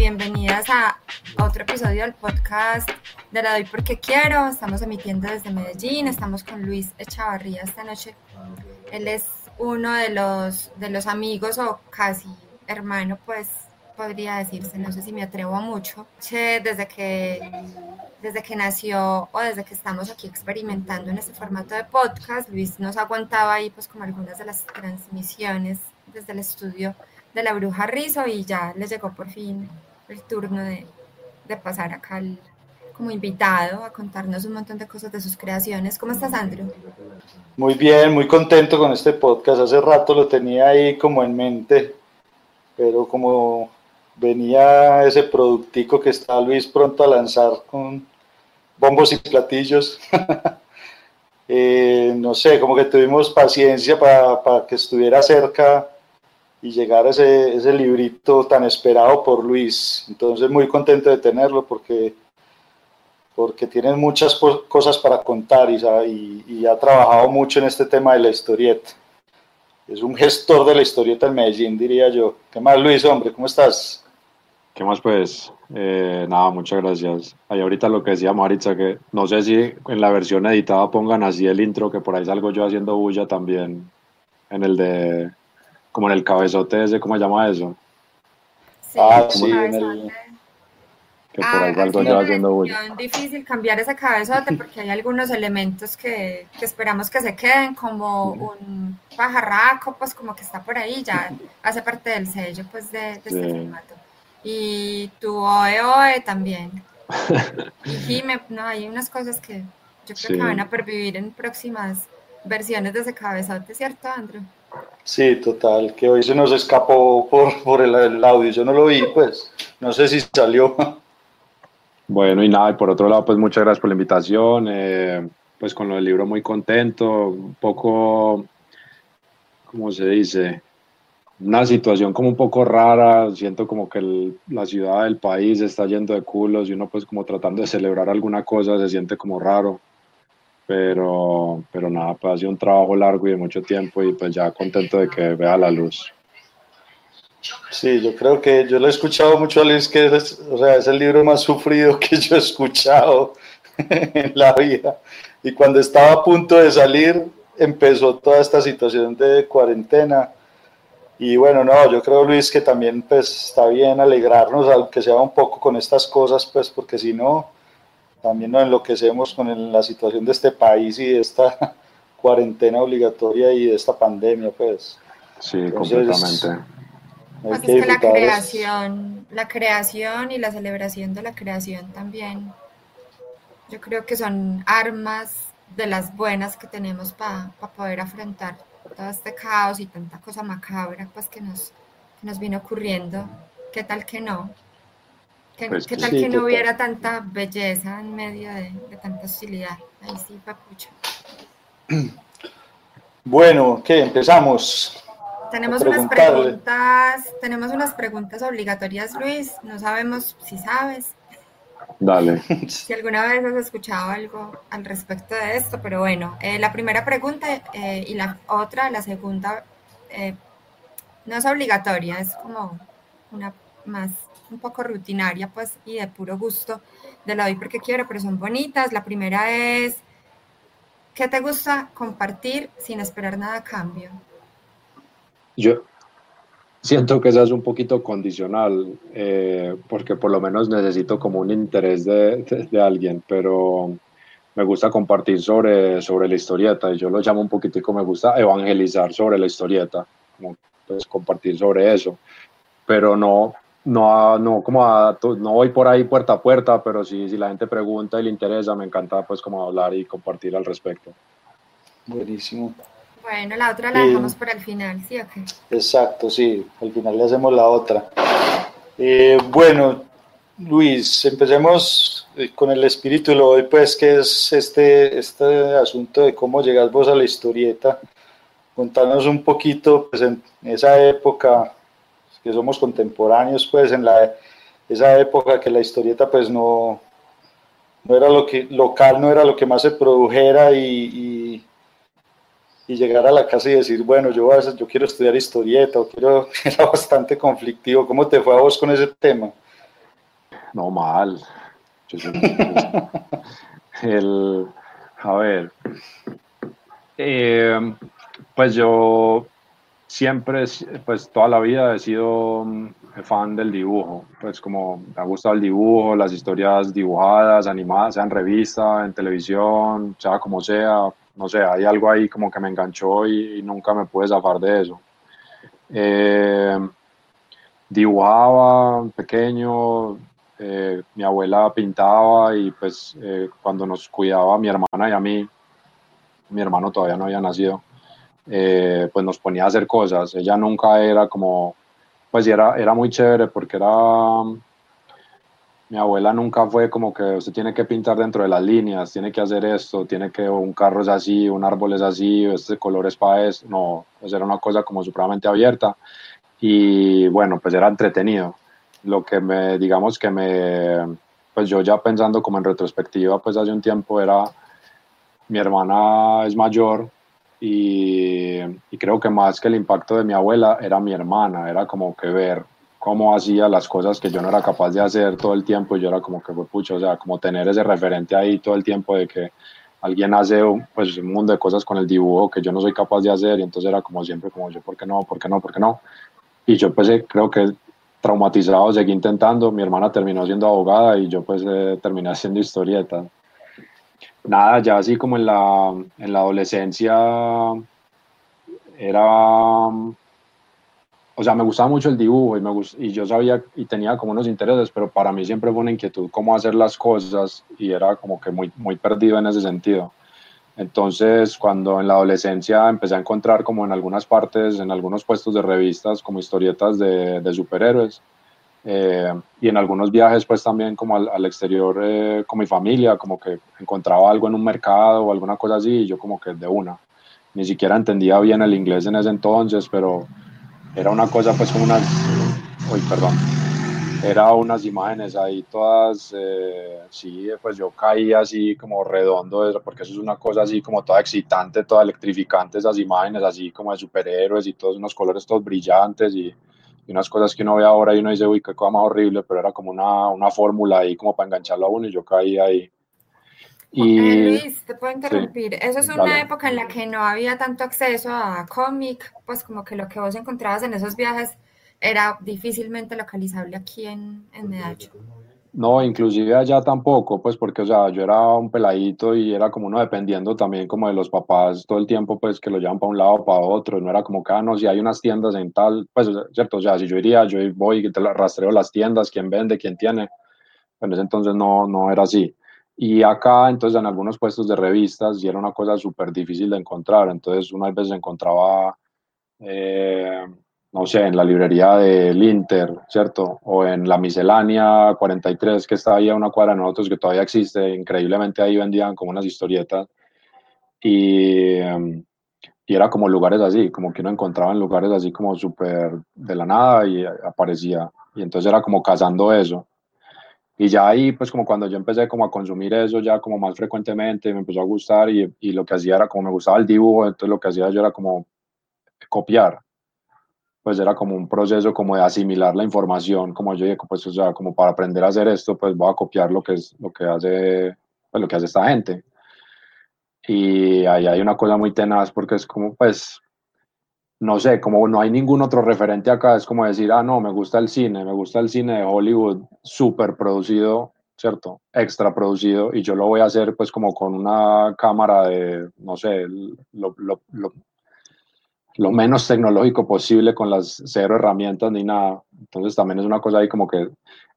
Bienvenidas a otro episodio del podcast de La Doy Porque Quiero. Estamos emitiendo desde Medellín. Estamos con Luis Echavarría esta noche. Él es uno de los, de los amigos o casi hermano, pues podría decirse, no sé si me atrevo a mucho, desde que, desde que nació o desde que estamos aquí experimentando en este formato de podcast, Luis nos aguantaba ahí pues como algunas de las transmisiones desde el estudio de la bruja Rizo y ya le llegó por fin el turno de, de pasar acá como invitado a contarnos un montón de cosas de sus creaciones. ¿Cómo estás, Andrew? Muy bien, muy contento con este podcast. Hace rato lo tenía ahí como en mente, pero como venía ese productico que está Luis pronto a lanzar con bombos y platillos. Eh, no sé, como que tuvimos paciencia para, para que estuviera cerca y llegar a ese, ese librito tan esperado por Luis. Entonces muy contento de tenerlo porque, porque tiene muchas cosas para contar y, y, ha trabajado mucho en este tema de la historieta. Es un gestor de la historieta en Medellín, diría yo. ¿Qué más, Luis, hombre? ¿Cómo estás? ¿Qué más, pues? Eh, nada, muchas gracias. Ahí ahorita lo que decía Maritza, que no sé si en la versión editada pongan así el intro, que por ahí salgo yo haciendo bulla también, en el de como en el cabezote ese, ¿cómo se llama eso? Sí, ah, sí, en el... Que por ahí algo ya haciendo bulla. Es difícil cambiar ese cabezote porque hay algunos elementos que, que, esperamos que se queden, como un pajarraco, pues como que está por ahí, ya hace parte del sello pues de, de este formato. Y tu Oe Oe también. y Jime, no, hay unas cosas que yo creo que van a pervivir en próximas versiones de ese cabezote, ¿cierto, Andrew? Sí, total, que hoy se nos escapó por, por el, audio, yo no lo vi, pues, no sé si salió. Bueno, y nada, y por otro lado, pues muchas gracias por la invitación, eh, pues con lo del libro muy contento, un poco, ¿cómo se dice? Una situación como un poco rara, siento como que la ciudad del país está yendo de culos y uno pues como tratando de celebrar alguna cosa se siente como raro pero, pero nada, pues ha sido un trabajo largo y de mucho tiempo y pues ya contento de que vea la luz. Sí, yo creo que yo lo he escuchado mucho a Luis, que es, o sea, es el libro más sufrido que yo he escuchado en la vida. Y cuando estaba a punto de salir, empezó toda esta situación de cuarentena. Y bueno, no, yo creo, Luis, que también pues está bien alegrarnos, aunque sea un poco con estas cosas, pues porque si no, también nos enloquecemos con la situación de este país y de esta cuarentena obligatoria y de esta pandemia, pues. Sí, completamente. Pues es que la creación, la creación y la celebración de la creación también, yo creo que son armas de las buenas que tenemos para poder afrontar todo este caos y tanta cosa macabra pues que nos, que nos vino ocurriendo. ¿Qué tal que no? ¿Qué, pues tal que no hubiera tanta belleza en medio de, tanta hostilidad? Ahí sí, papucho. Bueno, ¿qué? Empezamos. Tenemos unas preguntas, tenemos unas preguntas obligatorias, Luis. No sabemos si sabes. Dale. Si alguna vez has escuchado algo al respecto de esto, pero bueno, eh, la primera pregunta eh, y la otra, la segunda, eh, no es obligatoria, es como una más un poco rutinaria pues y de puro gusto de la doy porque quiero, pero son bonitas. La primera es, ¿qué te gusta compartir sin esperar nada a cambio? Yo siento que esa es un poquito condicional, eh, porque por lo menos necesito como un interés de, de, alguien, pero me gusta compartir sobre, sobre la historieta y yo lo llamo un poquitico, me gusta evangelizar sobre la historieta, pues, compartir sobre eso, pero no no, no, como no voy por ahí puerta a puerta, pero si, si la gente pregunta y le interesa, me encanta pues como hablar y compartir al respecto. Buenísimo. Bueno, la otra la dejamos para el final, ¿sí o Exacto, sí, al final le hacemos la otra. Eh, bueno, Luis, empecemos eh, con el espíritu de hoy, pues, que es este, este asunto de cómo llegas vos a la historieta. Contanos un poquito, pues, en esa época, que somos contemporáneos, pues, en la, esa época que la historieta, pues, no, no era lo que, local no era lo que más se produjera y, y, llegar a la casa y decir, bueno, yo, yo quiero estudiar historieta o quiero, era bastante conflictivo. ¿Cómo te fue a vos con ese tema? No, mal. el, a ver, eh, pues yo siempre, pues toda la vida he sido fan del dibujo, pues como me ha gustado el dibujo, las historias dibujadas, animadas, sea en revista, en televisión, sea como sea, no sé, hay algo ahí como que me enganchó y, nunca me pude zafar de eso. Eh, dibujaba pequeño, eh, mi abuela pintaba y pues eh, cuando nos cuidaba mi hermana y a mí, mi hermano todavía no había nacido, eh, pues nos ponía a hacer cosas. Ella nunca era como, pues era, era muy chévere porque era, mi abuela nunca fue como que usted tiene que pintar dentro de las líneas, tiene que hacer esto, tiene que, un carro es así, un árbol es así, este color es para eso, no, pues era una cosa como supremamente abierta y bueno, pues era entretenido lo que me, digamos que me, pues yo ya pensando como en retrospectiva, pues hace un tiempo era, mi hermana es mayor y, y, creo que más que el impacto de mi abuela era mi hermana, era como que ver cómo hacía las cosas que yo no era capaz de hacer todo el tiempo y yo era como que, fue pucho, o sea, como tener ese referente ahí todo el tiempo de que alguien hace pues, un mundo de cosas con el dibujo que yo no soy capaz de hacer y entonces era como siempre como yo, ¿por qué no? ¿Por qué no? ¿Por qué no? Y yo pues creo que traumatizado, seguí intentando, mi hermana terminó siendo abogada y yo pues eh, terminé haciendo historieta. Nada, ya así como en la, en la adolescencia era, o sea, me gustaba mucho el dibujo y, me y yo sabía y tenía como unos intereses, pero para mí siempre fue una inquietud cómo hacer las cosas y era como que muy, muy perdido en ese sentido. Entonces, cuando en la adolescencia empecé a encontrar como en algunas partes, en algunos puestos de revistas, como historietas de, de superhéroes, eh, y en algunos viajes pues también como al, al exterior eh, con mi familia, como que encontraba algo en un mercado o alguna cosa así, y yo como que de una. Ni siquiera entendía bien el inglés en ese entonces, pero era una cosa pues como unas... Uy, perdón era unas imágenes ahí todas, eh, sí, pues yo caí así como redondo, porque eso es una cosa así como toda excitante, toda electrificante, esas imágenes así como de superhéroes y todos unos colores todos brillantes y, y unas cosas que uno ve ahora y uno dice, uy, qué cosa más horrible, pero era como una, una fórmula ahí como para engancharlo a uno y yo caí ahí. Y, Luis, te puedo interrumpir. Eso es una época en la que no había tanto acceso a cómic, pues como que lo que vos encontrabas en esos viajes era difícilmente localizable aquí en, en Medallo. No, inclusive allá tampoco, pues porque, o sea, yo era un peladito y era como uno dependiendo también como de los papás todo el tiempo, pues que lo llevan para un lado o para otro, no era como que, ah, no, si hay unas tiendas en tal, pues, cierto, o sea, si yo iría, yo voy y te rastreo las tiendas, quién vende, quién tiene, en ese entonces no, no era así. Y acá, entonces, en algunos puestos de revistas, y era una cosa súper difícil de encontrar, entonces una vez encontraba... Eh, no sé, en la librería del Inter, ¿cierto? O en la miscelánea 43 que está ahí a una cuadra de nosotros, que todavía existe, increíblemente ahí vendían como unas historietas. Y, em, y era como lugares así, como que uno encontraba en lugares así como súper de la nada y aparecía. Y entonces era como cazando eso. Y ya ahí, pues como cuando yo empecé como a consumir eso ya como más frecuentemente, me empezó a gustar y, y lo que hacía era como me gustaba el dibujo, entonces lo que hacía yo era como copiar pues era como un proceso como de asimilar la información, como yo dije, pues o sea, como para aprender a hacer esto, pues voy a copiar lo que es lo que hace pues, lo que hace esta gente. Y ahí hay una cosa muy tenaz porque es como pues no sé, como no hay ningún otro referente acá, es como decir, ah, no, me gusta el cine, me gusta el cine de Hollywood súper producido, ¿cierto? Extra producido, y yo lo voy a hacer pues como con una cámara de, no sé, lo, lo, lo, lo menos tecnológico posible con las cero herramientas ni nada. Entonces también es una cosa ahí como que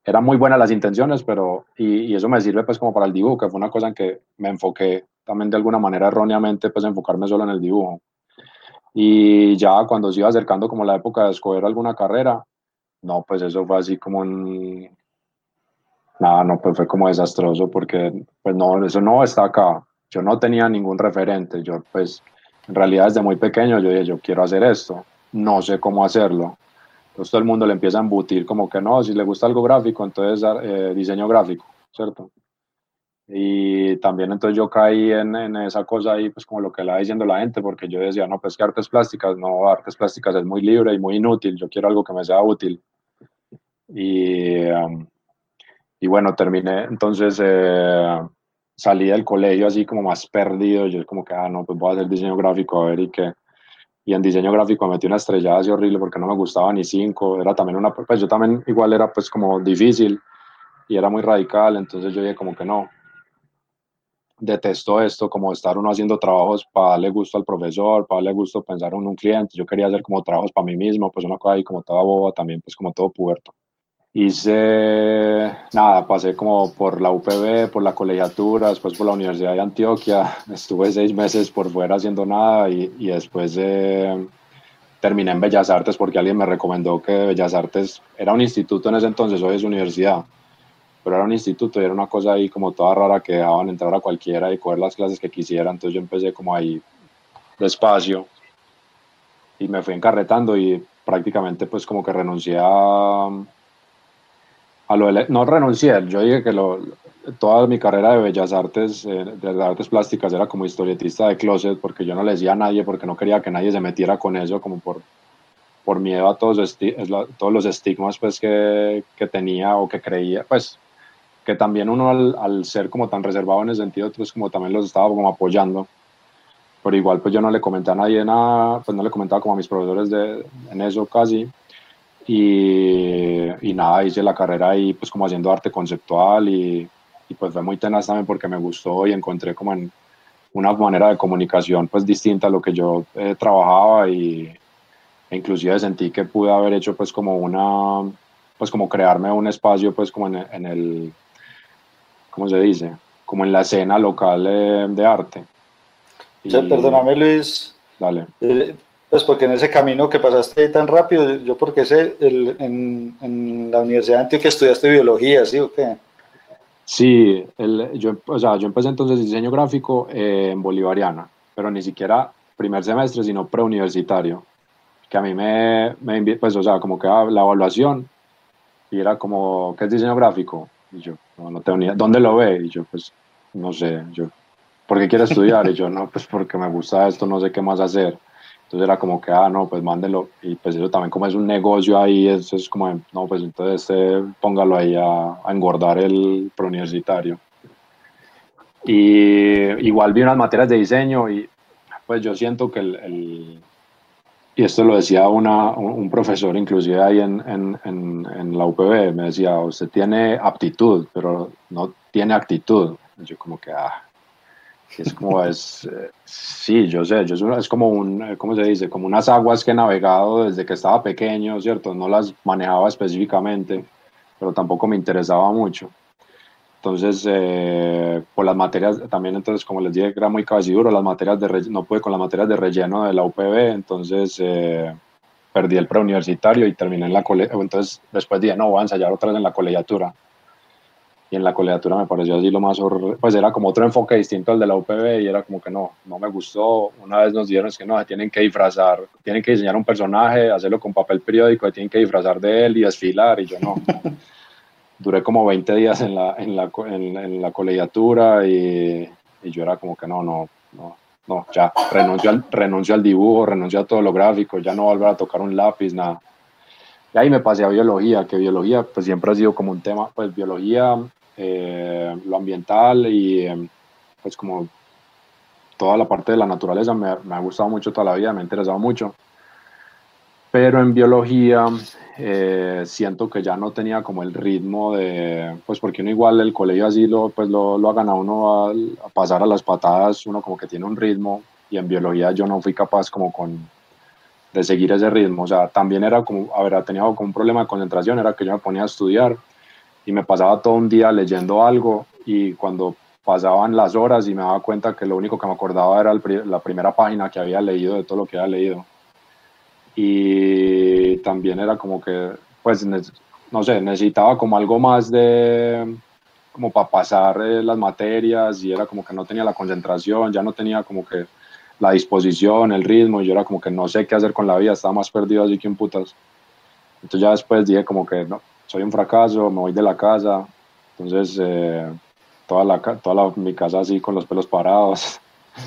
eran muy buenas las intenciones, pero y, eso me sirve pues como para el dibujo, que fue una cosa en que me enfoqué también de alguna manera erróneamente pues enfocarme solo en el dibujo. Y ya cuando se iba acercando como la época de escoger alguna carrera, no, pues eso fue así como un, nada, no, pues fue como desastroso porque, pues no, eso no está acá. Yo no tenía ningún referente. Yo, pues, en realidad desde muy pequeño yo dije, yo quiero hacer esto. No sé cómo hacerlo. Entonces todo el mundo le empieza a embutir como que no, si le gusta algo gráfico, entonces eh, diseño gráfico, ¿cierto? Y también entonces yo caí en, en, esa cosa ahí, pues como lo que le va diciendo la gente, porque yo decía, no, pues que artes plásticas, no, artes plásticas es muy libre y muy inútil, yo quiero algo que me sea útil. Y, um, y bueno, terminé, entonces eh, salí del colegio así como más perdido, yo como que, ah, no, pues voy a hacer diseño gráfico, a ver y qué. Y en diseño gráfico me metí una estrellada así horrible porque no me gustaba ni cinco, era también una, pues yo también igual era pues como difícil y era muy radical, entonces yo dije como que no, detesto esto, como estar uno haciendo trabajos para darle gusto al profesor, para darle gusto pensar en un cliente. Yo quería hacer como trabajos para mí mismo, pues una cosa ahí como toda boba también, pues como todo puerto. Hice, nada, pasé como por la UPB, por la colegiatura, después por la Universidad de Antioquia. Estuve seis meses por fuera haciendo nada y, y después eh, terminé en Bellas Artes porque alguien me recomendó que Bellas Artes era un instituto en ese entonces, hoy es universidad pero era un instituto y era una cosa ahí como toda rara que dejaban entrar a cualquiera y coger las clases que quisiera, entonces yo empecé como ahí despacio y me fui encarretando y prácticamente pues como que renuncié a, a lo de, no renuncié, yo dije que lo, toda mi carrera de bellas artes, eh, de artes plásticas era como historietista de closet porque yo no le decía a nadie porque no quería que nadie se metiera con eso como por por miedo a todos, todos los estigmas pues que, que tenía o que creía, pues que también uno al, al, ser como tan reservado en ese sentido, pues como también los estaba como apoyando. Pero igual pues yo no le comenté a nadie nada, pues no le comentaba como a mis profesores de, en eso casi. Y, y nada, hice la carrera ahí pues como haciendo arte conceptual y, y pues fue muy tenaz también porque me gustó y encontré como en una manera de comunicación pues distinta a lo que yo eh, trabajaba y e inclusive sentí que pude haber hecho pues como una pues como crearme un espacio pues como en, en el ¿cómo se dice? Como en la escena local eh, de arte. Y, perdóname Luis. Dale. Eh, pues porque en ese camino que pasaste tan rápido, yo porque sé, el, en, en, la Universidad de Antioquia estudiaste biología, ¿sí o qué? Sí, el, yo, o sea, yo empecé entonces diseño gráfico eh, en Bolivariana, pero ni siquiera primer semestre, sino preuniversitario. Que a mí me, me pues, o sea, como que la evaluación y era como, ¿qué es diseño gráfico? Y yo, no, no tengo ni idea. ¿Dónde lo ve? Y yo, pues, no sé, yo, ¿por qué quiere estudiar? Y yo, no, pues porque me gusta esto, no sé qué más hacer. Entonces era como que, ah, no, pues mándelo. Y pues eso también como es un negocio ahí, eso es como, no, pues entonces eh, póngalo ahí a, engordar el preuniversitario. Y igual vi unas materias de diseño y pues yo siento que el, el y esto lo decía una, un profesor inclusive ahí en, en, en, la UPB, me decía, usted tiene aptitud, pero no tiene actitud. yo como que, ah, es como es, eh, sí, yo sé, yo es como un, eh, ¿cómo se dice? Como unas aguas que he navegado desde que estaba pequeño, ¿cierto? No las manejaba específicamente, pero tampoco me interesaba mucho. Entonces, eh, por las materias, también entonces, como les dije, era muy duro, las materias de no pude con las materias de relleno de la UPB, entonces eh, perdí el preuniversitario y terminé en la colegiatura, entonces después dije, no, voy a ensayar otra vez en la colegiatura. Y en la colegiatura me pareció así lo más horrible, pues era como otro enfoque distinto al de la UPB y era como que no, no me gustó. Una vez nos dijeron que no, se tienen que disfrazar, tienen que diseñar un personaje, hacerlo con papel periódico, tienen que disfrazar de él y desfilar y yo no. duré como 20 días en la, en la, en, la colegiatura y, y, yo era como que no, no, no, no, ya renuncio al, renuncio al dibujo, renuncio a todo lo gráfico, ya no volver a tocar un lápiz, nada. Y ahí me pasé a biología, que biología pues siempre ha sido como un tema, pues biología, eh, lo ambiental y eh, pues como toda la parte de la naturaleza. Me, me, ha gustado mucho toda la vida, me ha interesado mucho. Pero en biología eh, siento que ya no tenía como el ritmo de, pues porque uno igual el colegio así lo, pues lo, lo hagan a uno a, pasar a las patadas, uno como que tiene un ritmo. Y en biología yo no fui capaz como con de seguir ese ritmo, o sea, también era como, a ver, tenía como un problema de concentración, era que yo me ponía a estudiar y me pasaba todo un día leyendo algo y cuando pasaban las horas y me daba cuenta que lo único que me acordaba era la primera página que había leído de todo lo que había leído y también era como que, pues, no sé, necesitaba como algo más de, como para pasar eh, las materias y era como que no tenía la concentración, ya no tenía como que la disposición, el ritmo, y yo era como que no sé qué hacer con la vida, estaba más perdido así que un putas. Entonces ya después dije como que no, soy un fracaso, me voy de la casa, entonces eh, toda, la, toda mi casa así con los pelos parados.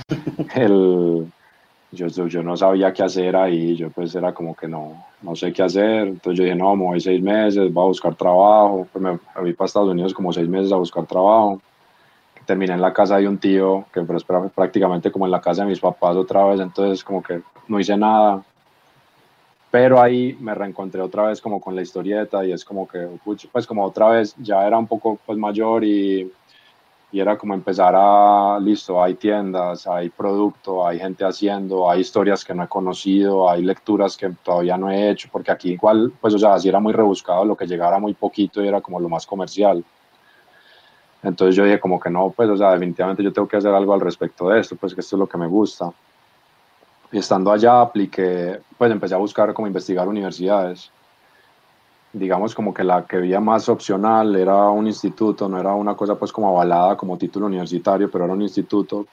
el, yo, yo no sabía qué hacer ahí, yo pues era como que no, no sé qué hacer, entonces yo dije, no, me voy seis meses, voy a buscar trabajo, pues me fui para Estados Unidos como seis meses a buscar trabajo, terminé en la casa de un tío, que pero prácticamente como en la casa de mis papás otra vez, entonces como que no hice nada, pero ahí me reencontré otra vez como con la historieta y es como que, pues como otra vez ya era un poco pues mayor y y era como empezar a, listo, hay tiendas, hay producto, hay gente haciendo, hay historias que no he conocido, hay lecturas que todavía no he hecho, porque aquí igual, pues o sea, así era muy rebuscado, lo que llegara muy poquito y era como lo más comercial. Entonces yo dije como que no, pues o sea, definitivamente yo tengo que hacer algo al respecto de esto, pues que esto es lo que me gusta. Y estando allá apliqué, pues empecé a buscar como investigar universidades digamos como que la que veía más opcional era un instituto, no era una cosa pues como avalada como título universitario, pero era un instituto.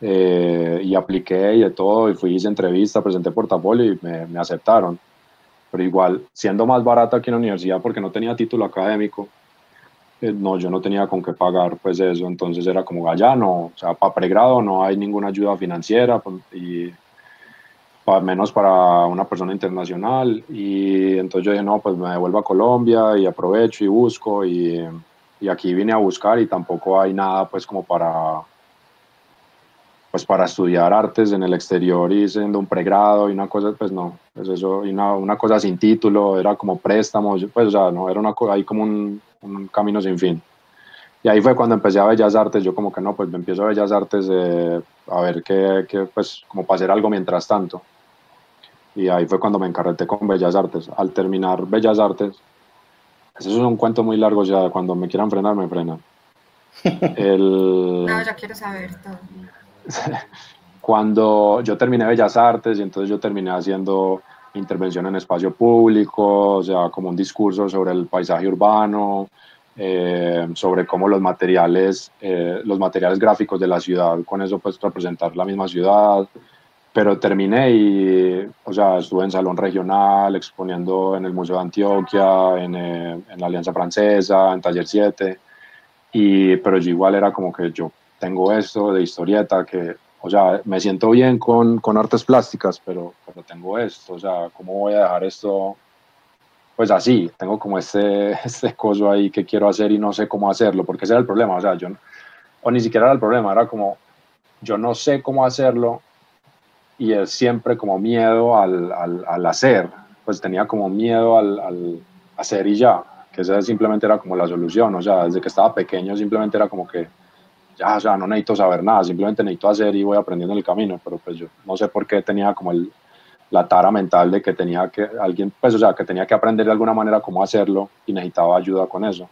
Eh, y apliqué y de todo, y fui, hice entrevista, presenté portafolio y me, me, aceptaron. Pero igual, siendo más barata que en la universidad porque no tenía título académico, eh, no, yo no tenía con qué pagar pues eso, entonces era como allá no, o sea, para pregrado no hay ninguna ayuda financiera pues, y menos para una persona internacional. Y entonces yo dije, no, pues me devuelvo a Colombia y aprovecho y busco. Y, y, aquí vine a buscar y tampoco hay nada pues como para pues para estudiar artes en el exterior y siendo un pregrado y una cosa, pues no, pues eso, y una, una cosa sin título, era como préstamos, pues o sea, no, era una ahí como un, un, camino sin fin. Y ahí fue cuando empecé a Bellas Artes, yo como que no, pues me empiezo a Bellas Artes eh, a ver qué, pues como para hacer algo mientras tanto y ahí fue cuando me encarreté con Bellas Artes. Al terminar Bellas Artes, eso es un cuento muy largo ya, cuando me quieran frenar, me frenan. El... No, ya quiero saber todo. cuando yo terminé Bellas Artes y entonces yo terminé haciendo intervención en espacio público, o sea, como un discurso sobre el paisaje urbano, eh, sobre cómo los materiales, eh, los materiales gráficos de la ciudad, con eso pues representar la misma ciudad, pero terminé y, o sea, estuve en Salón Regional, exponiendo en el Museo de Antioquia, en, eh, en la Alianza Francesa, en Taller 7, y, pero yo igual era como que yo tengo esto de historieta, que, o sea, me siento bien con, con artes plásticas, pero, pero tengo esto, o sea, ¿cómo voy a dejar esto? Pues así, tengo como este, este coso ahí que quiero hacer y no sé cómo hacerlo, porque ese era el problema, o sea, yo, o ni siquiera era el problema, era como, yo no sé cómo hacerlo y es siempre como miedo al, al, al hacer, pues tenía como miedo al, al, hacer y ya, que esa simplemente era como la solución, o sea, desde que estaba pequeño simplemente era como que ya, o sea, no necesito saber nada, simplemente necesito hacer y voy aprendiendo en el camino, pero pues yo no sé por qué tenía como el, la tara mental de que tenía que alguien, pues o sea, que tenía que aprender de alguna manera cómo hacerlo y necesitaba ayuda con eso.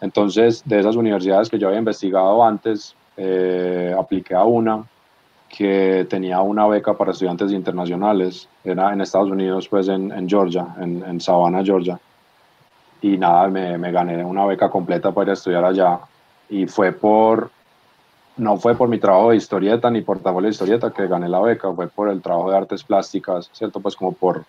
Entonces, de esas universidades que yo había investigado antes, eh, apliqué a una que tenía una beca para estudiantes internacionales, era en Estados Unidos, pues en, en Georgia, en, en, Savannah, Georgia. Y nada, me, me, gané una beca completa para ir a estudiar allá. Y fue por, no fue por mi trabajo de historieta ni portafolio de historieta que gané la beca, fue por el trabajo de artes plásticas, ¿cierto? Pues como por,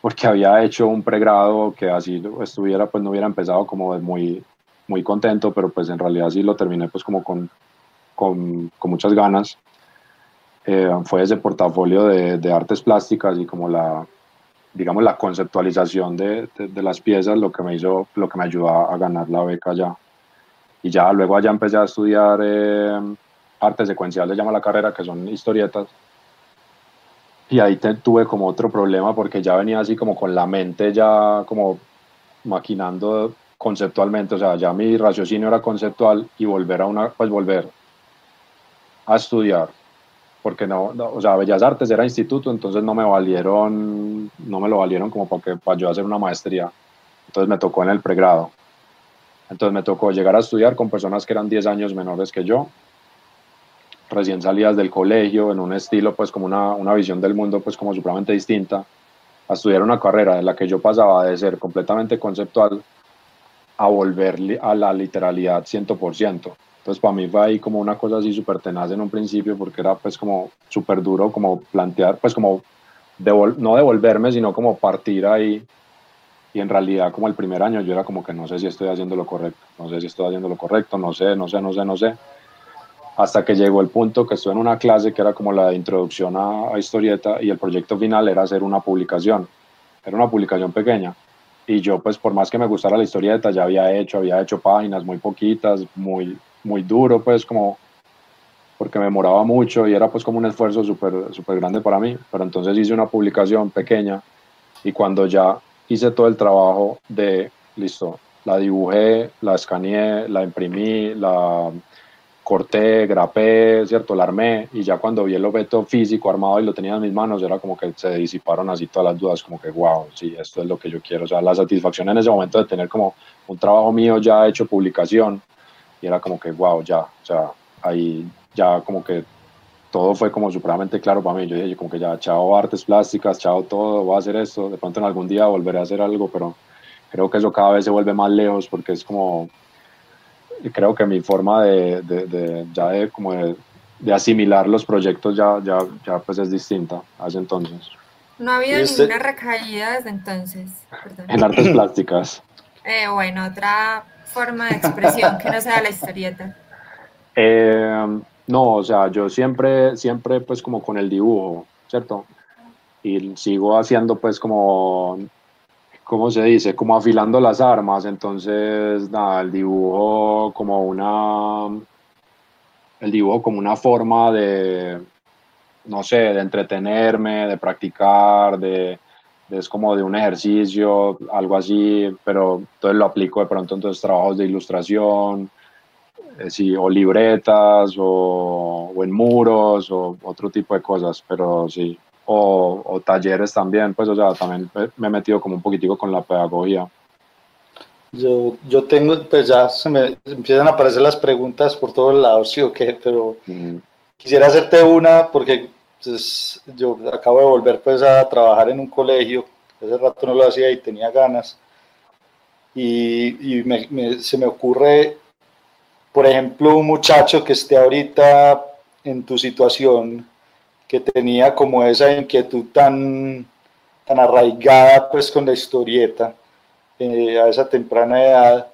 porque había hecho un pregrado que así estuviera, pues no hubiera empezado como muy, muy contento, pero pues en realidad sí lo terminé pues como con, con, con muchas ganas eh, fue ese portafolio de, de, artes plásticas y como la, digamos, la conceptualización de, de, las piezas lo que me hizo, lo que me ayudó a, ganar la beca ya. Y ya luego allá empecé a estudiar eh, arte secuencial, se llama la carrera, que son historietas. Y ahí tuve como otro problema porque ya venía así como con la mente ya como maquinando conceptualmente, o sea, ya mi raciocinio era conceptual y volver a una, pues volver a estudiar porque no, o sea, Bellas Artes era instituto, entonces no me valieron, no me lo valieron como para, que, para yo hacer una maestría. Entonces me tocó en el pregrado. Entonces me tocó llegar a estudiar con personas que eran 10 años menores que yo, recién salidas del colegio, en un estilo, pues como una, una visión del mundo, pues como supremamente distinta, a estudiar una carrera en la que yo pasaba de ser completamente conceptual a volver a la literalidad 100%. Entonces para mí fue ahí como una cosa así súper tenaz en un principio porque era pues como súper duro como plantear, pues como no devolverme, sino como partir ahí. Y en realidad como el primer año yo era como que no sé si estoy haciendo lo correcto, no sé si estoy haciendo lo correcto, no sé, no sé, no sé, no sé. Hasta que llegó el punto que estuve en una clase que era como la de introducción a historieta y el proyecto final era hacer una publicación. Era una publicación pequeña y yo pues por más que me gustara la historieta ya había hecho, había hecho páginas muy poquitas, muy, muy duro pues como porque me demoraba mucho y era pues como un esfuerzo súper super grande para mí, pero entonces hice una publicación pequeña y cuando ya hice todo el trabajo de, listo, la dibujé, la escaneé, la imprimí, la corté, grapé, ¿cierto? La armé y ya cuando vi el objeto físico armado y lo tenía en mis manos, era como que se disiparon así todas las dudas, como que, wow, sí, esto es lo que yo quiero. O sea, la satisfacción en ese momento de tener como un trabajo mío ya hecho publicación y era como que, wow, ya, o sea, ahí ya como que todo fue como supremamente claro para mí. Yo dije, como que ya, chao artes plásticas, chao todo, voy a hacer esto. De pronto en algún día volveré a hacer algo, pero creo que eso cada vez se vuelve más lejos porque es como creo que mi forma de, de, ya de, como de, asimilar los proyectos ya, ya, ya pues es distinta hace entonces. No ha habido este ninguna recaída desde entonces. En artes plásticas. Eh, bueno, otra forma de expresión que no sea la historieta. Eh, no, o sea, yo siempre, siempre pues como con el dibujo, ¿cierto? Y sigo haciendo pues como ¿cómo se dice? Como afilando las armas, entonces, nada, el dibujo como una, el dibujo como una forma de, no sé, de entretenerme, de practicar, de, es como de un ejercicio, algo así, pero entonces lo aplico de pronto entonces trabajos de ilustración, eh, sí, o libretas, o, o en muros, o otro tipo de cosas, pero sí, o, talleres también, pues, o sea, también me he metido como un poquitico con la pedagogía. Yo, yo tengo, pues ya se me empiezan a aparecer las preguntas por todos lados, sí o qué, pero quisiera hacerte una porque pues, yo acabo de volver pues a trabajar en un colegio, hace rato no lo hacía y tenía ganas, y, y se me ocurre, por ejemplo, un muchacho que esté ahorita en tu situación, que tenía como esa inquietud tan, tan arraigada pues con la historieta eh, a esa temprana edad,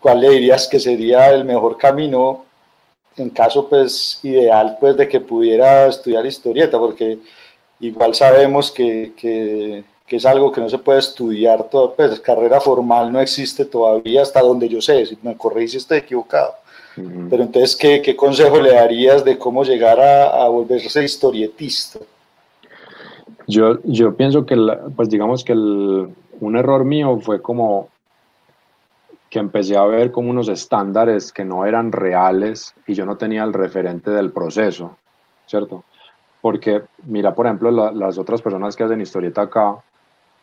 ¿cuál le dirías que sería el mejor camino en caso pues ideal pues de que pudiera estudiar historieta? Porque igual sabemos que, que, que es algo que no se puede estudiar, todo, pues carrera formal no existe todavía hasta donde yo sé, si me corrige si estoy equivocado. Pero entonces, ¿qué, ¿qué, consejo le darías de cómo llegar a, a volverse historietista? Yo, yo pienso que, pues digamos que el, un error mío fue como que empecé a ver como unos estándares que no eran reales y yo no tenía el referente del proceso, ¿cierto? Porque mira, por ejemplo, las otras personas que hacen historieta acá,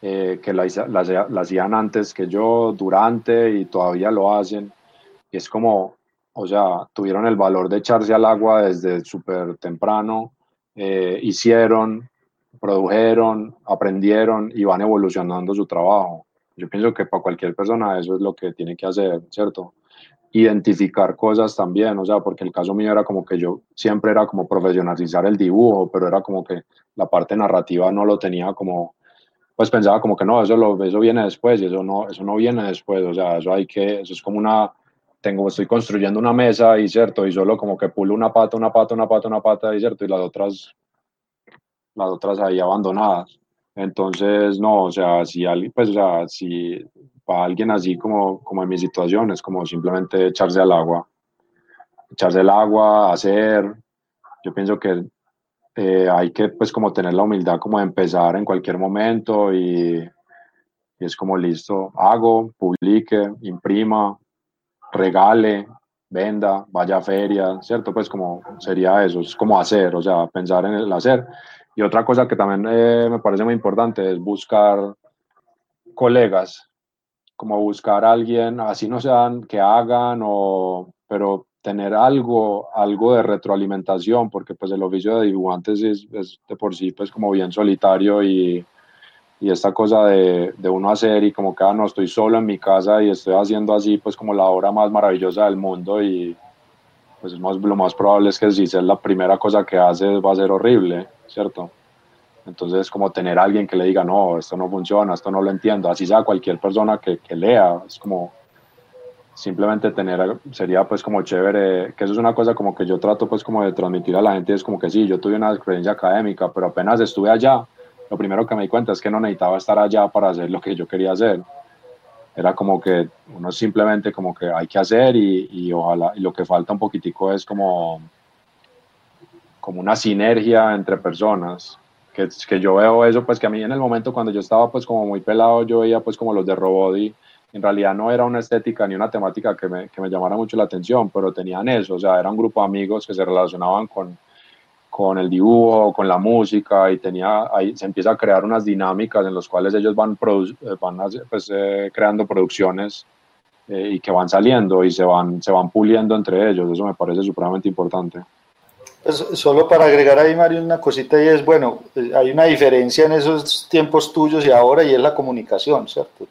eh, que la, la, hacían antes que yo, durante y todavía lo hacen, y es como, o sea, tuvieron el valor de echarse al agua desde súper temprano, eh, hicieron, produjeron, aprendieron y van evolucionando su trabajo. Yo pienso que para cualquier persona eso es lo que tiene que hacer, ¿cierto? Identificar cosas también, o sea, porque el caso mío era como que yo siempre era como profesionalizar el dibujo, pero era como que la parte narrativa no lo tenía como, pues pensaba como que no, eso, lo, eso viene después y eso no, eso no viene después, o sea, eso hay que, eso es como una tengo, estoy construyendo una mesa y cierto, y solo como que pulo una pata, una pata, una pata, una pata, y cierto, y las otras, las otras ahí abandonadas. Entonces, no, o sea, si alguien, pues, o sea, si para alguien así como, como en mi situación, es como simplemente echarse al agua, echarse al agua, hacer, yo pienso que eh, hay que, pues, como tener la humildad como de empezar en cualquier momento y, y es como listo, hago, publique, imprima, regale, venda, vaya a feria, ¿cierto? Pues como sería eso, es como hacer, o sea, pensar en el hacer. Y otra cosa que también eh, me parece muy importante es buscar colegas, como buscar a alguien, así no sean que hagan, o, pero tener algo, algo de retroalimentación, porque pues el oficio de dibujantes es, es de por sí pues como bien solitario y, y esta cosa de, de, uno hacer y como que, ah, no, estoy solo en mi casa y estoy haciendo así, pues como la obra más maravillosa del mundo y pues es más, lo más probable es que si es la primera cosa que haces va a ser horrible, ¿cierto? Entonces, como tener alguien que le diga, no, esto no funciona, esto no lo entiendo, así sea cualquier persona que, que lea, es como simplemente tener, sería pues como chévere, que eso es una cosa como que yo trato pues como de transmitir a la gente, es como que sí, yo tuve una experiencia académica, pero apenas estuve allá, lo primero que me di cuenta es que no necesitaba estar allá para hacer lo que yo quería hacer. Era como que uno simplemente como que hay que hacer y, y ojalá, y lo que falta un poquitico es como, como una sinergia entre personas. Que, que yo veo eso, pues que a mí en el momento cuando yo estaba pues como muy pelado, yo veía pues como los de Robody, en realidad no era una estética ni una temática que me, que me llamara mucho la atención, pero tenían eso, o sea, era un grupo de amigos que se relacionaban con, con el dibujo, con la música y tenía ahí se empieza a crear unas dinámicas en las cuales ellos van, eh, van pues, eh, creando producciones eh, y que van saliendo y se van, se van puliendo entre ellos. Eso me parece supremamente importante. Pues solo para agregar ahí, Mario, una cosita y es, bueno, hay una diferencia en esos tiempos tuyos y ahora y es la comunicación, ¿cierto?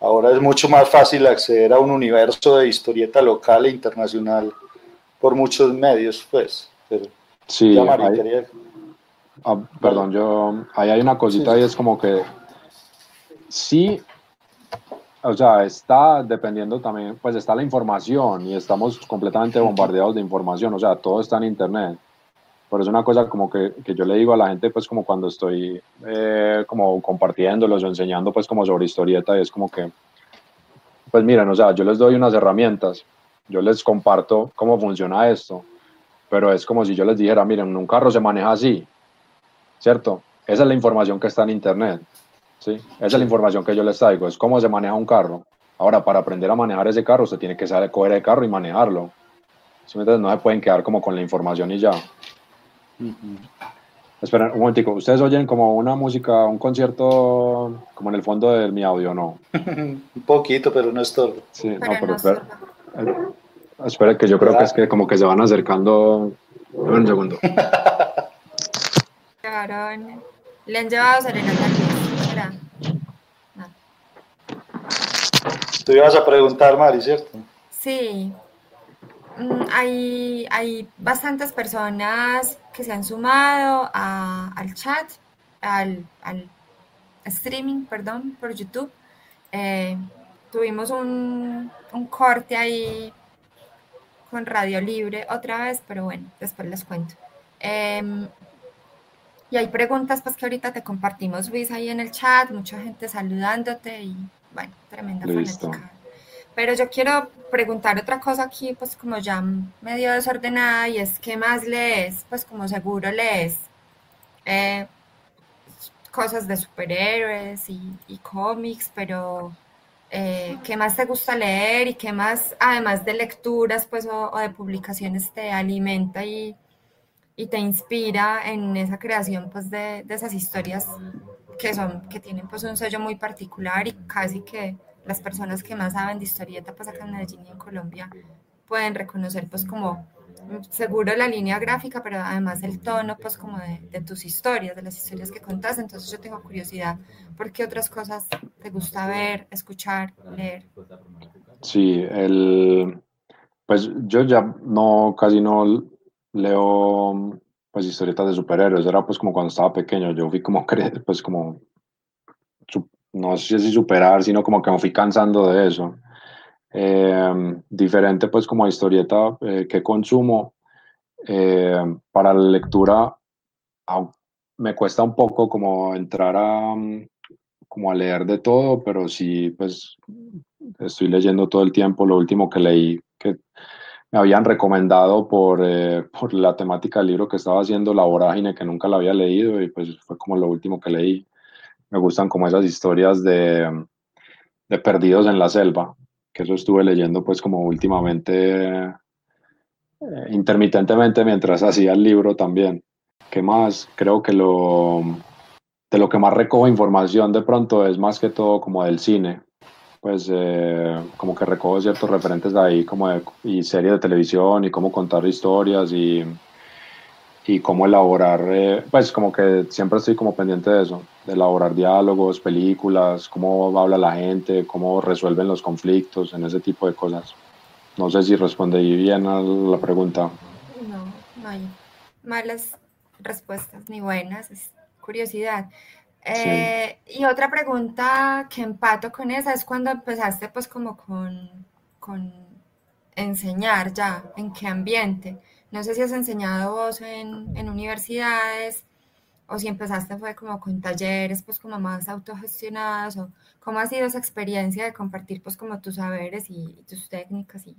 Ahora es mucho más fácil acceder a un universo de historieta local e internacional por muchos medios, pues. Pero Sí, ah, perdón, yo, ahí hay una cosita y es como que sí, o sea, está dependiendo también, pues está la información y estamos completamente bombardeados de información, o sea, todo está en internet. Pero es una cosa como que, que yo le digo a la gente, pues como cuando estoy eh, como compartiéndolos o enseñando pues como sobre historieta y es como que, pues miren, o sea, yo les doy unas herramientas, yo les comparto cómo funciona esto, pero es como si yo les dijera, miren, un carro se maneja así, ¿cierto? Esa es la información que está en Internet, ¿sí? Esa es la información que yo les traigo, es cómo se maneja un carro. Ahora, para aprender a manejar ese carro, usted tiene que saber coger el carro y manejarlo. ¿Sí? Entonces no se pueden quedar como con la información y ya. Esperen un momentico, ¿ustedes oyen como una música, un concierto como en el fondo de mi audio, no? un poquito, pero no es todo. Sí, no, pero, pero Espera, que yo creo que es que como que se van acercando. Un segundo. Le han llevado serenata Espera. No. Tú ibas a preguntar, Mari, ¿cierto? Sí. Mm, hay, hay bastantes personas que se han sumado a, al chat, al, al, streaming, perdón, por YouTube. Eh, tuvimos un, un corte ahí con Radio Libre otra vez, pero bueno, después les cuento. Em, y hay preguntas pues que ahorita te compartimos, Luis, ahí en el chat, mucha gente saludándote y bueno, tremenda fanática. Pero yo quiero preguntar otra cosa aquí, pues como ya medio desordenada, y es ¿qué más lees? Pues como seguro lees eh, cosas de superhéroes y, y cómics, pero eh, qué más te gusta leer y qué más, además de lecturas pues, o, de publicaciones, te alimenta y, y, te inspira en esa creación pues, de, de, esas historias que, son, que tienen pues, un sello muy particular y casi que las personas que más saben de historieta pues, acá en Medellín y en Colombia pueden reconocer pues, como seguro la línea gráfica, pero además el tono, pues como de, tus historias, de las historias que contas. Entonces yo tengo curiosidad, ¿por qué otras cosas te gusta ver, escuchar, leer? Sí, el, pues yo ya no, casi no leo pues historietas de superhéroes, era pues como cuando estaba pequeño, yo fui como, pues como, no sé si superar, sino como que me fui cansando de eso. Em, diferente pues como historieta eh, que consumo. Em, para la lectura me cuesta un poco como entrar a, como a leer de todo, pero sí pues estoy leyendo todo el tiempo. Lo último que leí que me habían recomendado por, eh, por la temática del libro que estaba haciendo, La Vorágine, que nunca la había leído y pues fue como lo último que leí. Me gustan como esas historias de, de perdidos en la selva, que eso estuve leyendo pues como últimamente, eh, intermitentemente mientras hacía el libro también. ¿Qué más? Creo que lo, de lo que más recojo información de pronto es más que todo como del cine. Pues eh, como que recojo ciertos referentes de ahí como de, y series de televisión y cómo contar historias y, y cómo elaborar, eh, pues como que siempre estoy como pendiente de eso, de elaborar diálogos, películas, cómo habla la gente, cómo resuelven los conflictos, en ese tipo de cosas. No sé si respondí bien a la pregunta. No, no hay malas respuestas ni buenas, es curiosidad. Eh, y otra pregunta que empato con esa es cuando empezaste pues como con, con enseñar ya, en qué ambiente. No sé si has enseñado vos en, en, universidades o si empezaste fue como con talleres pues como más autogestionados o cómo ha sido esa experiencia de compartir pues como tus saberes y, tus técnicas y,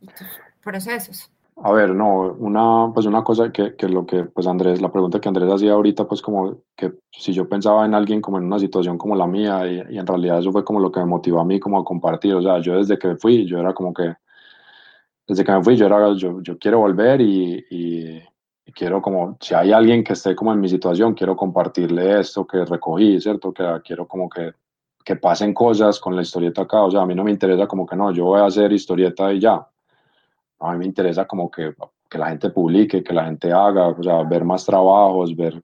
tus procesos. A ver, no, una, pues una cosa que, que, lo que, pues Andrés, la pregunta que Andrés hacía ahorita, pues como que si yo pensaba en alguien como en una situación como la mía, y, y, en realidad eso fue como lo que me motivó a mí como a compartir, o sea, yo desde que fui, yo era como que, desde que me fui, yo era, yo, yo quiero volver y, y, y, quiero como, si hay alguien que esté como en mi situación, quiero compartirle esto que recogí, ¿cierto? Que quiero como que, que pasen cosas con la historieta acá, o sea, a mí no me interesa como que no, yo voy a hacer historieta y ya, a mí me interesa como que, que, la gente publique, que la gente haga, o sea, ver más trabajos, ver,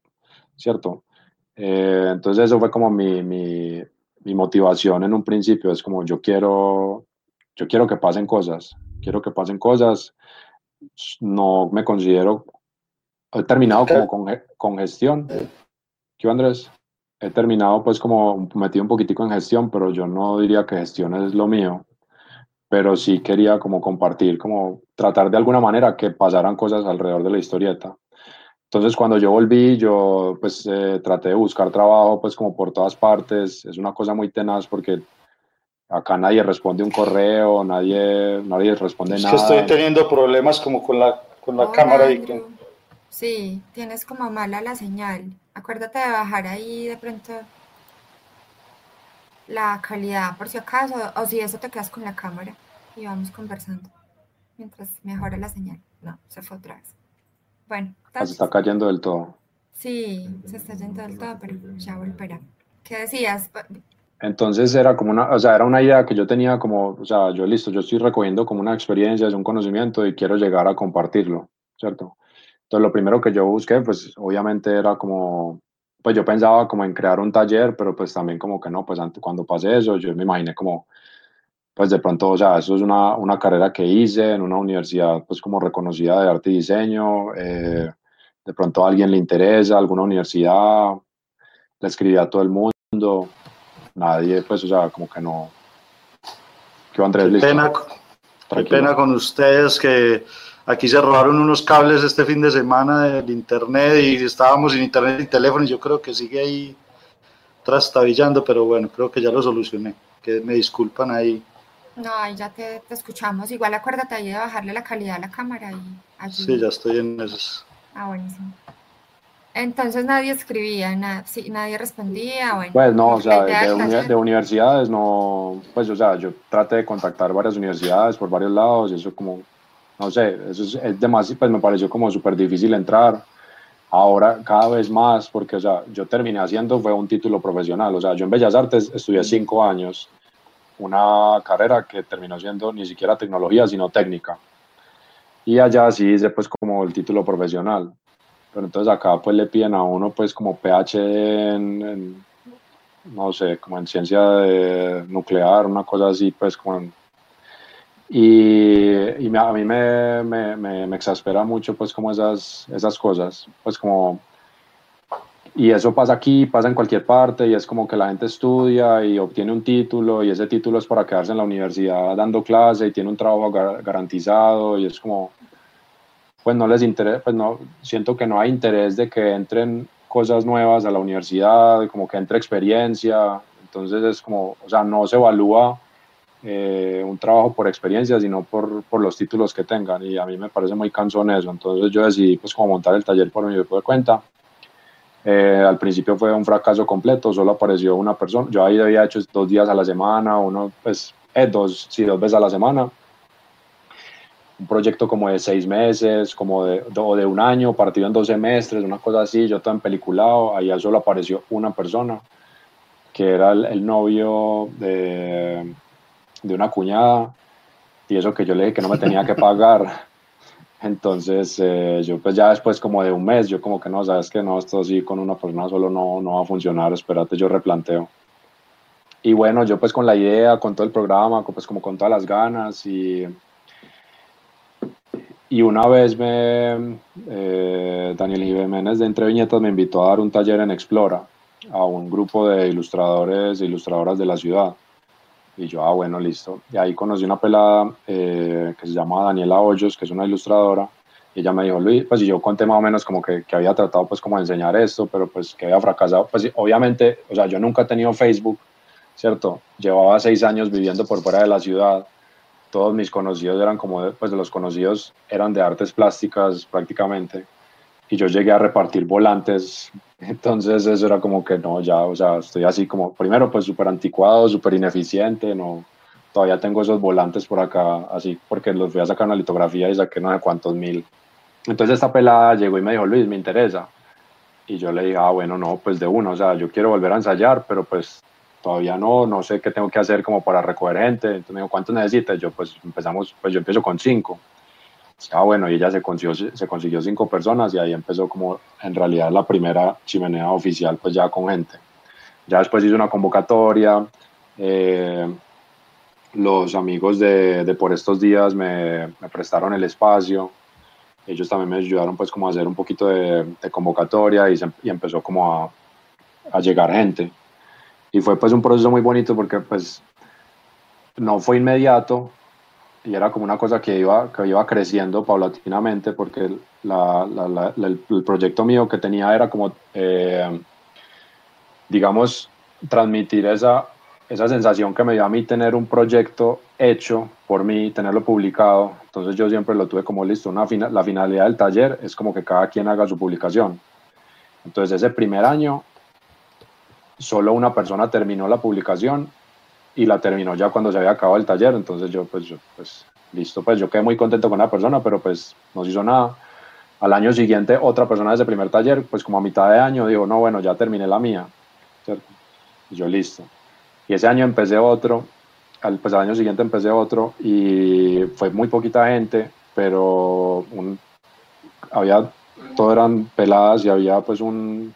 ¿cierto? Eh, entonces eso fue como mi, mi, mi, motivación en un principio, es como yo quiero, yo quiero que pasen cosas, quiero que pasen cosas, no me considero, he terminado como con, con gestión, ¿qué Andrés? He terminado pues como metido un poquitico en gestión, pero yo no diría que gestión es lo mío pero sí quería como compartir, como tratar de alguna manera que pasaran cosas alrededor de la historieta. Entonces cuando yo volví, yo pues eh, traté de buscar trabajo pues como por todas partes, es una cosa muy tenaz porque acá nadie responde un correo, nadie, nadie responde es nada. Es que estoy teniendo problemas como con la, con la Hola, cámara y que... Sí, tienes como mala la señal. Acuérdate de bajar ahí de pronto la calidad por si acaso, o si eso te quedas con la cámara y vamos conversando mientras mejora la señal. No, se fue otra vez. Bueno, ah, se está cayendo del todo. Sí, se está yendo del todo, pero ya volverá. ¿Qué decías? Entonces era como una, o sea, era una idea que yo tenía como, o sea, yo listo, yo estoy recogiendo como una experiencia, es un conocimiento y quiero llegar a compartirlo, ¿cierto? Entonces lo primero que yo busqué, pues obviamente era como, pues yo pensaba como en crear un taller, pero pues también como que no, pues antes, cuando pasé eso, yo me imaginé como, pues de pronto, o sea, eso es una, una carrera que hice en una universidad pues como reconocida de arte y diseño, eh, de pronto a alguien le interesa, alguna universidad, le escribí a todo el mundo, nadie, pues, o sea, como que no. ¿Qué Andrés? Qué pena, qué pena con ustedes que aquí se robaron unos cables este fin de semana del internet y estábamos sin internet y teléfono y yo creo que sigue ahí trastabillando, pero bueno, creo que ya lo solucioné. Que me disculpan ahí. No, ahí ya te, te, escuchamos. Igual acuérdate ahí de bajarle la calidad a la cámara. Y allí... Sí, ya estoy en eso. Ah, buenísimo. Entonces nadie escribía, nada, sí, nadie respondía. Bueno, pues no, o sea, de, de, de, universidades no, pues o sea, yo traté de contactar varias universidades por varios lados y eso como, no sé, eso es, es demasiado, pues me pareció como súper difícil entrar. Ahora cada vez más, porque o sea, yo terminé haciendo fue un título profesional, o sea, yo en Bellas Artes estudié cinco años una carrera que terminó siendo ni siquiera tecnología, sino técnica. Y allá sí hice pues como el título profesional. Pero entonces acá pues le piden a uno pues como PH en, en no sé, como en ciencia de nuclear, una cosa así pues como en, y, y me, a mí me, me, me, exaspera mucho pues como esas, esas cosas, pues como y eso pasa aquí, pasa en cualquier parte y es como que la gente estudia y obtiene un título y ese título es para quedarse en la universidad dando clase y tiene un trabajo gar garantizado y es como, pues no les interesa, pues no, siento que no hay interés de que entren cosas nuevas a la universidad, como que entre experiencia, entonces es como, o sea, no se evalúa eh, un trabajo por experiencia, sino por, por, los títulos que tengan y a mí me parece muy cansón eso, entonces yo decidí pues como montar el taller por mi propia cuenta eh, al principio fue un fracaso completo, solo apareció una persona. Yo ahí había hecho dos días a la semana, uno, pues, eh, dos, sí, dos veces a la semana. Un proyecto como de seis meses, como de, o de un año, partido en dos semestres, una cosa así. Yo en peliculado, ahí solo apareció una persona, que era el, el novio de, de una cuñada, y eso que yo le dije que no me tenía que pagar. Entonces, eh, yo pues ya después como de un mes, yo como que no, sabes que no, esto así con una persona solo no, no va a funcionar, espérate, yo replanteo. Y bueno, yo pues con la idea, con todo el programa, pues como con todas las ganas y, y una vez me, eh, Daniel Jiménez de Entre Viñetas me invitó a dar un taller en Explora a un grupo de ilustradores e ilustradoras de la ciudad. Y yo, ah, bueno, listo. Y ahí conocí una pelada eh, que se llama Daniela Hoyos, que es una ilustradora. Y ella me dijo, Luis, pues y yo conté más o menos como que, que, había tratado pues como de enseñar esto, pero pues que había fracasado. Pues obviamente, o sea, yo nunca he tenido Facebook, ¿cierto? Llevaba seis años viviendo por fuera de la ciudad. Todos mis conocidos eran como, pues de los conocidos eran de artes plásticas prácticamente. Y yo llegué a repartir volantes entonces eso era como que no, ya, o sea, estoy así como, primero pues súper anticuado, súper ineficiente, no, todavía tengo esos volantes por acá, así, porque los voy a sacar una litografía y saqué no sé cuántos mil. Entonces esta pelada llegó y me dijo, Luis, me interesa. Y yo le dije, ah, bueno, no, pues de uno, o sea, yo quiero volver a ensayar, pero pues todavía no, no sé qué tengo que hacer como para recoger gente. Entonces me dijo, ¿cuánto necesitas? Yo pues empezamos, pues yo empiezo con cinco. Ah, bueno, y ella se consiguió, se consiguió cinco personas y ahí empezó como en realidad la primera chimenea oficial, pues ya con gente. Ya después hizo una convocatoria, eh, los amigos de, de, por estos días me, me, prestaron el espacio, ellos también me ayudaron pues como a hacer un poquito de, convocatoria y, y, empezó como a llegar gente. Y fue pues un proceso muy bonito porque pues no fue inmediato, y era como una cosa que iba, que iba creciendo paulatinamente porque la, la, la, el, proyecto mío que tenía era como, eh, digamos, transmitir esa, esa sensación que me dio a mí tener un proyecto hecho por mí, tenerlo publicado. Entonces yo siempre lo tuve como listo. Una la finalidad del taller es como que cada quien haga su publicación. Entonces ese primer año solo una persona terminó la publicación y la terminó ya cuando se había acabado el taller, entonces yo pues, yo, pues listo, pues yo quedé muy contento con la persona, pero pues no se hizo nada. Al año siguiente otra persona de ese primer taller, pues como a mitad de año, digo, no, bueno, ya terminé la mía, ¿cierto? Yo listo. Y ese año empecé otro, al, pues al año siguiente empecé otro y fue muy poquita gente, pero un, había, todo eran peladas y había pues un,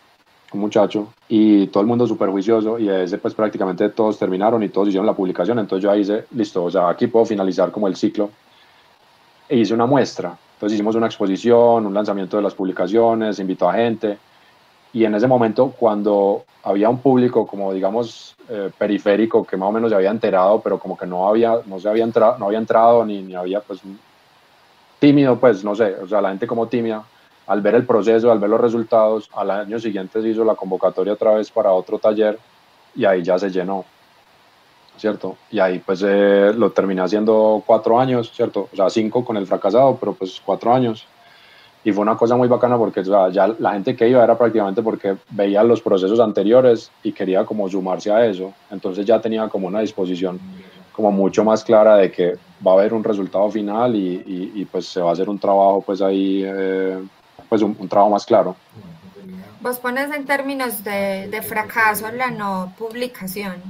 un muchacho y todo el mundo súper juicioso y ese pues prácticamente todos terminaron y todos hicieron la publicación, entonces yo ahí hice, listo, o sea, aquí puedo finalizar como el ciclo. E hice una muestra, entonces hicimos una exposición, un lanzamiento de las publicaciones, invitó a gente. Y en ese momento cuando había un público como digamos eh, periférico que más o menos se había enterado pero como que no había, no se había entrado, no había entrado ni, ni había pues tímido pues no sé, o sea la gente como tímida al ver el proceso, al ver los resultados, al año siguiente se hizo la convocatoria otra vez para otro taller y ahí ya se llenó, ¿cierto? Y ahí pues eh, lo terminé haciendo cuatro años, ¿cierto? O sea, cinco con el fracasado, pero pues cuatro años. Y fue una cosa muy bacana porque ya la gente que iba era prácticamente porque veía los procesos anteriores y quería como sumarse a eso. Entonces ya tenía como una disposición como mucho más clara de que va a haber un resultado final y, y, y pues se va a hacer un trabajo pues ahí eh, pues un, un, trabajo más claro. Vos pones en términos de, de, fracaso la no publicación.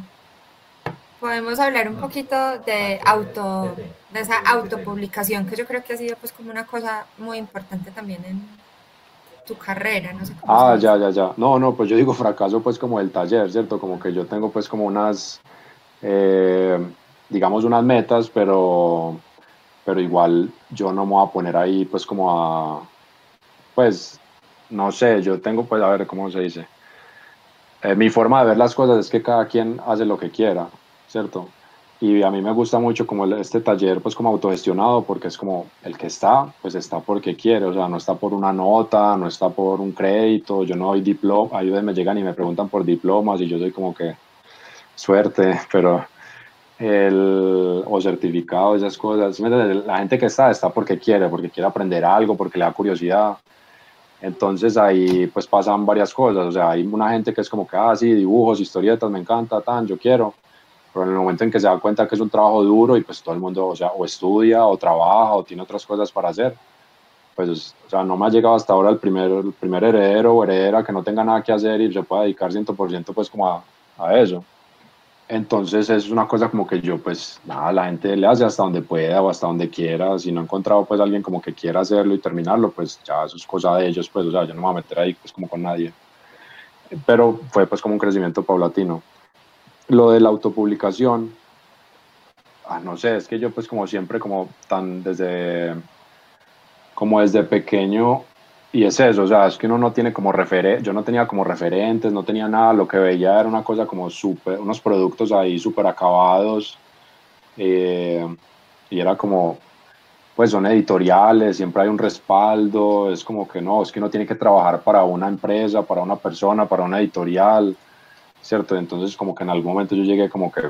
Podemos hablar un poquito de auto, de esa autopublicación que yo creo que ha sido pues como una cosa muy importante también en tu carrera, no sé cómo Ah, ya, ya, ya. No, no, pues yo digo fracaso pues como el taller, ¿cierto? Como que yo tengo pues como unas, eh, digamos unas metas, pero, pero igual yo no me voy a poner ahí pues como a pues, no sé, yo tengo, pues, a ver, ¿cómo se dice? Eh, mi forma de ver las cosas es que cada quien hace lo que quiera, ¿cierto? Y a mí me gusta mucho como este taller, pues como autogestionado, porque es como el que está, pues está porque quiere, o sea, no está por una nota, no está por un crédito, yo no doy diploma, ahí me llegan y me preguntan por diplomas y yo soy como que suerte, pero el, o certificado, esas cosas, la gente que está, está porque quiere, porque quiere aprender algo, porque le da curiosidad, entonces ahí pues pasan varias cosas, o sea, hay una gente que es como que, ah, sí, dibujos, historietas, me encanta, tan, yo quiero, pero en el momento en que se da cuenta que es un trabajo duro y pues todo el mundo, o sea, o estudia, o trabaja, o tiene otras cosas para hacer, pues, o sea, no me ha llegado hasta ahora el primer, el primer heredero o heredera que no tenga nada que hacer y se pueda dedicar 100% pues como a, a eso. Entonces es una cosa como que yo pues nada, la gente le hace hasta donde pueda o hasta donde quiera, si no he encontrado pues alguien como que quiera hacerlo y terminarlo, pues ya eso es cosa de ellos, pues o sea, yo no me voy a meter ahí pues como con nadie. Pero fue pues como un crecimiento paulatino. Lo de la autopublicación, ah, no sé, es que yo pues como siempre como tan desde como desde pequeño y es eso, o sea, es que uno no tiene como referentes, yo no tenía como referentes, no tenía nada, lo que veía era una cosa como súper, unos productos ahí súper acabados, eh, y era como, pues son editoriales, siempre hay un respaldo, es como que no, es que uno tiene que trabajar para una empresa, para una persona, para una editorial, ¿cierto? Entonces como que en algún momento yo llegué como que,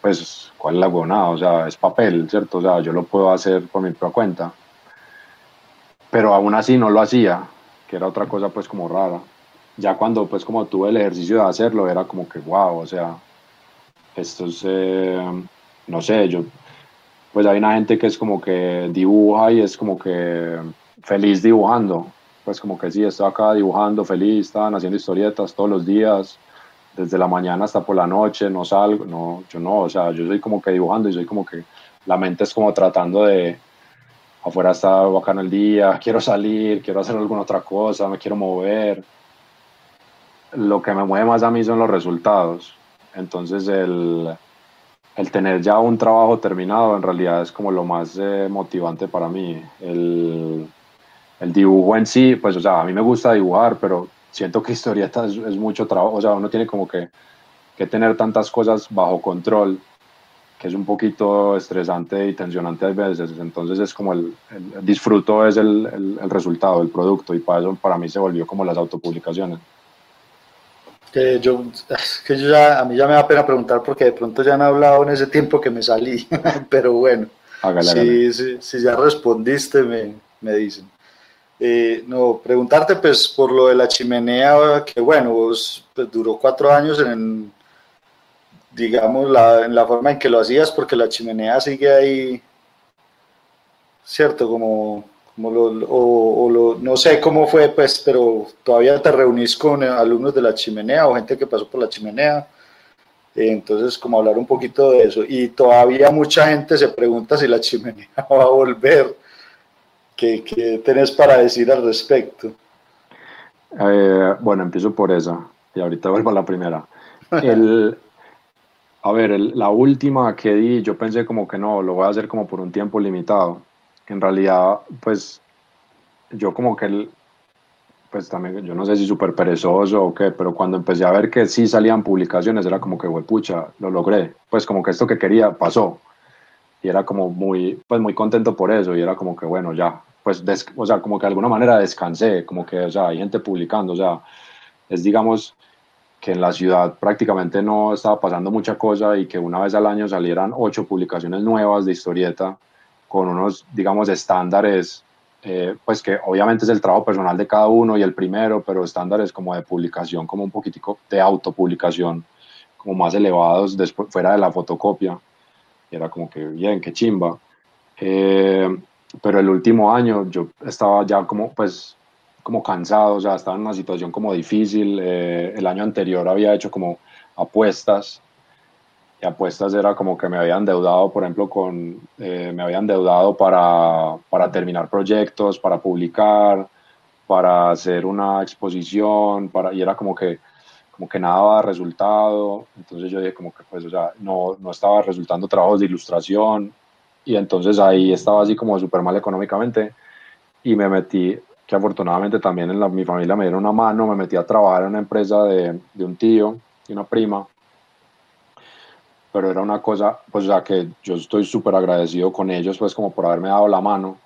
pues, ¿cuál es la buena? O sea, es papel, ¿cierto? O sea, yo lo puedo hacer por mi propia cuenta pero aún así no lo hacía, que era otra cosa pues como rara. Ya cuando pues como tuve el ejercicio de hacerlo era como que wow, o sea, esto es, eh, no sé, yo, pues hay una gente que es como que dibuja y es como que feliz dibujando, pues como que sí, estoy acá dibujando feliz, están haciendo historietas todos los días, desde la mañana hasta por la noche, no salgo, no, yo no, o sea, yo soy como que dibujando y soy como que la mente es como tratando de, afuera está bacano el día, quiero salir, quiero hacer alguna otra cosa, me quiero mover. Lo que me mueve más a mí son los resultados. Entonces el, el tener ya un trabajo terminado en realidad es como lo más eh, motivante para mí. El, el, dibujo en sí, pues o sea, a mí me gusta dibujar, pero siento que historieta es, es mucho trabajo, o sea, uno tiene como que, que tener tantas cosas bajo control que es un poquito estresante y tensionante a veces. Entonces es como el, disfruto es el, el, resultado, el producto y para eso para mí se volvió como las autopublicaciones. Que yo, que yo ya, a mí ya me da pena preguntar porque de pronto ya han hablado en ese tiempo que me salí, pero bueno, si, si, ya respondiste me, me dicen. Eh, no, preguntarte pues por lo de la chimenea, que bueno, vos pues, duró cuatro años en, digamos, la, en la forma en que lo hacías, porque la chimenea sigue ahí, ¿cierto? Como, como lo, o, lo, no sé cómo fue, pues, pero todavía te reunís con alumnos de la chimenea o gente que pasó por la chimenea. Entonces, como hablar un poquito de eso. Y todavía mucha gente se pregunta si la chimenea va a volver. ¿Qué, qué tenés para decir al respecto? Eh, bueno, empiezo por esa y ahorita vuelvo a la primera. El, a ver, la última que di, yo pensé como que no, lo voy a hacer como por un tiempo limitado. En realidad, pues yo como que, el, pues también, yo no sé si súper perezoso o qué, pero cuando empecé a ver que sí salían publicaciones, era como que, pucha, lo logré. Pues como que esto que quería pasó. Y era como muy, pues muy contento por eso. Y era como que, bueno, ya, pues, o sea, como que de alguna manera descansé, como que, o sea, hay gente publicando, o sea, es digamos que en la ciudad prácticamente no estaba pasando mucha cosa y que una vez al año salieran ocho publicaciones nuevas de historieta con unos, digamos, estándares, eh, pues que obviamente es el trabajo personal de cada uno y el primero, pero estándares como de publicación, como un poquitico de autopublicación, como más elevados después, fuera de la fotocopia. Era como que bien, qué chimba. Eh, pero el último año yo estaba ya como, pues como cansado, o sea, estaba en una situación como difícil. Eh, el año anterior había hecho como apuestas y apuestas era como que me habían deudado, por ejemplo, con, eh, me habían deudado para, para, terminar proyectos, para publicar, para hacer una exposición, para, y era como que, como que nada daba resultado. Entonces yo dije como que pues, o sea, no, no estaba resultando trabajos de ilustración y entonces ahí estaba así como súper mal económicamente y me metí que afortunadamente también en mi familia me dieron una mano, me metí a trabajar en una empresa de, de un tío y una prima, pero era una cosa, pues sea, que yo estoy súper agradecido con ellos, pues como por haberme dado la mano,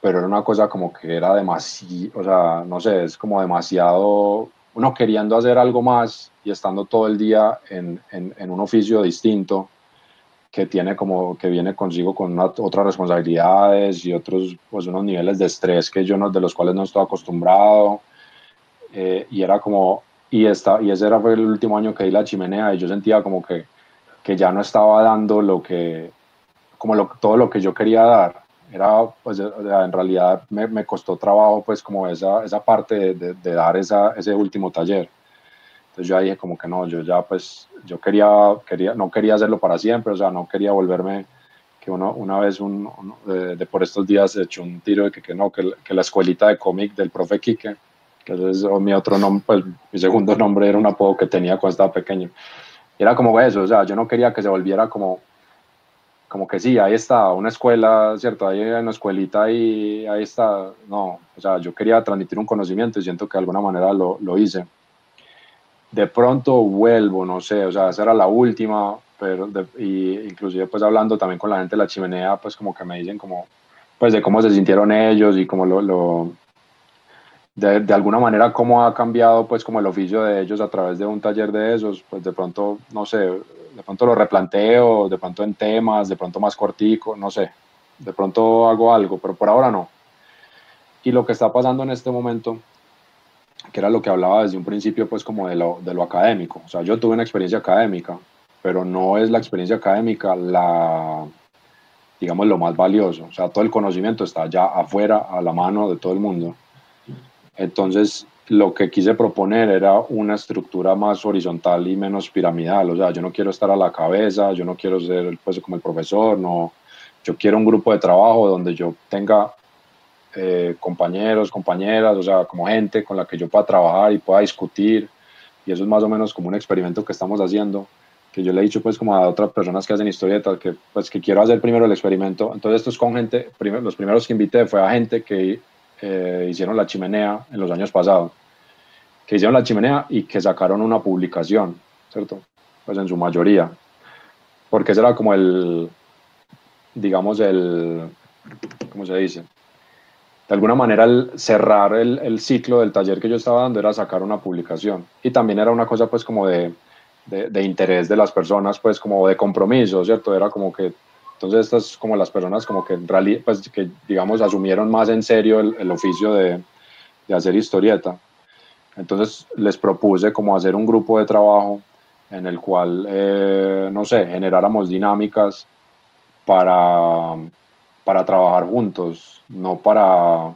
pero era una cosa como que era demasiado, o sea, no sé, es como demasiado, uno queriendo hacer algo más y estando todo el día en, en, en un oficio distinto, que tiene como que viene consigo con otras responsabilidades y otros pues unos niveles de estrés que yo no, de los cuales no estoy acostumbrado. Eh, y era como y esta y ese era fue el último año que di la chimenea y yo sentía como que, que ya no estaba dando lo que como lo, todo lo que yo quería dar. Era pues en realidad me, me costó trabajo pues como esa, esa parte de, de, dar esa, ese último taller Entonces yo dije como que no, yo ya pues, yo quería, quería, no quería hacerlo para siempre, o sea, no quería volverme, que uno, una vez un, de, por estos días he hecho un tiro de que, que no, que, que, la escuelita de cómic del profe Quique, que es mi otro nombre, pues mi segundo nombre era un apodo que tenía cuando estaba pequeño. Y era como eso, o sea, yo no quería que se volviera como, como que sí, ahí está, una escuela, ¿cierto? Ahí hay una escuelita y ahí está. No, o sea, yo quería transmitir un conocimiento y siento que de alguna manera lo, lo hice de pronto vuelvo, no sé, o sea, esa era la última, pero y inclusive pues hablando también con la gente de la chimenea, pues como que me dicen como, pues de cómo se sintieron ellos y como lo, lo de, de, alguna manera cómo ha cambiado pues como el oficio de ellos a través de un taller de esos, pues de pronto, no sé, de pronto lo replanteo, de pronto en temas, de pronto más cortico, no sé, de pronto hago algo, pero por ahora no. Y lo que está pasando en este momento que era lo que hablaba desde un principio, pues como de lo, de lo académico. O sea, yo tuve una experiencia académica, pero no es la experiencia académica la, digamos, lo más valioso. O sea, todo el conocimiento está ya afuera, a la mano de todo el mundo. Entonces, lo que quise proponer era una estructura más horizontal y menos piramidal. O sea, yo no quiero estar a la cabeza, yo no quiero ser pues, como el profesor, no. Yo quiero un grupo de trabajo donde yo tenga eh, compañeros, compañeras, o sea, como gente con la que yo pueda trabajar y pueda discutir. Y eso es más o menos como un experimento que estamos haciendo, que yo le he dicho pues como a otras personas que hacen historietas, que pues que quiero hacer primero el experimento. Entonces esto es con gente, los primeros que invité fue a gente que eh, hicieron la chimenea en los años pasados, que hicieron la chimenea y que sacaron una publicación, ¿cierto? Pues en su mayoría. Porque ese era como el, digamos, el, ¿cómo se dice? De alguna manera el cerrar el, ciclo del taller que yo estaba dando era sacar una publicación y también era una cosa pues como de, de, interés de las personas pues como de compromiso, ¿cierto? Era como que entonces estas como las personas como que, pues, que digamos asumieron más en serio el, el oficio de, de, hacer historieta. Entonces les propuse como hacer un grupo de trabajo en el cual, eh, no sé, generáramos dinámicas para, para trabajar juntos, no para,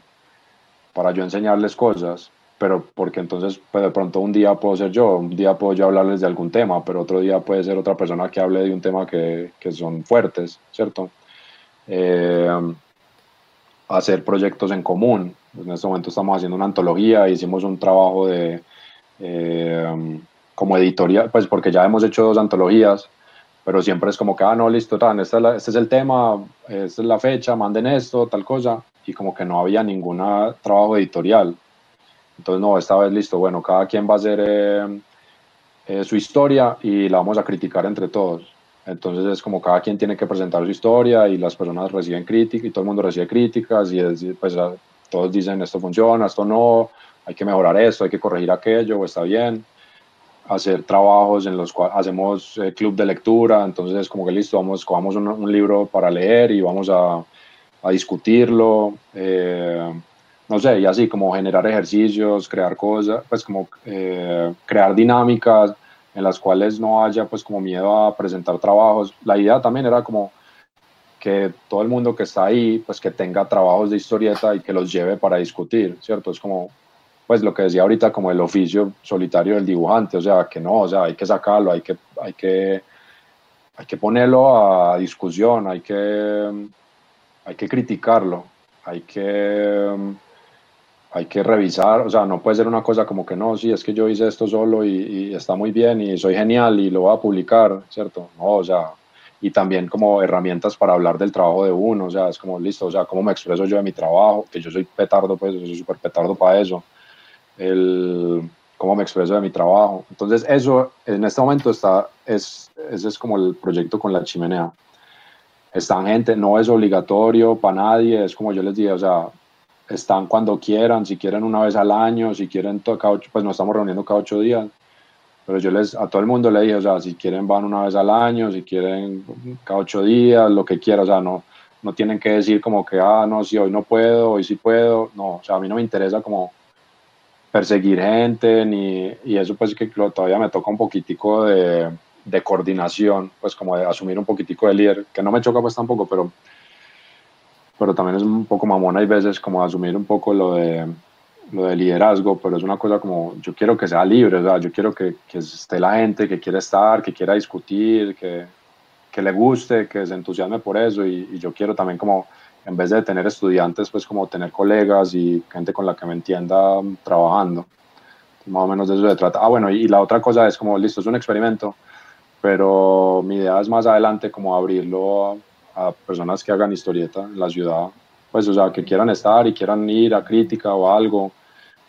para yo enseñarles cosas, pero porque entonces pues de pronto un día puedo ser yo, un día puedo yo hablarles de algún tema, pero otro día puede ser otra persona que hable de un tema que, que son fuertes, ¿cierto? Eh, hacer proyectos en común. En este momento estamos haciendo una antología, hicimos un trabajo de eh, como editorial, pues porque ya hemos hecho dos antologías, pero siempre es como que, ah, no, listo, tan, este, es este es el tema, esta es la fecha, manden esto, tal cosa, y como que no había ningún trabajo editorial. Entonces, no, esta vez listo, bueno, cada quien va a hacer eh, eh, su historia y la vamos a criticar entre todos. Entonces es como cada quien tiene que presentar su historia y las personas reciben críticas y todo el mundo recibe críticas y pues todos dicen esto funciona, esto no, hay que mejorar esto, hay que corregir aquello, está bien hacer trabajos en los cuales hacemos eh, club de lectura, entonces es como que listo, vamos, cojamos un, libro para leer y vamos a, a discutirlo, eh, no sé, y así como generar ejercicios, crear cosas, pues como eh, crear dinámicas en las cuales no haya pues como miedo a presentar trabajos. La idea también era como que todo el mundo que está ahí pues que tenga trabajos de historieta y que los lleve para discutir, ¿cierto? Es como pues lo que decía ahorita como el oficio solitario del dibujante, o sea, que no, o sea, hay que sacarlo, hay que, hay que, hay que ponerlo a discusión, hay que, hay que criticarlo, hay que, hay que revisar, o sea, no puede ser una cosa como que no, sí, es que yo hice esto solo y, está muy bien y soy genial y lo voy a publicar, ¿cierto? No, o sea, y también como herramientas para hablar del trabajo de uno, o sea, es como listo, o sea, cómo me expreso yo de mi trabajo, que yo soy petardo, pues, yo soy súper petardo para eso el cómo me expreso de mi trabajo. Entonces eso en este momento está, es, ese es como el proyecto con la chimenea. Están gente, no es obligatorio para nadie, es como yo les dije, o sea, están cuando quieran, si quieren una vez al año, si quieren, cada ocho, pues nos estamos reuniendo cada ocho días, pero yo les, a todo el mundo le dije, o sea, si quieren van una vez al año, si quieren cada ocho días, lo que quieran, o sea, no, no tienen que decir como que, ah, no, si hoy no puedo, hoy sí puedo, no, o sea, a mí no me interesa como perseguir gente, ni, y eso pues que todavía me toca un poquitico de, de, coordinación, pues como de asumir un poquitico de líder, que no me choca pues tampoco, pero, pero también es un poco mamón hay veces como asumir un poco lo de lo de liderazgo, pero es una cosa como, yo quiero que sea libre, o sea, yo quiero que, que esté la gente que quiere estar, que quiera discutir, que, que le guste, que se entusiasme por eso y, y, yo quiero también como, en vez de tener estudiantes, pues como tener colegas y gente con la que me entienda trabajando. Más o menos de eso se trata. Ah, bueno, y la otra cosa es como, listo, es un experimento, pero mi idea es más adelante como abrirlo a, a personas que hagan historieta en la ciudad pues, o sea, que quieran estar y quieran ir a crítica o algo,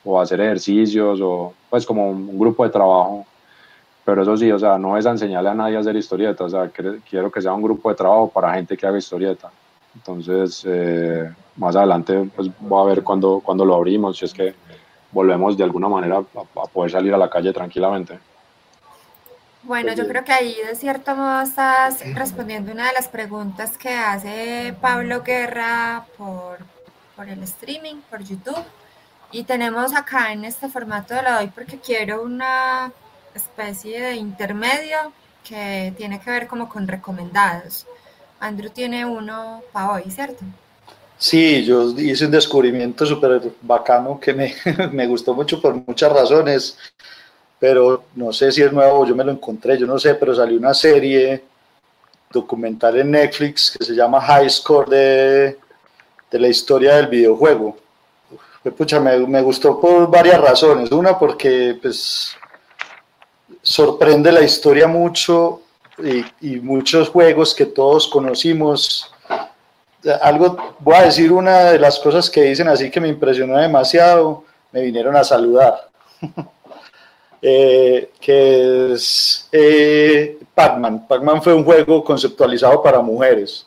o hacer ejercicios, o pues como un, grupo de trabajo. Pero eso sí, o sea, no es enseñarle a nadie a hacer historieta, o sea, quiero que sea un grupo de trabajo para gente que haga historieta. Entonces, eh, más adelante, pues voy a ver cuándo cuando lo abrimos, si es que volvemos de alguna manera a, a poder salir a la calle tranquilamente. Bueno, yo creo que ahí de cierto modo estás respondiendo una de las preguntas que hace Pablo Guerra por, por el streaming, por YouTube. Y tenemos acá en este formato de la doy porque quiero una especie de intermedio que tiene que ver como con recomendados. Andrew tiene uno para hoy, ¿cierto? Sí, yo hice un descubrimiento súper bacano que me, me gustó mucho por muchas razones pero no sé si es nuevo, yo me lo encontré, yo no sé, pero salió una serie documental en Netflix que se llama High Score de, de la historia del videojuego. Pucha, me, me, gustó por varias razones. Una, porque pues sorprende la historia mucho y, y muchos juegos que todos conocimos. Algo, voy a decir una de las cosas que dicen así que me impresionó demasiado. Me vinieron a saludar. eh, que es eh, Pac-Man. Pac-Man fue un juego conceptualizado para mujeres.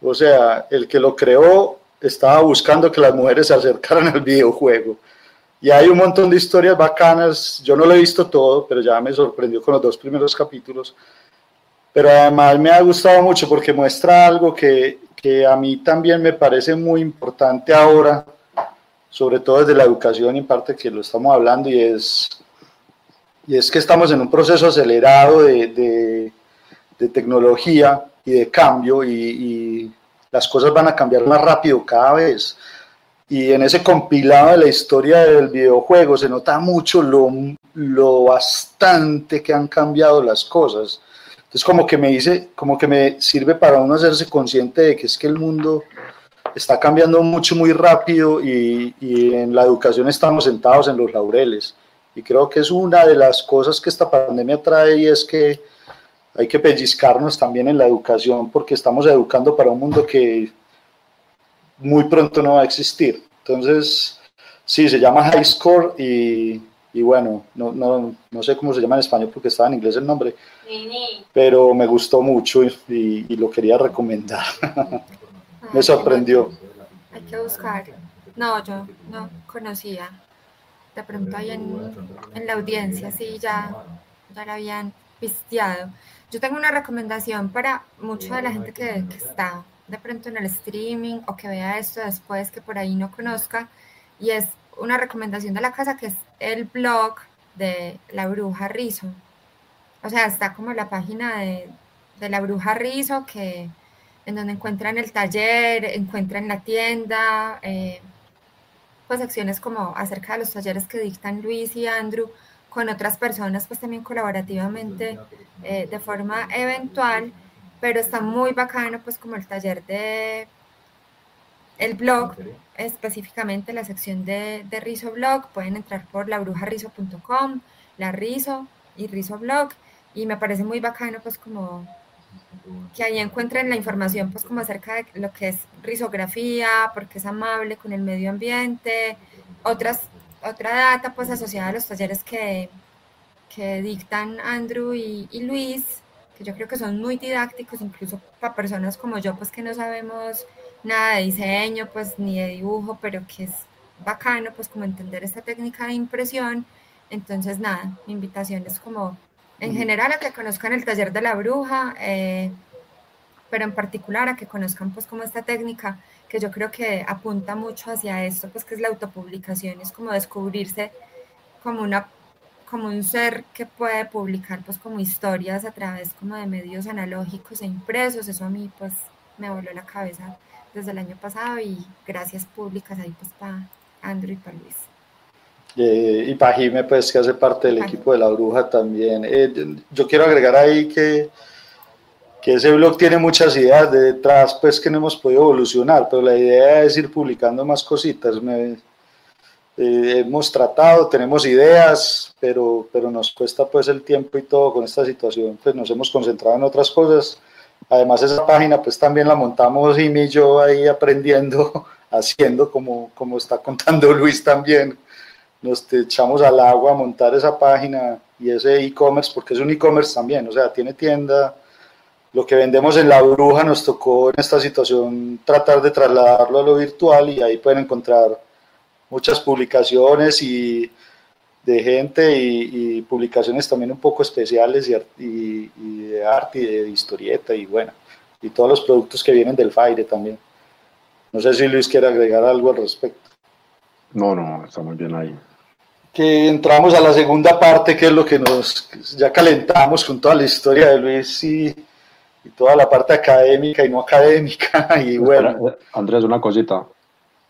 O sea, el que lo creó estaba buscando que las mujeres se acercaran al videojuego. Y hay un montón de historias bacanas. Yo no lo he visto todo, pero ya me sorprendió con los dos primeros capítulos. Pero además me ha gustado mucho porque muestra algo que, que a mí también me parece muy importante ahora, sobre todo desde la educación, en parte que lo estamos hablando, y es y es que estamos en un proceso acelerado de, de, de tecnología y de cambio y, y, las cosas van a cambiar más rápido cada vez. Y en ese compilado de la historia del videojuego se nota mucho lo, lo bastante que han cambiado las cosas. Entonces como que me dice, como que me sirve para uno hacerse consciente de que es que el mundo está cambiando mucho, muy rápido y, y en la educación estamos sentados en los laureles. Y creo que es una de las cosas que esta pandemia trae y es que hay que pellizcarnos también en la educación porque estamos educando para un mundo que muy pronto no va a existir. Entonces, sí, se llama High Score y, y bueno, no, no, no, sé cómo se llama en español porque estaba en inglés el nombre, pero me gustó mucho y, lo quería recomendar. me sorprendió. Hay que buscar. No, yo no conocía de pronto ahí en, la audiencia, sí, ya, ya la habían pisteado. Yo tengo una recomendación para mucha de la gente que, que, está de pronto en el streaming o que vea esto después, que por ahí no conozca, y es una recomendación de la casa que es el blog de la bruja Rizo. O sea, está como la página de, de la bruja Rizo, que en donde encuentran el taller, encuentran la tienda, eh, pues acciones como acerca de los talleres que dictan Luis y Andrew con otras personas, pues también colaborativamente eh, de forma eventual, pero está muy bacano pues como el taller de el blog, específicamente la sección de, de Rizo Blog, pueden entrar por labrujarrizo.com, la Rizo y Rizo Blog, y me parece muy bacano pues como que ahí encuentren la información pues como acerca de lo que es risografía, porque es amable con el medio ambiente, otras, otra data pues asociada a los talleres que, que dictan Andrew y, y, Luis, que yo creo que son muy didácticos, incluso para personas como yo pues que no sabemos nada de diseño pues ni de dibujo, pero que es bacano pues como entender esta técnica de impresión. Entonces nada, mi invitación es como en general a que conozcan el taller de la bruja, eh, pero en particular a que conozcan pues como esta técnica que yo creo que apunta mucho hacia esto, pues que es la autopublicación, es como descubrirse como una como un ser que puede publicar pues como historias a través como de medios analógicos e impresos, eso a mí pues me voló la cabeza desde el año pasado y gracias públicas ahí pues para Andrew y para Luis. Eh, y para Jime, pues que hace parte del equipo de la bruja también. Eh, yo quiero agregar ahí que, que ese blog tiene muchas ideas detrás, pues que no hemos podido evolucionar, pero la idea es ir publicando más cositas. Me, eh, hemos tratado, tenemos ideas, pero, pero nos cuesta pues el tiempo y todo con esta situación, pues nos hemos concentrado en otras cosas. Además esa página pues también la montamos y y yo ahí aprendiendo, haciendo como, como está contando Luis también. Nos echamos al agua a montar esa página y ese e-commerce, porque es un e-commerce también, o sea, tiene tienda. Lo que vendemos en La Bruja nos tocó en esta situación tratar de trasladarlo a lo virtual y ahí pueden encontrar muchas publicaciones y de gente y, publicaciones también un poco especiales y, de arte y de historieta y bueno, y todos los productos que vienen del Faire también. No sé si Luis quiere agregar algo al respecto. No, no, está muy bien ahí. Que entramos a la segunda parte, que es lo que nos ya calentamos con toda la historia de Luis y, y toda la parte académica y no académica. Y bueno. Andrés, una cosita.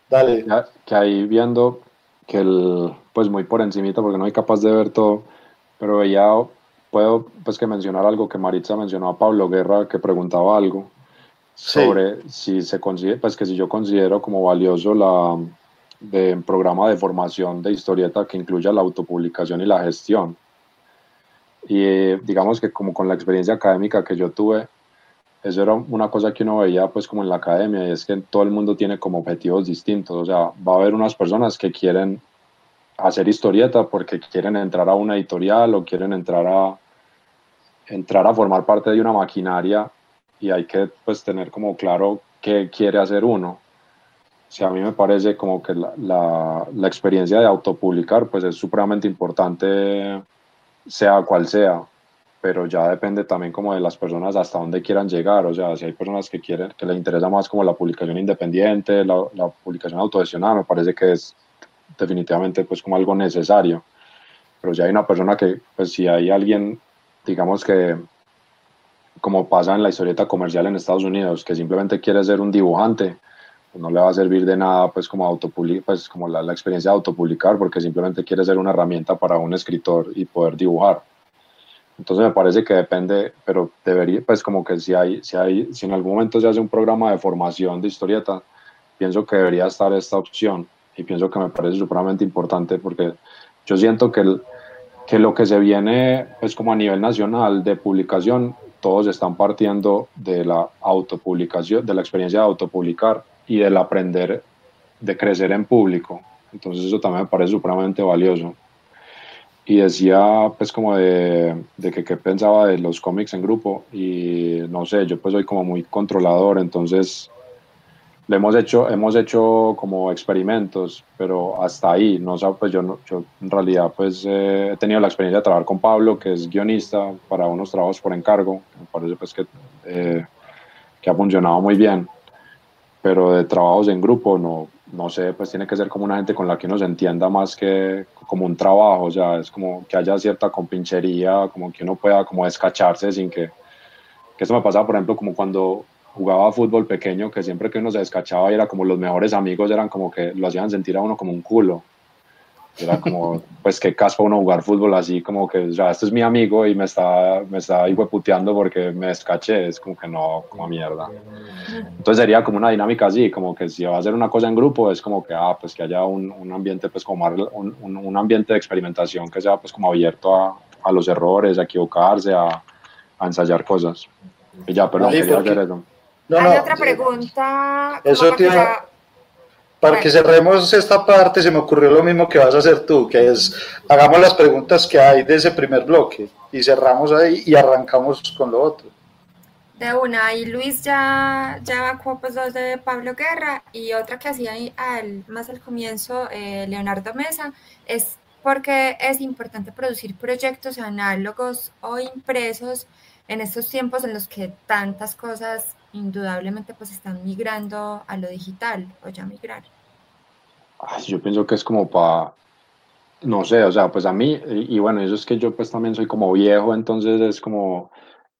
Dale. Que ahí viendo que el, pues muy por encimita, porque no hay capaz de ver todo, pero ya puedo pues que mencionar algo que Maritza mencionó a Pablo Guerra, que preguntaba algo sobre si se considera, pues que si yo considero como valioso la de programa de formación de historieta que incluya la autopublicación y la gestión. Y eh, digamos que como con la experiencia académica que yo tuve, eso era una cosa que uno veía pues como en la academia y es que todo el mundo tiene como objetivos distintos, o sea, va a haber unas personas que quieren hacer historieta porque quieren entrar a una editorial o quieren entrar a entrar a formar parte de una maquinaria y hay que pues tener como claro qué quiere hacer uno. Sea, a mí me parece como que la, la, la experiencia de autopublicar pues es supremamente importante sea cual sea pero ya depende también como de las personas hasta dónde quieran llegar, o sea, si hay personas que quieren, que les interesa más como la publicación independiente, la, la publicación autogestionada, me parece que es definitivamente pues como algo necesario, pero si hay una persona que, pues si hay alguien, digamos que, como pasa en la historieta comercial en Estados Unidos, que simplemente quiere ser un dibujante, no le va a servir de nada pues como autopublicar, pues como la, la experiencia de autopublicar, porque simplemente quiere ser una herramienta para un escritor y poder dibujar. Entonces me parece que depende, pero debería, pues como que si hay, si hay, si en algún momento se hace un programa de formación de historieta, pienso que debería estar esta opción y pienso que me parece supremamente importante porque yo siento que, el, que lo que se viene, pues como a nivel nacional de publicación, todos están partiendo de la autopublicación, de la experiencia de autopublicar y del aprender de crecer en público. Entonces eso también me parece supremamente valioso. Y decía pues como de, de que qué pensaba de los cómics en grupo y no sé, yo pues soy como muy controlador, entonces le hemos hecho, hemos hecho como experimentos, pero hasta ahí, no sé, pues yo, yo en realidad pues eh, he tenido la experiencia de trabajar con Pablo, que es guionista para unos trabajos por encargo, me parece pues que, eh, que ha funcionado muy bien, pero de trabajos en grupo no, no sé, pues tiene que ser como una gente con la que uno se entienda más que como un trabajo, o sea, es como que haya cierta compinchería, como que uno pueda como descacharse sin que, que eso me pasaba, por ejemplo, como cuando jugaba fútbol pequeño, que siempre que uno se descachaba y era como los mejores amigos, eran como que lo hacían sentir a uno como un culo. Era como, pues qué caspa uno jugar fútbol así, como que, ya, este es mi amigo y me está, me está puteando porque me descaché, es como que no, como mierda. Entonces sería como una dinámica así, como que si va a hacer una cosa en grupo, es como que, ah, pues que haya un, un ambiente, pues como un, un, ambiente de experimentación que sea pues como abierto a, a los errores, a equivocarse, a, a ensayar cosas. Y ya, perdón, quería hacer eso. No, Hay otra pregunta. Eso tiene... Para que cerremos esta parte, se me ocurrió lo mismo que vas a hacer tú, que es, hagamos las preguntas que hay de ese primer bloque y cerramos ahí y arrancamos con lo otro. De una, y Luis ya, ya evacuó pues dos de Pablo Guerra y otra que hacía al, más al comienzo eh, Leonardo Mesa es porque es importante producir proyectos análogos o impresos en estos tiempos en los que tantas cosas indudablemente pues están migrando a lo digital o ya migrar. yo pienso que es como para, no sé, o sea, pues a mí, y, bueno, eso es que yo pues también soy como viejo, entonces es como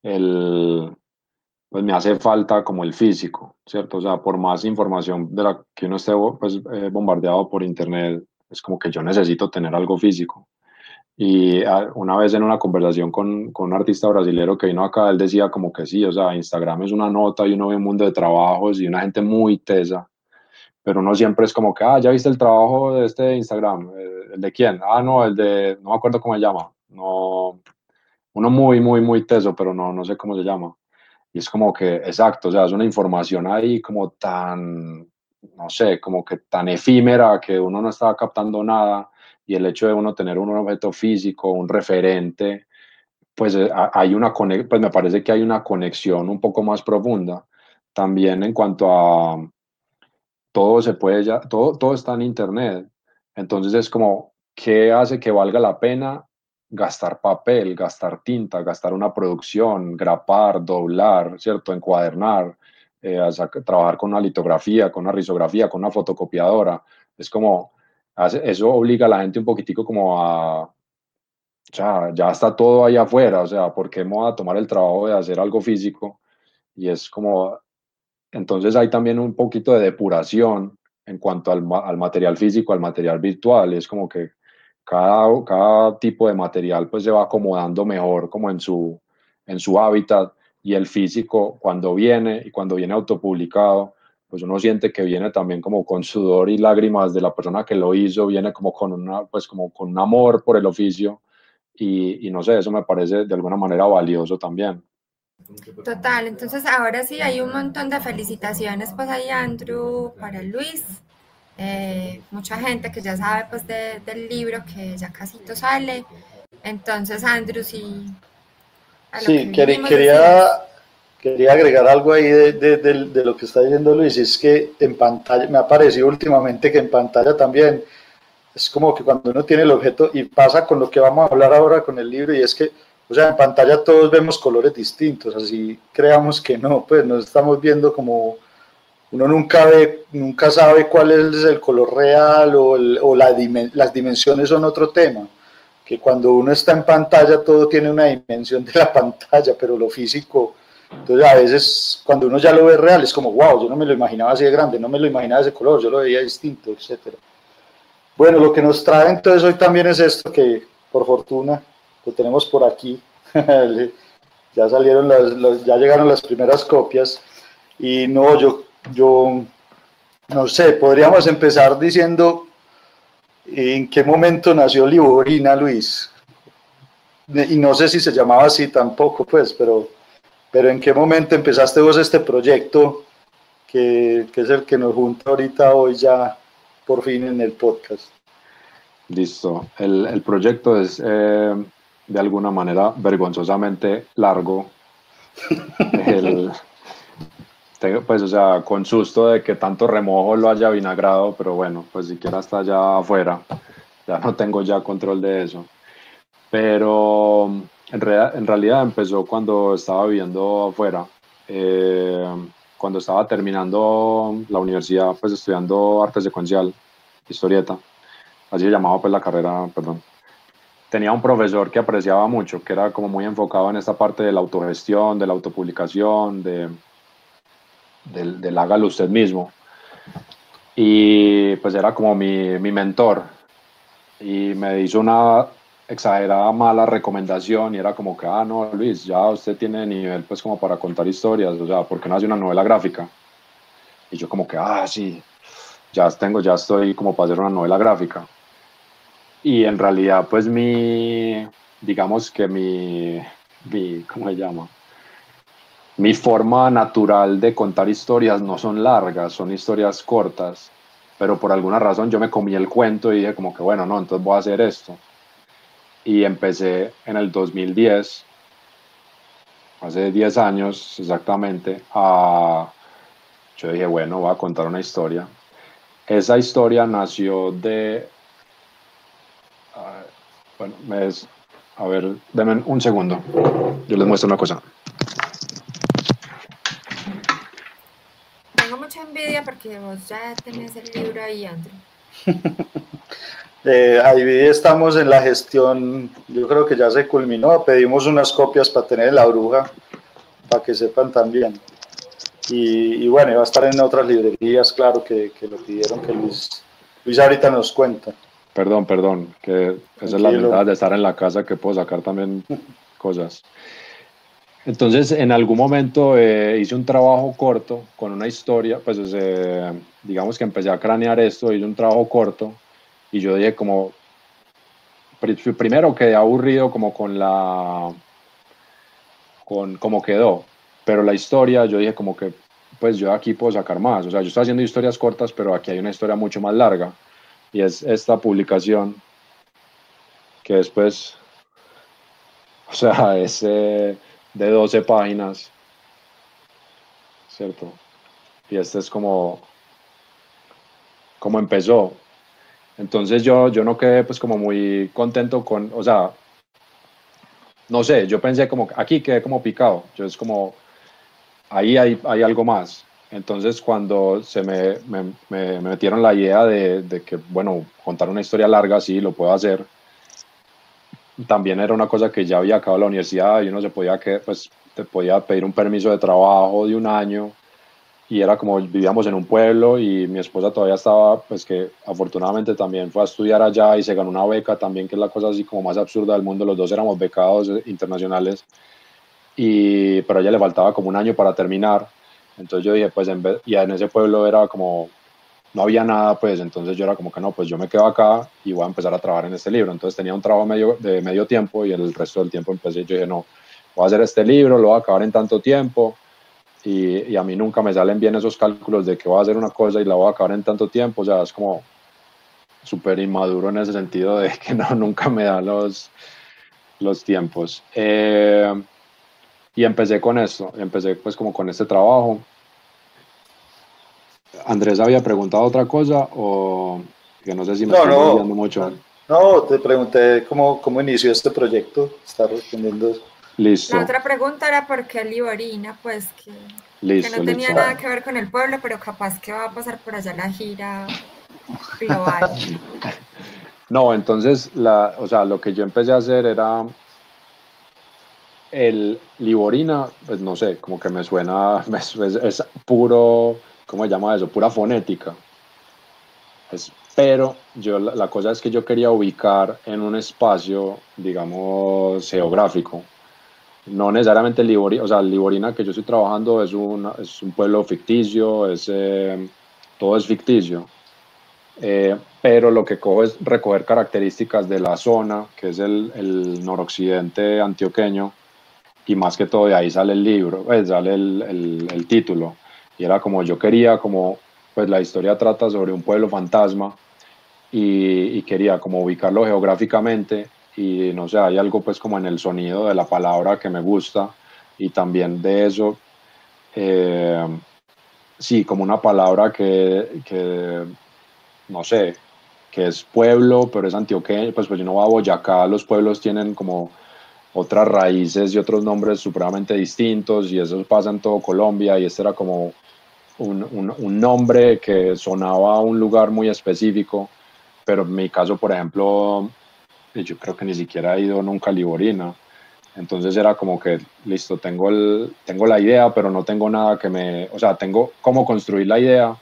el, pues me hace falta como el físico, ¿cierto? O sea, por más información de la que uno esté pues, eh, bombardeado por internet, es como que yo necesito tener algo físico. Y ah, una vez en una conversación con, con, un artista brasilero que vino acá, él decía como que sí, o sea, Instagram es una nota y uno ve un mundo de trabajos y una gente muy tesa, pero uno siempre es como que, ah, ya viste el trabajo de este Instagram, eh, ¿el de quién? Ah, no, el de, no me acuerdo cómo se llama, no, uno muy, muy, muy teso, pero no, no sé cómo se llama. Y es como que, exacto, o sea, es una información ahí como tan, no sé, como que tan efímera que uno no estaba captando nada y el hecho de uno tener un objeto físico, un referente, pues eh, hay una pues me parece que hay una conexión un poco más profunda. También en cuanto a todo se puede ya, todo, todo está en internet. Entonces es como, ¿qué hace que valga la pena gastar papel, gastar tinta, gastar una producción, grapar, doblar, ¿cierto? Encuadernar, eh, trabajar con una litografía, con una risografía, con una fotocopiadora. Es como, eso obliga a la gente un poquitico como a, ya está todo ahí afuera, o sea, ¿por qué me a tomar el trabajo de hacer algo físico? Y es como, entonces hay también un poquito de depuración en cuanto al, al material físico, al material virtual, es como que cada, cada tipo de material pues se va acomodando mejor como en su, en su hábitat y el físico cuando viene y cuando viene autopublicado pues uno siente que viene también como con sudor y lágrimas de la persona que lo hizo, viene como con, una, pues como con un amor por el oficio y, y no sé, eso me parece de alguna manera valioso también. Total, entonces ahora sí hay un montón de felicitaciones pues ahí Andrew para Luis, eh, mucha gente que ya sabe pues del libro que ya casi sale, entonces Andrew sí. Sí, quería, Quería agregar algo ahí de, de, de, lo que está diciendo Luis, es que en pantalla, me ha parecido últimamente que en pantalla también es como que cuando uno tiene el objeto y pasa con lo que vamos a hablar ahora con el libro y es que, o sea, en pantalla todos vemos colores distintos, así creamos que no, pues nos estamos viendo como uno nunca ve, nunca sabe cuál es el color real o, o la, las dimensiones son otro tema, que cuando uno está en pantalla todo tiene una dimensión de la pantalla, pero lo físico entonces a veces cuando uno ya lo ve real es como, wow, yo no me lo imaginaba así de grande, no me lo imaginaba de ese color, yo lo veía distinto, etc. Bueno, lo que nos trae entonces hoy también es esto que por fortuna lo tenemos por aquí. ya salieron las, ya llegaron las primeras copias y no, yo, yo no sé, podríamos empezar diciendo en qué momento nació Liborina, Luis. Y no sé si se llamaba así tampoco, pues, pero pero ¿en qué momento empezaste vos este proyecto que, que es el que nos junta ahorita hoy ya por fin en el podcast? Listo. El, el proyecto es eh, de alguna manera vergonzosamente largo. el, pues, o sea, con susto de que tanto remojo lo haya vinagrado, pero bueno, pues siquiera está ya afuera. Ya no tengo ya control de eso. Pero en, en, realidad empezó cuando estaba viviendo afuera, eh, cuando estaba terminando la universidad, pues estudiando arte secuencial, historieta, así se llamaba pues la carrera, perdón. Tenía un profesor que apreciaba mucho, que era como muy enfocado en esta parte de la autogestión, de la autopublicación, de, del, del hágalo usted mismo. Y pues era como mi, mi mentor. Y me hizo una exagerada mala recomendación y era como que, ah, no, Luis, ya usted tiene nivel pues como para contar historias, o sea, ¿por qué no hace una novela gráfica? Y yo como que, ah, sí, ya tengo, ya estoy como para hacer una novela gráfica. Y en realidad, pues mi, digamos que mi, mi ¿cómo se llama? Mi forma natural de contar historias no son largas, son historias cortas, pero por alguna razón yo me comí el cuento y dije como que, bueno, no, entonces voy a hacer esto y empecé en el 2010, hace 10 años exactamente, a, yo dije, bueno, voy a contar una historia. Esa historia nació de, bueno, a ver, denme un segundo, yo les muestro una cosa. Tengo mucha envidia porque vos ya tenés el libro ahí, Andrew. Eh, ahí estamos en la gestión, yo creo que ya se culminó, pedimos unas copias para tener la bruja para que sepan también. Y, bueno, va a estar en otras librerías, claro, que, que lo pidieron que Luis, Luis ahorita nos cuenta. Perdón, perdón, que esa es la verdad de estar en la casa que puedo sacar también cosas. Entonces, en algún momento eh, hice un trabajo corto con una historia, pues eh, digamos que empecé a cranear esto, hice un trabajo corto y yo dije como, primero quedé aburrido como con la, con cómo quedó, pero la historia yo dije como que, pues yo aquí puedo sacar más, o sea, yo estoy haciendo historias cortas, pero aquí hay una historia mucho más larga y es esta publicación que después, o sea, es de 12 páginas, ¿cierto? Y este es como, como empezó. Entonces yo, yo no quedé pues como muy contento con, o sea, no sé, yo pensé como, aquí quedé como picado, yo es como, ahí hay, hay algo más. Entonces, cuando se me, me, metieron la idea de, de, que, bueno, contar una historia larga, sí, lo puedo hacer. También era una cosa que ya había acabado la universidad y uno se podía, que, pues, te podía pedir un permiso de trabajo de un año y era como vivíamos en un pueblo y mi esposa todavía estaba, pues que afortunadamente también fue a estudiar allá y se ganó una beca también, que es la cosa así como más absurda del mundo, los dos éramos becados internacionales, y, pero a ella le faltaba como un año para terminar entonces yo dije, pues en vez, y en ese pueblo era como, no había nada, pues entonces yo era como que no, pues yo me quedo acá y voy a empezar a trabajar en este libro. Entonces tenía un trabajo medio, de medio tiempo y el resto del tiempo empecé, yo dije, no, voy a hacer este libro, lo voy a acabar en tanto tiempo. Y, y a mí nunca me salen bien esos cálculos de que voy a hacer una cosa y la voy a acabar en tanto tiempo. O sea, es como súper inmaduro en ese sentido de que no, nunca me da los, los tiempos. Eh, y empecé con esto, empecé pues como con este trabajo. Andrés había preguntado otra cosa o que no sé si me no, estoy no, mucho. No, te pregunté cómo, cómo inició este proyecto, está respondiendo. Listo. La otra pregunta era por qué Liborina, pues que, que no tenía nada que ver con el pueblo, pero capaz que va a pasar por allá la gira global. no, entonces, la, o sea, lo que yo empecé a hacer era el Liborina, pues no sé, como que me suena, es, puro, ¿cómo se llama eso? Pura fonética. pero yo, la, cosa es que yo quería ubicar en un espacio, digamos, geográfico. No necesariamente Liborina, o sea, Liborina que yo estoy trabajando es, es un pueblo ficticio, es, eh, todo es ficticio. Eh, pero lo que cojo es recoger características de la zona, que es el, el noroccidente antioqueño, y más que todo de ahí sale el libro, pues sale el, el, título. Y era como yo quería, como pues la historia trata sobre un pueblo fantasma y, y, quería como ubicarlo geográficamente y no sé, hay algo pues como en el sonido de la palabra que me gusta y también de eso, eh, sí, como una palabra que, que, no sé, que es pueblo, pero es antioqueño, pues pues yo no voy a Boyacá, los pueblos tienen como otras raíces y otros nombres supremamente distintos y eso pasa en todo Colombia y este era como un, un, nombre que sonaba a un lugar muy específico, pero en mi caso, por ejemplo, yo creo que ni siquiera he ido nunca a Liborina, entonces era como que, listo, tengo, el, tengo la idea, pero no tengo nada que me, o sea, tengo cómo construir la idea,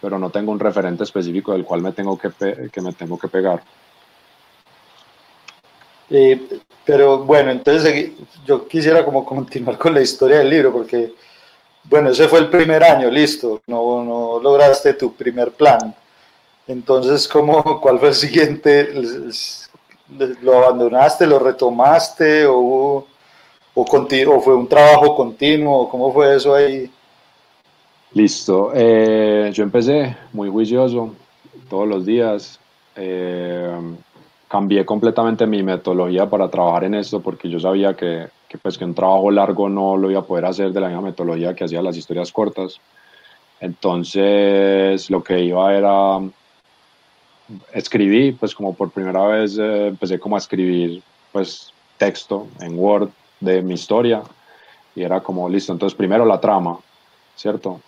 pero no tengo un referente específico del cual me tengo que, que, me tengo que pegar. Pero bueno, entonces yo quisiera como continuar con la historia del libro, porque, bueno, ese fue el primer año, listo, no, no lograste tu primer plan. Entonces, ¿cómo, ¿cuál fue el siguiente? ¿Lo abandonaste, lo retomaste o, o, o fue un trabajo continuo? ¿Cómo fue eso ahí? Listo, eh, yo empecé muy juicioso todos los días. Eh, cambié completamente mi metodología para trabajar en esto porque yo sabía que, que, pues, que un trabajo largo no lo iba a poder hacer de la misma metodología que hacía las historias cortas. Entonces lo que iba era escribí, pues como por primera vez eh, empecé como a escribir pues texto en Word de mi historia y era como listo, entonces primero la trama, ¿cierto?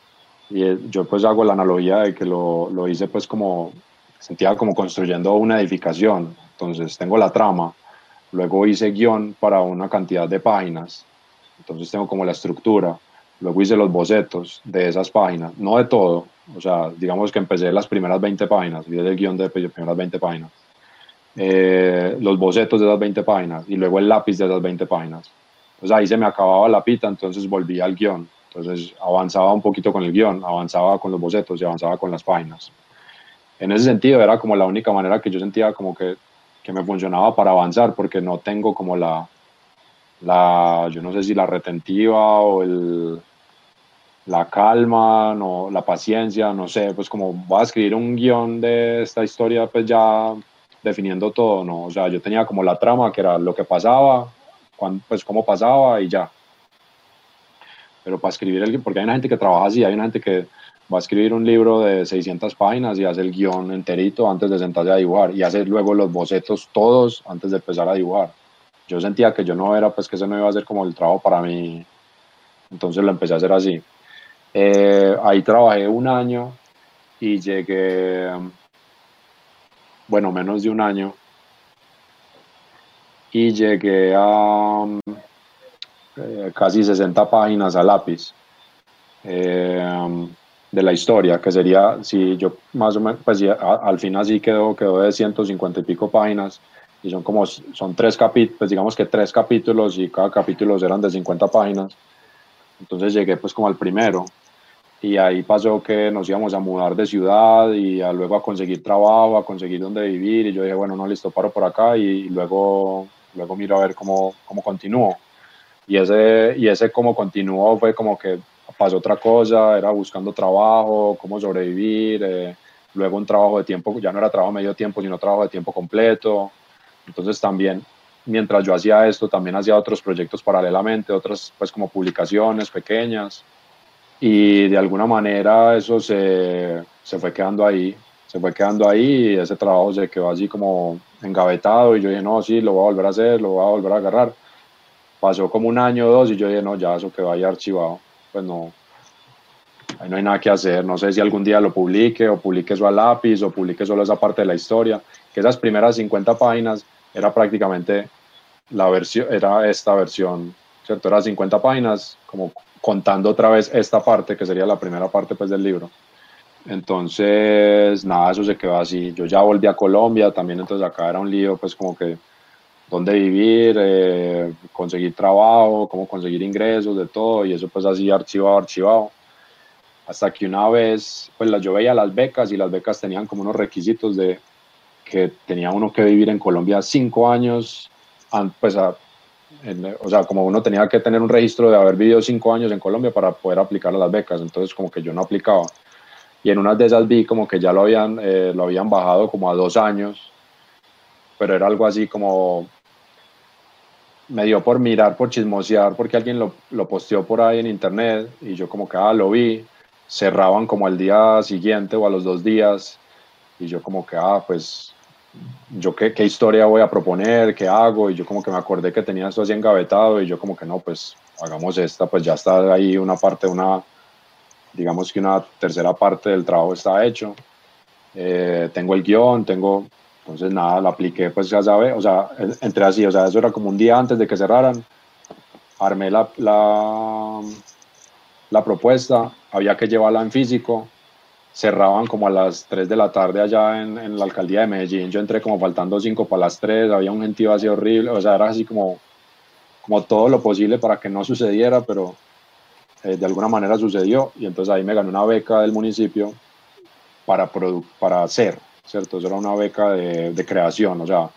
Y eh, yo pues hago la analogía de que lo, lo hice pues como sentía como construyendo una edificación, entonces tengo la trama, luego hice guion para una cantidad de páginas Entonces tengo como la estructura. Luego hice los bocetos de esas páginas, no de todo, o sea, digamos que empecé las primeras 20 páginas, hice el guion de las primeras 20 páginas, eh, los bocetos de esas 20 páginas y luego el lápiz de esas 20 páginas. Entonces ahí se me acababa la pita, entonces volví al guion. Entonces avanzaba un poquito con el guion, avanzaba con los bocetos y avanzaba con las páginas. En ese sentido era como la única manera que yo sentía como que, que me funcionaba para avanzar, porque no tengo como la, la, yo no sé si la retentiva o el, la calma, no, la paciencia, no sé, pues como voy a escribir un guion de esta historia, pues ya definiendo todo, ¿no? O sea, yo tenía como la trama, que era lo que pasaba, pues cómo pasaba y ya. Pero para escribir el porque hay una gente que trabaja así, hay una gente que va a escribir un libro de 600 páginas y hace el guion enterito antes de sentarse a dibujar y hace luego los bocetos todos antes de empezar a dibujar. Yo sentía que yo no era, pues que ese no iba a ser como el trabajo para mí, entonces lo empecé a hacer así. Eh, ahí trabajé un año y llegué, bueno, menos de un año, y llegué a eh, casi 60 páginas a lápiz eh, de la historia, que sería, si yo más o menos, pues al final sí quedó, quedó de 150 y pico páginas, y son como, son tres capítulos, pues digamos que tres capítulos y cada capítulo eran de 50 páginas, entonces llegué pues como al primero, y ahí pasó que nos íbamos a mudar de ciudad y luego a conseguir trabajo, a conseguir dónde vivir y yo dije, bueno, no, listo, paro por acá y, luego, luego miro a ver cómo, cómo continúo. Y ese, y ese cómo continuó fue como que pasó otra cosa, era buscando trabajo, cómo sobrevivir, eh, luego un trabajo de tiempo, ya no era trabajo medio tiempo, sino trabajo de tiempo completo. Entonces también, mientras yo hacía esto, también hacía otros proyectos paralelamente, otras pues como publicaciones pequeñas y de alguna manera eso se, se, fue quedando ahí, se fue quedando ahí y ese trabajo se quedó así como engavetado y yo dije, no, sí, lo voy a volver a hacer, lo voy a volver a agarrar. Pasó como un año o dos y yo dije, no, ya eso quedó ahí archivado, pues no, ahí no hay nada que hacer, no sé si algún día lo publique o publique eso a lápiz o publique solo esa parte de la historia, que esas primeras 50 páginas era prácticamente la versión, era esta versión, ¿cierto? Era 50 páginas como contando otra vez esta parte, que sería la primera parte pues, del libro. Entonces, nada, eso se quedó así. Yo ya volví a Colombia, también entonces acá era un lío, pues como que dónde vivir, eh, conseguir trabajo, cómo conseguir ingresos, de todo, y eso pues así archivado, archivado. Hasta que una vez, pues yo veía las becas y las becas tenían como unos requisitos de que tenía uno que vivir en Colombia cinco años, pues a, o sea, como uno tenía que tener un registro de haber vivido cinco años en Colombia para poder aplicar a las becas, entonces como que yo no aplicaba. Y en unas de esas vi como que ya lo habían, eh, lo habían bajado como a dos años, pero era algo así como, me dio por mirar, por chismosear, porque alguien lo, lo posteó por ahí en internet y yo como que, ah, lo vi, cerraban como al día siguiente o a los dos días y yo como que, ah, pues yo qué, qué, historia voy a proponer, qué hago, y yo como que me acordé que tenía esto así engavetado, y yo como que no, pues hagamos esta, pues ya está ahí una parte, una, digamos que una tercera parte del trabajo está hecho, eh, tengo el guion, tengo, entonces nada, lo apliqué, pues ya sabe, o sea, entré así, o sea, eso era como un día antes de que cerraran, armé la, la, la propuesta, había que llevarla en físico, cerraban como a las 3 de la tarde allá en, en, la alcaldía de Medellín. Yo entré como faltando 5 para las 3, había un gentío así horrible, o sea, era así como, como todo lo posible para que no sucediera, pero eh, de alguna manera sucedió y entonces ahí me gané una beca del municipio para, para hacer, ¿cierto? Eso era una beca de, de, creación, o sea,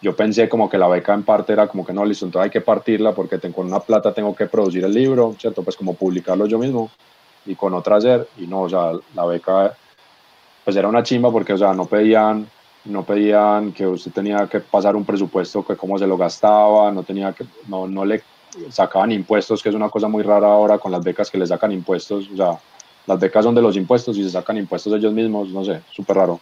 yo pensé como que la beca en parte era como que no, listo, entonces hay que partirla porque con una plata tengo que producir el libro, ¿cierto? Pues como publicarlo yo mismo y con otra hacer, y no, o sea, la beca pues era una chimba porque, o sea, no pedían, no pedían que usted tenía que pasar un presupuesto, que cómo se lo gastaba, no tenía que, no, no le sacaban impuestos, que es una cosa muy rara ahora con las becas que le sacan impuestos, o sea, las becas son de los impuestos y se sacan impuestos ellos mismos, no sé, súper raro.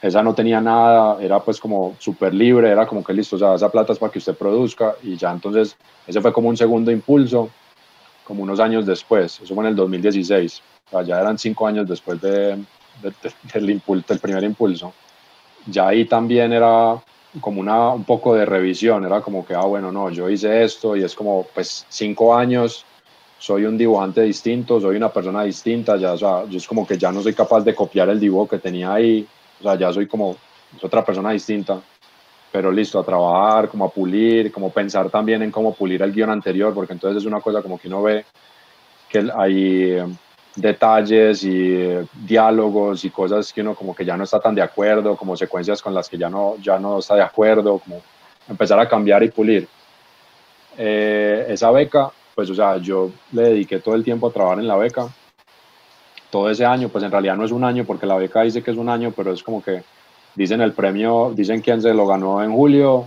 Esa no tenía nada, era pues como súper libre, era como que listo, o sea, esa plata es para que usted produzca y ya entonces ese fue como un segundo impulso como unos años después, eso fue en el 2016, o ya eran cinco años después de, del, impulso, del primer impulso. Ya ahí también era como una, un poco de revisión, era como que, ah, bueno, no, yo hice esto y es como, pues, cinco años, soy un dibujante distinto, soy una persona distinta, ya, o sea, yo es como que ya no soy capaz de copiar el dibujo que tenía ahí, o sea, ya soy como otra persona distinta, pero listo, a trabajar, como a pulir, como pensar también en cómo pulir el guion anterior, porque entonces es una cosa como que uno ve que hay detalles y eh, diálogos y cosas que uno como que ya no está tan de acuerdo, como secuencias con las que ya no, ya no está de acuerdo, como empezar a cambiar y pulir. Eh, esa beca, pues o sea, yo le dediqué todo el tiempo a trabajar en la beca, todo ese año, pues en realidad no es un año porque la beca dice que es un año, pero es como que dicen el premio, dicen quién se lo ganó en julio,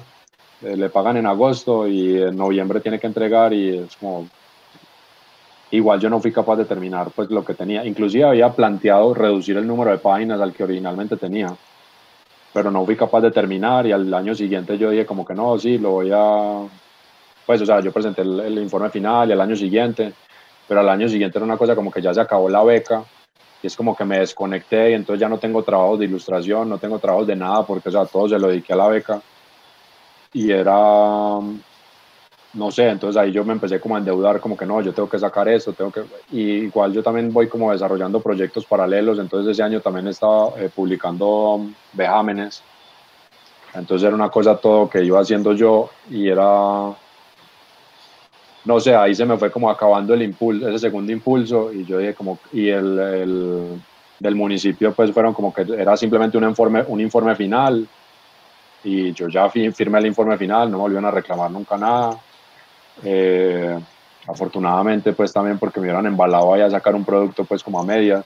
eh, le pagan en agosto y en noviembre tiene que entregar y es como igual yo no fui capaz de terminar pues lo que tenía. Inclusive había planteado reducir el número de páginas al que originalmente tenía, pero no fui capaz de terminar y al año siguiente yo dije como que no, sí, lo voy a... Pues o sea, yo presenté el, informe final y al año siguiente, pero al año siguiente era una cosa como que ya se acabó la beca es como que me desconecté y entonces ya no tengo trabajos de ilustración, no tengo trabajos de nada porque o sea, todo se lo dediqué a la beca. Y era no sé, entonces ahí yo me empecé como a endeudar, como que no, yo tengo que sacar esto, tengo que, y igual yo también voy como desarrollando proyectos paralelos, entonces ese año también estaba eh, publicando vejámenes, entonces era una cosa todo que iba haciendo yo y era, no sé, ahí se me fue como acabando el impulso, ese segundo impulso y yo dije como, y el, el del municipio pues fueron como que era simplemente un informe, un informe final y yo ya firmé el informe final, no me volvieron a reclamar nunca nada eh, afortunadamente, pues también porque me hubieran embalado ahí a sacar un producto pues como a medias.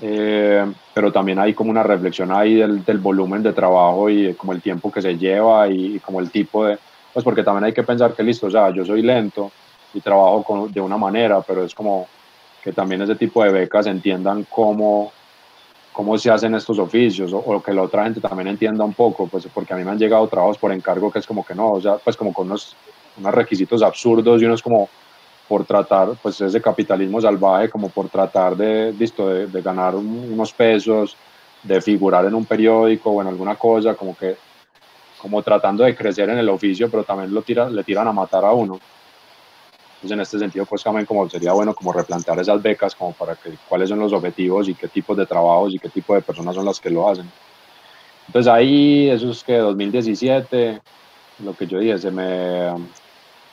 Eh, pero también hay como una reflexión ahí del, del, volumen de trabajo y como el tiempo que se lleva y, como el tipo de, pues porque también hay que pensar que listo, o sea, yo soy lento y trabajo con, de una manera, pero es como que también ese tipo de becas entiendan cómo, cómo se hacen estos oficios o, o, que la otra gente también entienda un poco, pues porque a mí me han llegado trabajos por encargo que es como que no, o sea, pues como con unos unos requisitos absurdos y unos como por tratar, pues ese capitalismo salvaje, como por tratar de, listo, de, ganar unos pesos, de figurar en un periódico o en alguna cosa, como que, como tratando de crecer en el oficio, pero también lo tira, le tiran a matar a uno. Entonces, en este sentido, pues también como sería bueno como replantear esas becas, como para que cuáles son los objetivos y qué tipos de trabajos y qué tipo de personas son las que lo hacen. Entonces ahí, eso es que 2017, lo que yo dije, se me,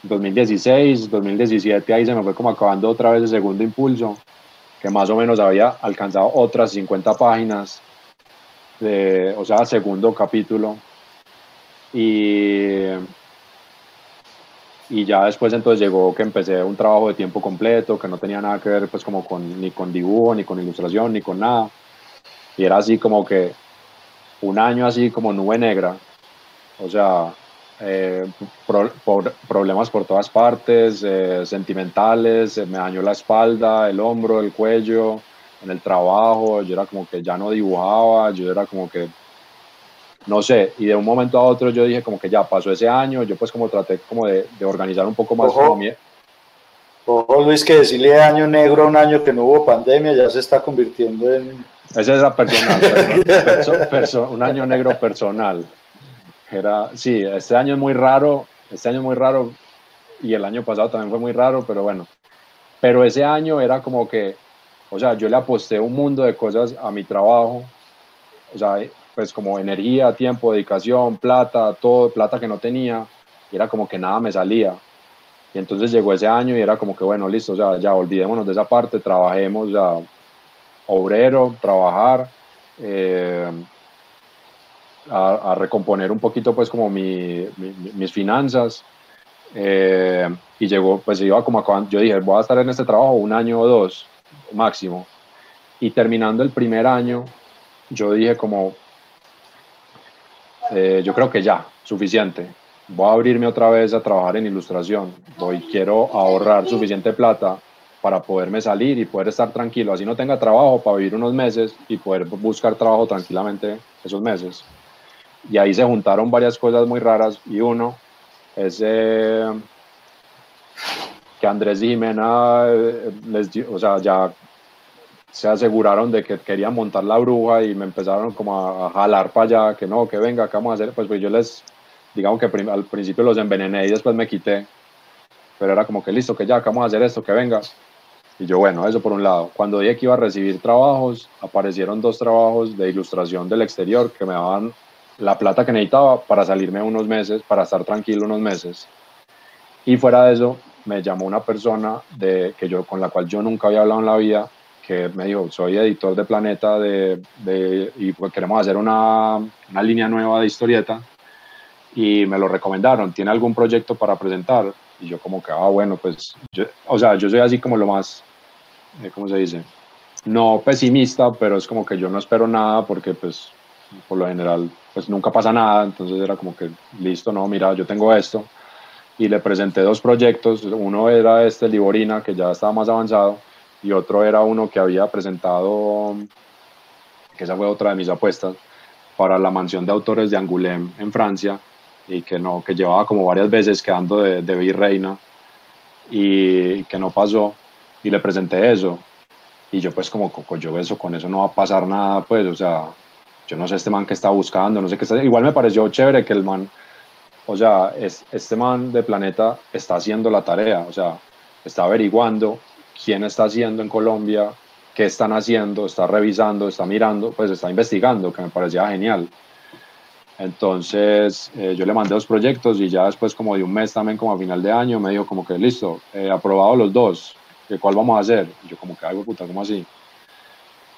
2016, 2017, ahí se me fue como acabando otra vez el segundo impulso, que más o menos había alcanzado otras 50 páginas, de, o sea, segundo capítulo. Y, y ya después entonces llegó que empecé un trabajo de tiempo completo, que no tenía nada que ver pues como con, ni con dibujo, ni con ilustración, ni con nada. Y era así como que un año así como nube negra. O sea, eh, por, problemas por todas partes, eh, sentimentales, me dañó la espalda, el hombro, el cuello, en el trabajo, yo era como que ya no dibujaba, yo era como que, no sé, y de un momento a otro yo dije como que ya pasó ese año, yo pues como traté como de, de organizar un poco más. Ojo, ojo, Luis, que decirle año negro a un año que no hubo pandemia ya se está convirtiendo en... Esa es la personal, un año negro personal. Era, sí, este año es muy raro, este año es muy raro y el año pasado también fue muy raro, pero bueno. Pero ese año era como que, o sea, yo le aposté un mundo de cosas a mi trabajo, o sea, pues como energía, tiempo, dedicación, plata, todo, plata que no tenía, y era como que nada me salía. Y entonces llegó ese año y era como que, bueno, listo, o sea, ya olvidémonos de esa parte, trabajemos, ya, obrero, trabajar. Eh, a, recomponer un poquito pues como mi, mis finanzas eh, y llegó pues iba como acabando, yo dije voy a estar en este trabajo un año o dos máximo y terminando el primer año yo dije como eh, yo creo que ya suficiente. Voy a abrirme otra vez a trabajar en ilustración. Voy quiero ahorrar suficiente plata para poderme salir y poder estar tranquilo, así no tenga trabajo para vivir unos meses y poder buscar trabajo tranquilamente esos meses. Y ahí se juntaron varias cosas muy raras y uno es eh, que Andrés y Jimena eh, les o sea, ya se aseguraron de que querían montar la bruja y me empezaron como a, jalar para allá, que no, que venga, ¿qué vamos a hacer? Pues, pues yo les, digamos que al principio los envenené y después me quité, pero era como que listo, que ya, ¿qué vamos a hacer esto? Que venga. Y yo, bueno, eso por un lado. Cuando dije que iba a recibir trabajos, aparecieron dos trabajos de ilustración del exterior que me daban la plata que necesitaba para salirme unos meses, para estar tranquilo unos meses. Y fuera de eso, me llamó una persona de, que yo, con la cual yo nunca había hablado en la vida, que me dijo, soy editor de Planeta de, de, y pues queremos hacer una, una, línea nueva de historieta y me lo recomendaron, ¿tiene algún proyecto para presentar? Y yo como que, ah, bueno, pues, yo, o sea, yo soy así como lo más, eh, ¿cómo se dice? No pesimista, pero es como que yo no espero nada porque pues por lo general pues nunca pasa nada, entonces era como que listo, no, mira, yo tengo esto y le presenté dos proyectos, uno era este Liborina que ya estaba más avanzado y otro era uno que había presentado, que esa fue otra de mis apuestas, para la mansión de autores de Angoulême en Francia y que no, que llevaba como varias veces quedando de, de virreina y que no pasó y le presenté eso. Y yo pues como yo eso con eso no va a pasar nada pues o sea yo no sé este man que está buscando no sé qué está igual me pareció chévere que el man o sea es, este man de Planeta está haciendo la tarea o sea está averiguando quién está haciendo en Colombia, qué están haciendo, está revisando, está mirando, pues está investigando, que me parecía genial. Entonces eh, yo le mandé dos proyectos y ya después como de un mes también como a final de año me dijo como que listo, he aprobado los dos, ¿cuál vamos a hacer? Y yo como que, algo puta, ¿cómo así?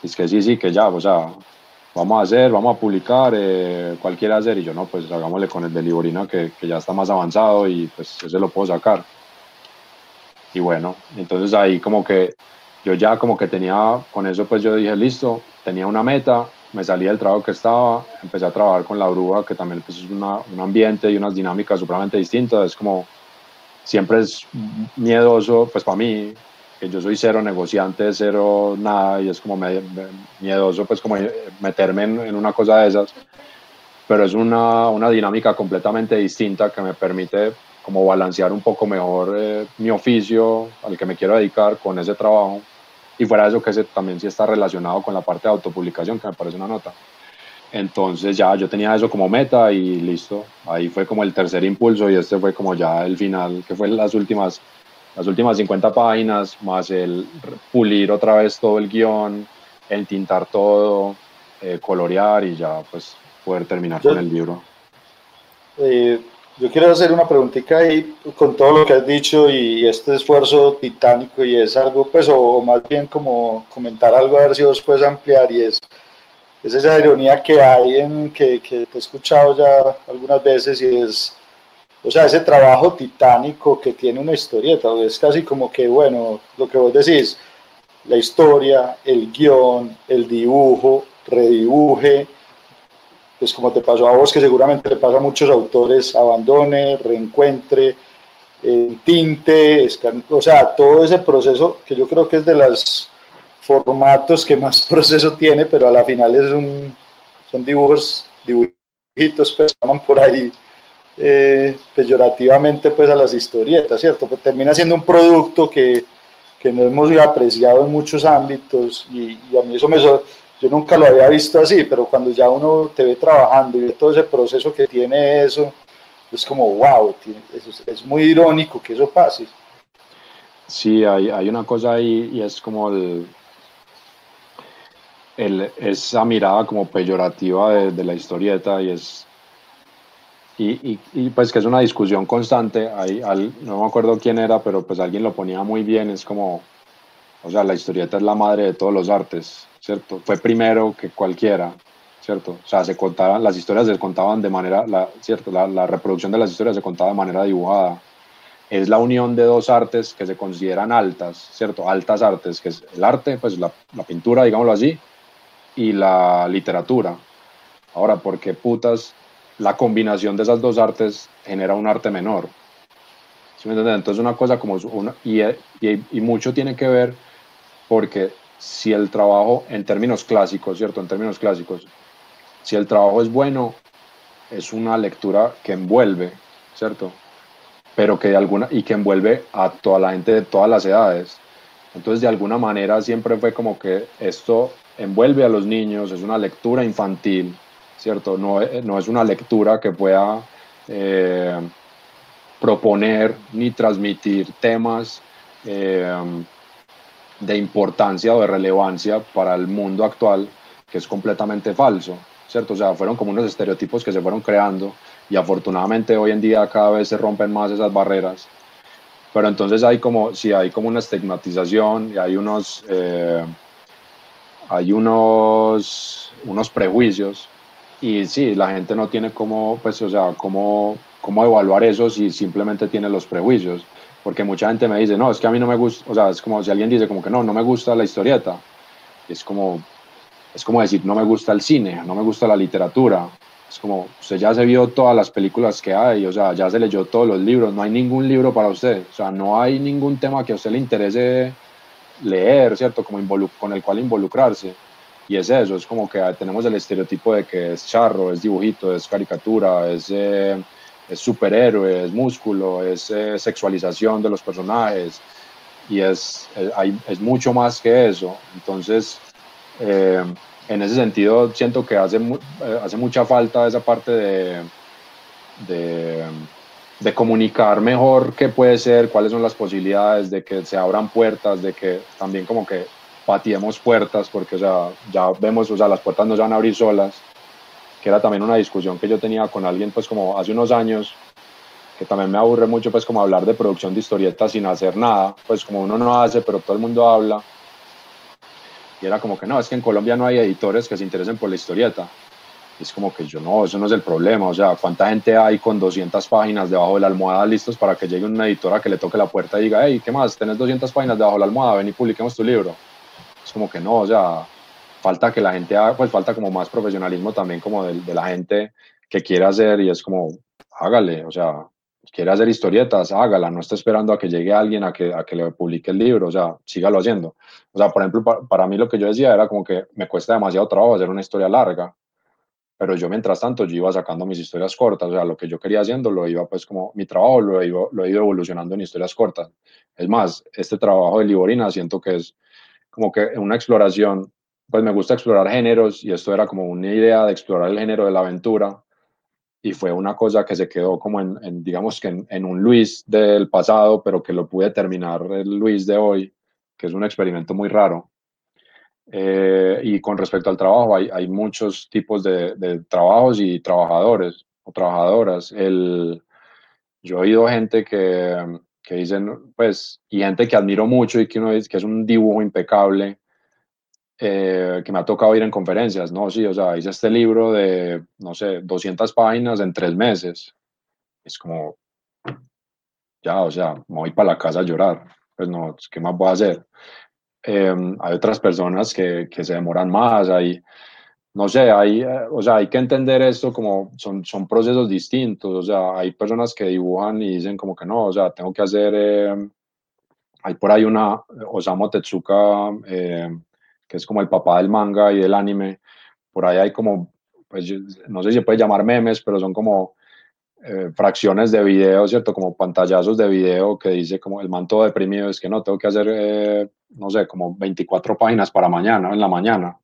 es que sí, sí, que ya, o sea, vamos a hacer, vamos a publicar, eh, cualquiera hacer? Y yo no, pues hagámosle con el de Liborina que, que ya está más avanzado y pues ese lo puedo sacar. Y bueno, entonces ahí como que yo ya como que tenía, con eso pues yo dije, listo, tenía una meta, me salí del trabajo que estaba, empecé a trabajar con la bruja, que también pues, es una, un ambiente y unas dinámicas supremamente distintas, es como, siempre es miedoso, pues para mí, que yo soy cero negociante, cero nada, y es como miedoso pues como meterme en, en, una cosa de esas, pero es una, una dinámica completamente distinta que me permite como balancear un poco mejor eh, mi oficio al que me quiero dedicar con ese trabajo y fuera de eso que ese también sí está relacionado con la parte de autopublicación que me parece una nota. Entonces ya yo tenía eso como meta y listo. Ahí fue como el tercer impulso y este fue como ya el final, que fue las últimas, las últimas 50 páginas, más el pulir otra vez todo el guion, el tintar todo, eh, colorear y ya pues poder terminar con el libro. Eh, yo quiero hacer una preguntita ahí con todo lo que has dicho y este esfuerzo titánico y es algo, pues, o, más bien como comentar algo, a ver si vos puedes ampliar y es, es esa ironía que hay en que, que te he escuchado ya algunas veces y es, o sea, ese trabajo titánico que tiene una historieta, es casi como que, bueno, lo que vos decís, la historia, el guion, el dibujo, redibuje, pues como te pasó a vos, que seguramente le pasa a muchos autores, abandone, reencuentre, eh, tinte, o sea, todo ese proceso que yo creo que es de los formatos que más proceso tiene, pero a la final es un, son dibujos, dibujitos, pues llaman por ahí eh, peyorativamente pues a las historietas, ¿cierto? Pues termina siendo un producto que, que no hemos apreciado en muchos ámbitos y, y a mí eso me, yo nunca lo había visto así, pero cuando ya uno te ve trabajando y ve todo ese proceso que tiene eso, es como, wow, es, muy irónico que eso pase. Sí, hay, hay una cosa ahí y es como el, el, esa mirada como peyorativa de, la historieta y es y, y, pues que es una discusión constante, hay, no me acuerdo quién era, pero pues alguien lo ponía muy bien, es como, o sea, la historieta es la madre de todos los artes, ¿cierto? Fue primero que cualquiera, ¿cierto? O sea, se contaban, las historias se contaban de manera, la, ¿cierto? La, reproducción de las historias se contaba de manera dibujada. Es la unión de dos artes que se consideran altas, ¿cierto? Altas artes, que es el arte, pues la, la pintura, digámoslo así, y la literatura. Ahora, ¿por qué putas la combinación de esas dos artes genera un arte menor? ¿Sí me entiendes? Entonces una cosa como una, y, y, y mucho tiene que ver porque si el trabajo, en términos clásicos, ¿cierto? En términos clásicos, si el trabajo es bueno, es una lectura que envuelve, ¿cierto? Pero que de alguna, y que envuelve a toda la gente de todas las edades. Entonces, de alguna manera siempre fue como que esto envuelve a los niños, es una lectura infantil, ¿cierto? No, no es una lectura que pueda eh, proponer ni transmitir temas eh, de importancia o de relevancia para el mundo actual, que es completamente falso, ¿cierto? O sea, fueron como unos estereotipos que se fueron creando y afortunadamente hoy en día cada vez se rompen más esas barreras. Pero entonces hay como, sí, hay como una estigmatización y hay unos, eh, hay unos, unos prejuicios y sí, la gente no tiene cómo, pues, o sea, cómo, cómo evaluar eso si simplemente tiene los prejuicios. Porque mucha gente me dice, no, es que a mí no me gusta, o sea, es como si alguien dice como que no, no me gusta la historieta. Es como, es como decir, no me gusta el cine, no me gusta la literatura, es como, usted ya se vio todas las películas que hay, o sea, ya se leyó todos los libros, no hay ningún libro para usted, o sea, no hay ningún tema que a usted le interese leer, ¿cierto? Como con el cual involucrarse. Y es eso, es como que tenemos el estereotipo de que es charro, es dibujito, es caricatura, es, eh, es superhéroe, es músculo, es eh, sexualización de los personajes. Y es, es, hay, es mucho más que eso. Entonces, eh, en ese sentido siento que hace, eh, hace mucha falta esa parte de, de, de, comunicar mejor qué puede ser, cuáles son las posibilidades, de que se abran puertas, de que también como que patiemos puertas, porque o sea, ya vemos, o sea, las puertas no se van a abrir solas, que era también una discusión que yo tenía con alguien pues como hace unos años, que también me aburre mucho pues como hablar de producción de historietas sin hacer nada, pues como uno no hace, pero todo el mundo habla y era como que no, es que en Colombia no hay editores que se interesen por la historieta. es como que yo no, eso no es el problema. O sea, ¿cuánta gente hay con 200 páginas debajo de la almohada listos para que llegue una editora que le toque la puerta y diga, hey, ¿qué más? Tenés 200 páginas debajo de la almohada, ven y publiquemos tu libro. Es como que no, o sea, falta que la gente haga, pues falta como más profesionalismo también como de, de la gente que quiere hacer y es como, hágale, o sea, quiere hacer historietas, hágala, no está esperando a que llegue alguien a que, a que le publique el libro, o sea, sígalo haciendo. O sea, por ejemplo, para, para, mí lo que yo decía era como que me cuesta demasiado trabajo hacer una historia larga, pero yo mientras tanto yo iba sacando mis historias cortas, o sea, lo que yo quería haciendo lo iba pues como mi trabajo lo ido, lo he ido evolucionando en historias cortas. Es más, este trabajo de Liborina siento que es como que una exploración, pues me gusta explorar géneros y esto era como una idea de explorar el género de la aventura y fue una cosa que se quedó como en, digamos que en, en, un Luis del pasado, pero que lo pude terminar el Luis de hoy, que es un experimento muy raro. Eh, y con respecto al trabajo, hay, hay muchos tipos de, de, trabajos y trabajadores o trabajadoras. El, yo he oído gente que, que dicen, pues, y gente que admiro mucho y que uno dice que es un dibujo impecable, eh, que me ha tocado ir en conferencias, ¿no? Sí, o sea, hice este libro de, no sé, 200 páginas en tres meses. Es como, ya, o sea, me voy para la casa a llorar. Pues no, ¿qué más voy a hacer? Eh, hay otras personas que, que, se demoran más, hay, no sé, hay, eh, o sea, hay que entender esto como son, son procesos distintos, o sea, hay personas que dibujan y dicen como que no, o sea, tengo que hacer, eh, hay por ahí una, Osamu Tezuka, eh, que es como el papá del manga y del anime. Por ahí hay como, pues no sé si se puede llamar memes, pero son como eh, fracciones de video, ¿cierto? Como pantallazos de video que dice como el manto deprimido, es que no, tengo que hacer, eh, no sé, como 24 páginas para mañana, en la mañana.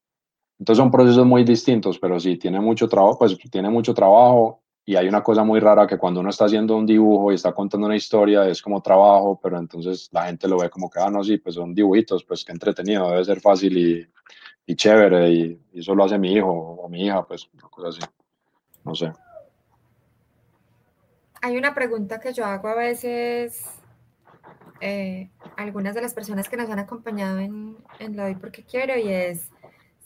Entonces son procesos muy distintos, pero sí, tiene mucho trabajo, pues tiene mucho trabajo y hay una cosa muy rara que cuando uno está haciendo un dibujo y está contando una historia es como trabajo, pero entonces la gente lo ve como que, ah, no, sí, pues son dibujitos, pues qué entretenido, debe ser fácil y, y chévere y, y, eso lo hace mi hijo o mi hija, pues una cosa así, no sé. Hay una pregunta que yo hago a veces, eh, algunas de las personas que nos han acompañado en, en Lo doy porque quiero y es,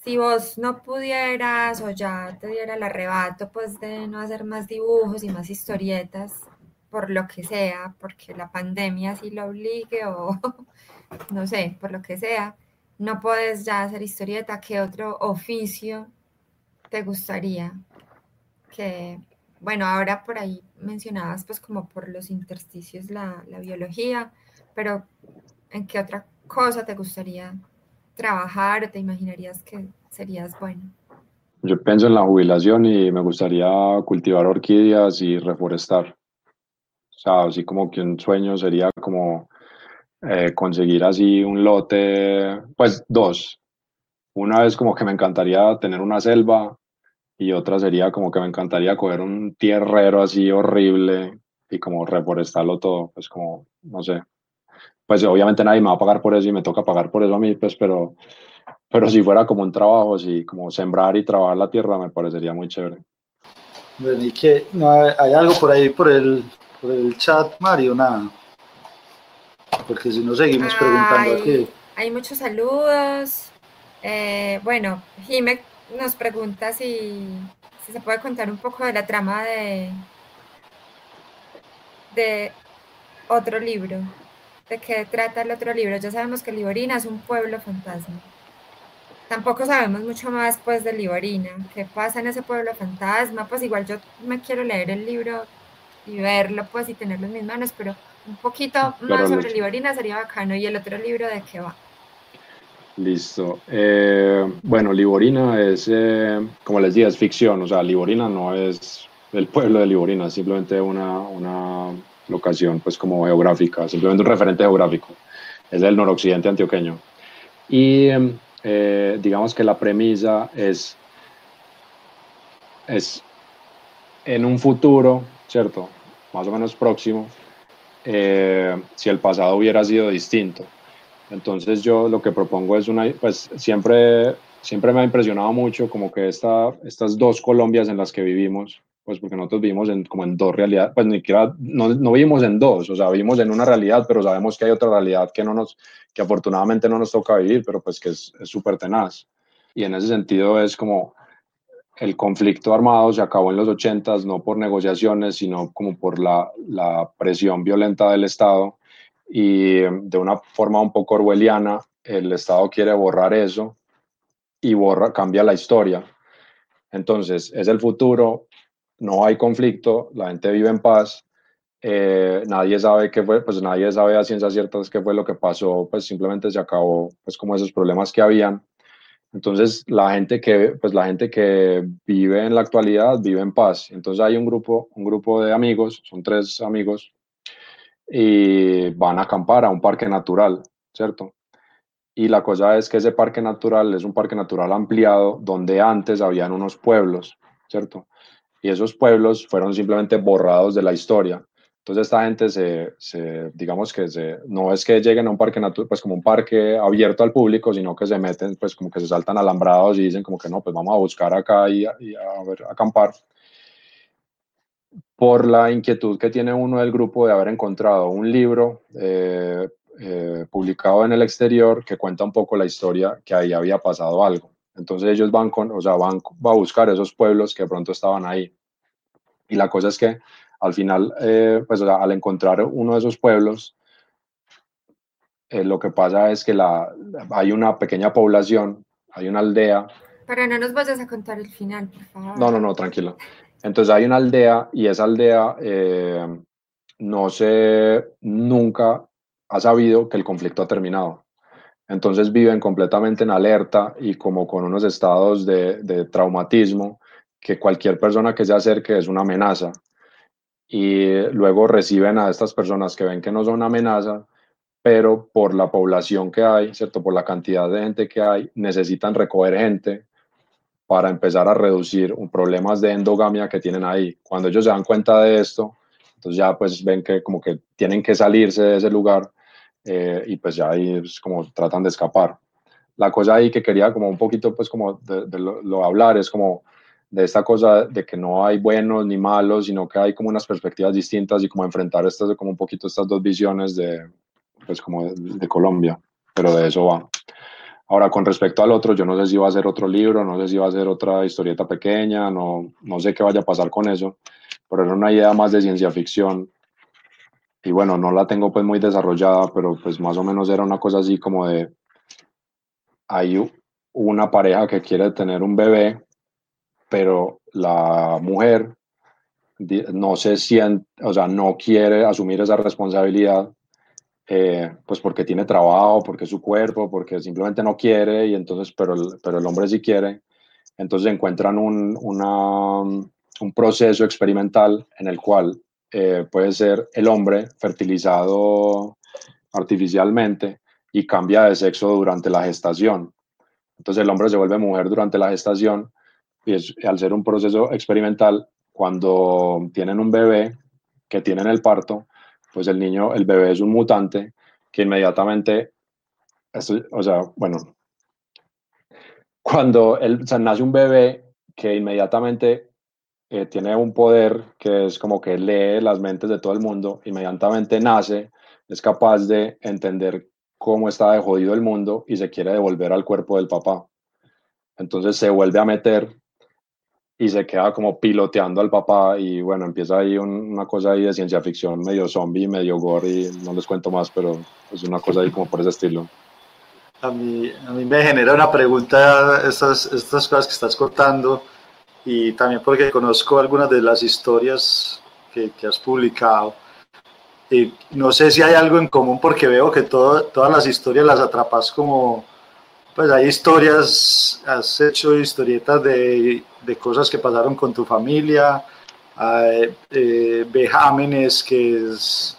si vos no pudieras o ya te diera el arrebato pues de no hacer más dibujos y más historietas por lo que sea, porque la pandemia sí lo obligue o no sé, por lo que sea, no puedes ya hacer historieta, ¿qué otro oficio te gustaría? Que, bueno, ahora por ahí mencionabas pues como por los intersticios la, la biología, pero ¿en qué otra cosa te gustaría trabajar o te imaginarías que serías bueno? Yo pienso en la jubilación y me gustaría cultivar orquídeas y reforestar. O sea, así como que un sueño sería como eh, conseguir así un lote, pues dos. Una es como que me encantaría tener una selva y otra sería como que me encantaría coger un tierrero así horrible y como reforestarlo todo, pues como, no sé. Pues obviamente nadie me va a pagar por eso y me toca pagar por eso a mí, pues, pero, pero si fuera como un trabajo, así como sembrar y trabajar la tierra, me parecería muy chévere. Bueno, ¿y? ¿No hay, algo por ahí por el, por el chat, Mario? Nada. Porque si no seguimos preguntando aquí. Hay muchos saludos. Eh, bueno, Jime nos pregunta si, si, se puede contar un poco de la trama de, de otro libro. ¿De qué trata el otro libro? Ya sabemos que Liborina es un pueblo fantasma. Tampoco sabemos mucho más pues de Liborina. ¿Qué pasa en ese pueblo fantasma? Pues igual yo me quiero leer el libro y verlo pues y tenerlo en mis manos, pero un poquito más sobre Liborina sería bacano. ¿Y el otro libro de qué va? Listo. Eh, bueno, Liborina es, eh, como les dije, es ficción. O sea, Liborina no es el pueblo de Liborina, es simplemente una, una locación, pues como geográfica, simplemente un referente geográfico. Es del noroccidente antioqueño. Y eh, digamos que la premisa es, es en un futuro, ¿cierto? Más o menos próximo, si el pasado hubiera sido distinto. Entonces yo lo que propongo es una, pues siempre, siempre me ha impresionado mucho como que esta, estas dos Colombias en las que vivimos, pues porque nosotros vivimos en, como en dos realidades, pues ni siquiera, no, no vivimos en dos, o sea, vivimos en una realidad, pero sabemos que hay otra realidad que no nos, que afortunadamente no nos toca vivir, pero pues que es súper tenaz. Y en ese sentido es como el conflicto armado se acabó en los ochentas, no por negociaciones, sino como por la, la presión violenta del Estado y de una forma un poco orwelliana, el Estado quiere borrar eso y borra, cambia la historia. Entonces, es el futuro, no hay conflicto, la gente vive en paz, eh, nadie sabe qué fue, pues nadie sabe a ciencia cierta qué fue lo que pasó, pues simplemente se acabó, pues como esos problemas que habían. Entonces, la gente que, pues la gente que vive en la actualidad vive en paz. Entonces, hay un grupo, un grupo de amigos, son tres amigos, y van a acampar a un parque natural, ¿cierto? Y la cosa es que ese parque natural es un parque natural ampliado donde antes habían unos pueblos, ¿cierto? Y esos pueblos fueron simplemente borrados de la historia. Entonces esta gente se, se digamos que se, no es que lleguen a un parque natural, pues como un parque abierto al público, sino que se meten, pues como que se saltan alambrados y dicen como que no, pues vamos a buscar acá y, y a, ver, acampar por la inquietud que tiene uno del grupo de haber encontrado un libro eh, eh, publicado en el exterior que cuenta un poco la historia que ahí había pasado algo. Entonces ellos van, con, o sea, van a buscar esos pueblos que de pronto estaban ahí. Y la cosa es que al final, eh, pues al encontrar uno de esos pueblos, lo que pasa es que la, hay una pequeña población, hay una aldea. Pero no nos vayas a contar el final, por favor. No, no, no, tranquilo. Entonces hay una aldea y esa aldea eh, no se, nunca ha sabido que el conflicto ha terminado. Entonces viven completamente en alerta y como con unos estados de, traumatismo que cualquier persona que se acerque es una amenaza. Y luego reciben a estas personas que ven que no son una amenaza, pero por la población que hay, ¿cierto? Por la cantidad de gente que hay, necesitan recoger gente para empezar a reducir un problemas de endogamia que tienen ahí. Cuando ellos se dan cuenta de esto, entonces ya pues ven que como que tienen que salirse de ese lugar eh, y pues ya ahí es como tratan de escapar. La cosa ahí que quería como un poquito pues como de, lo, hablar es como de esta cosa de que no hay buenos ni malos, sino que hay como unas perspectivas distintas y como enfrentar estas como un poquito estas dos visiones de pues como de Colombia, pero de eso va. Ahora, con respecto al otro, yo no sé si va a ser otro libro, no sé si va a ser otra historieta pequeña, no, no sé qué vaya a pasar con eso, pero era una idea más de ciencia ficción. Y bueno, no la tengo pues muy desarrollada, pero pues más o menos era una cosa así como de, hay una pareja que quiere tener un bebé, pero la mujer no se siente, o sea, no quiere asumir esa responsabilidad eh, pues porque tiene trabajo, porque es su cuerpo, porque simplemente no quiere, y entonces, pero el, pero el hombre sí quiere. Entonces encuentran un, una, un proceso experimental en el cual eh, puede ser el hombre fertilizado artificialmente y cambia de sexo durante la gestación. Entonces el hombre se vuelve mujer durante la gestación y al ser un proceso experimental, cuando tienen un bebé que tienen el parto, pues el niño, el bebé es un mutante que inmediatamente, o sea, bueno, cuando él, nace un bebé que inmediatamente eh, tiene un poder que es como que lee las mentes de todo el mundo, inmediatamente nace, es capaz de entender cómo está de jodido el mundo y se quiere devolver al cuerpo del papá. Entonces se vuelve a meter y se queda como piloteando al papá y bueno, empieza ahí una cosa ahí de ciencia ficción, medio zombie, medio gore y no les cuento más, pero es una cosa ahí como por ese estilo. A mí, a mí me genera una pregunta estas, estas cosas que estás contando y también porque conozco algunas de las historias que, que has publicado. Y no sé si hay algo en común porque veo que todo, todas las historias las atrapas como, pues hay historias, has hecho historietas de, de cosas que pasaron con tu familia, hay, eh, que es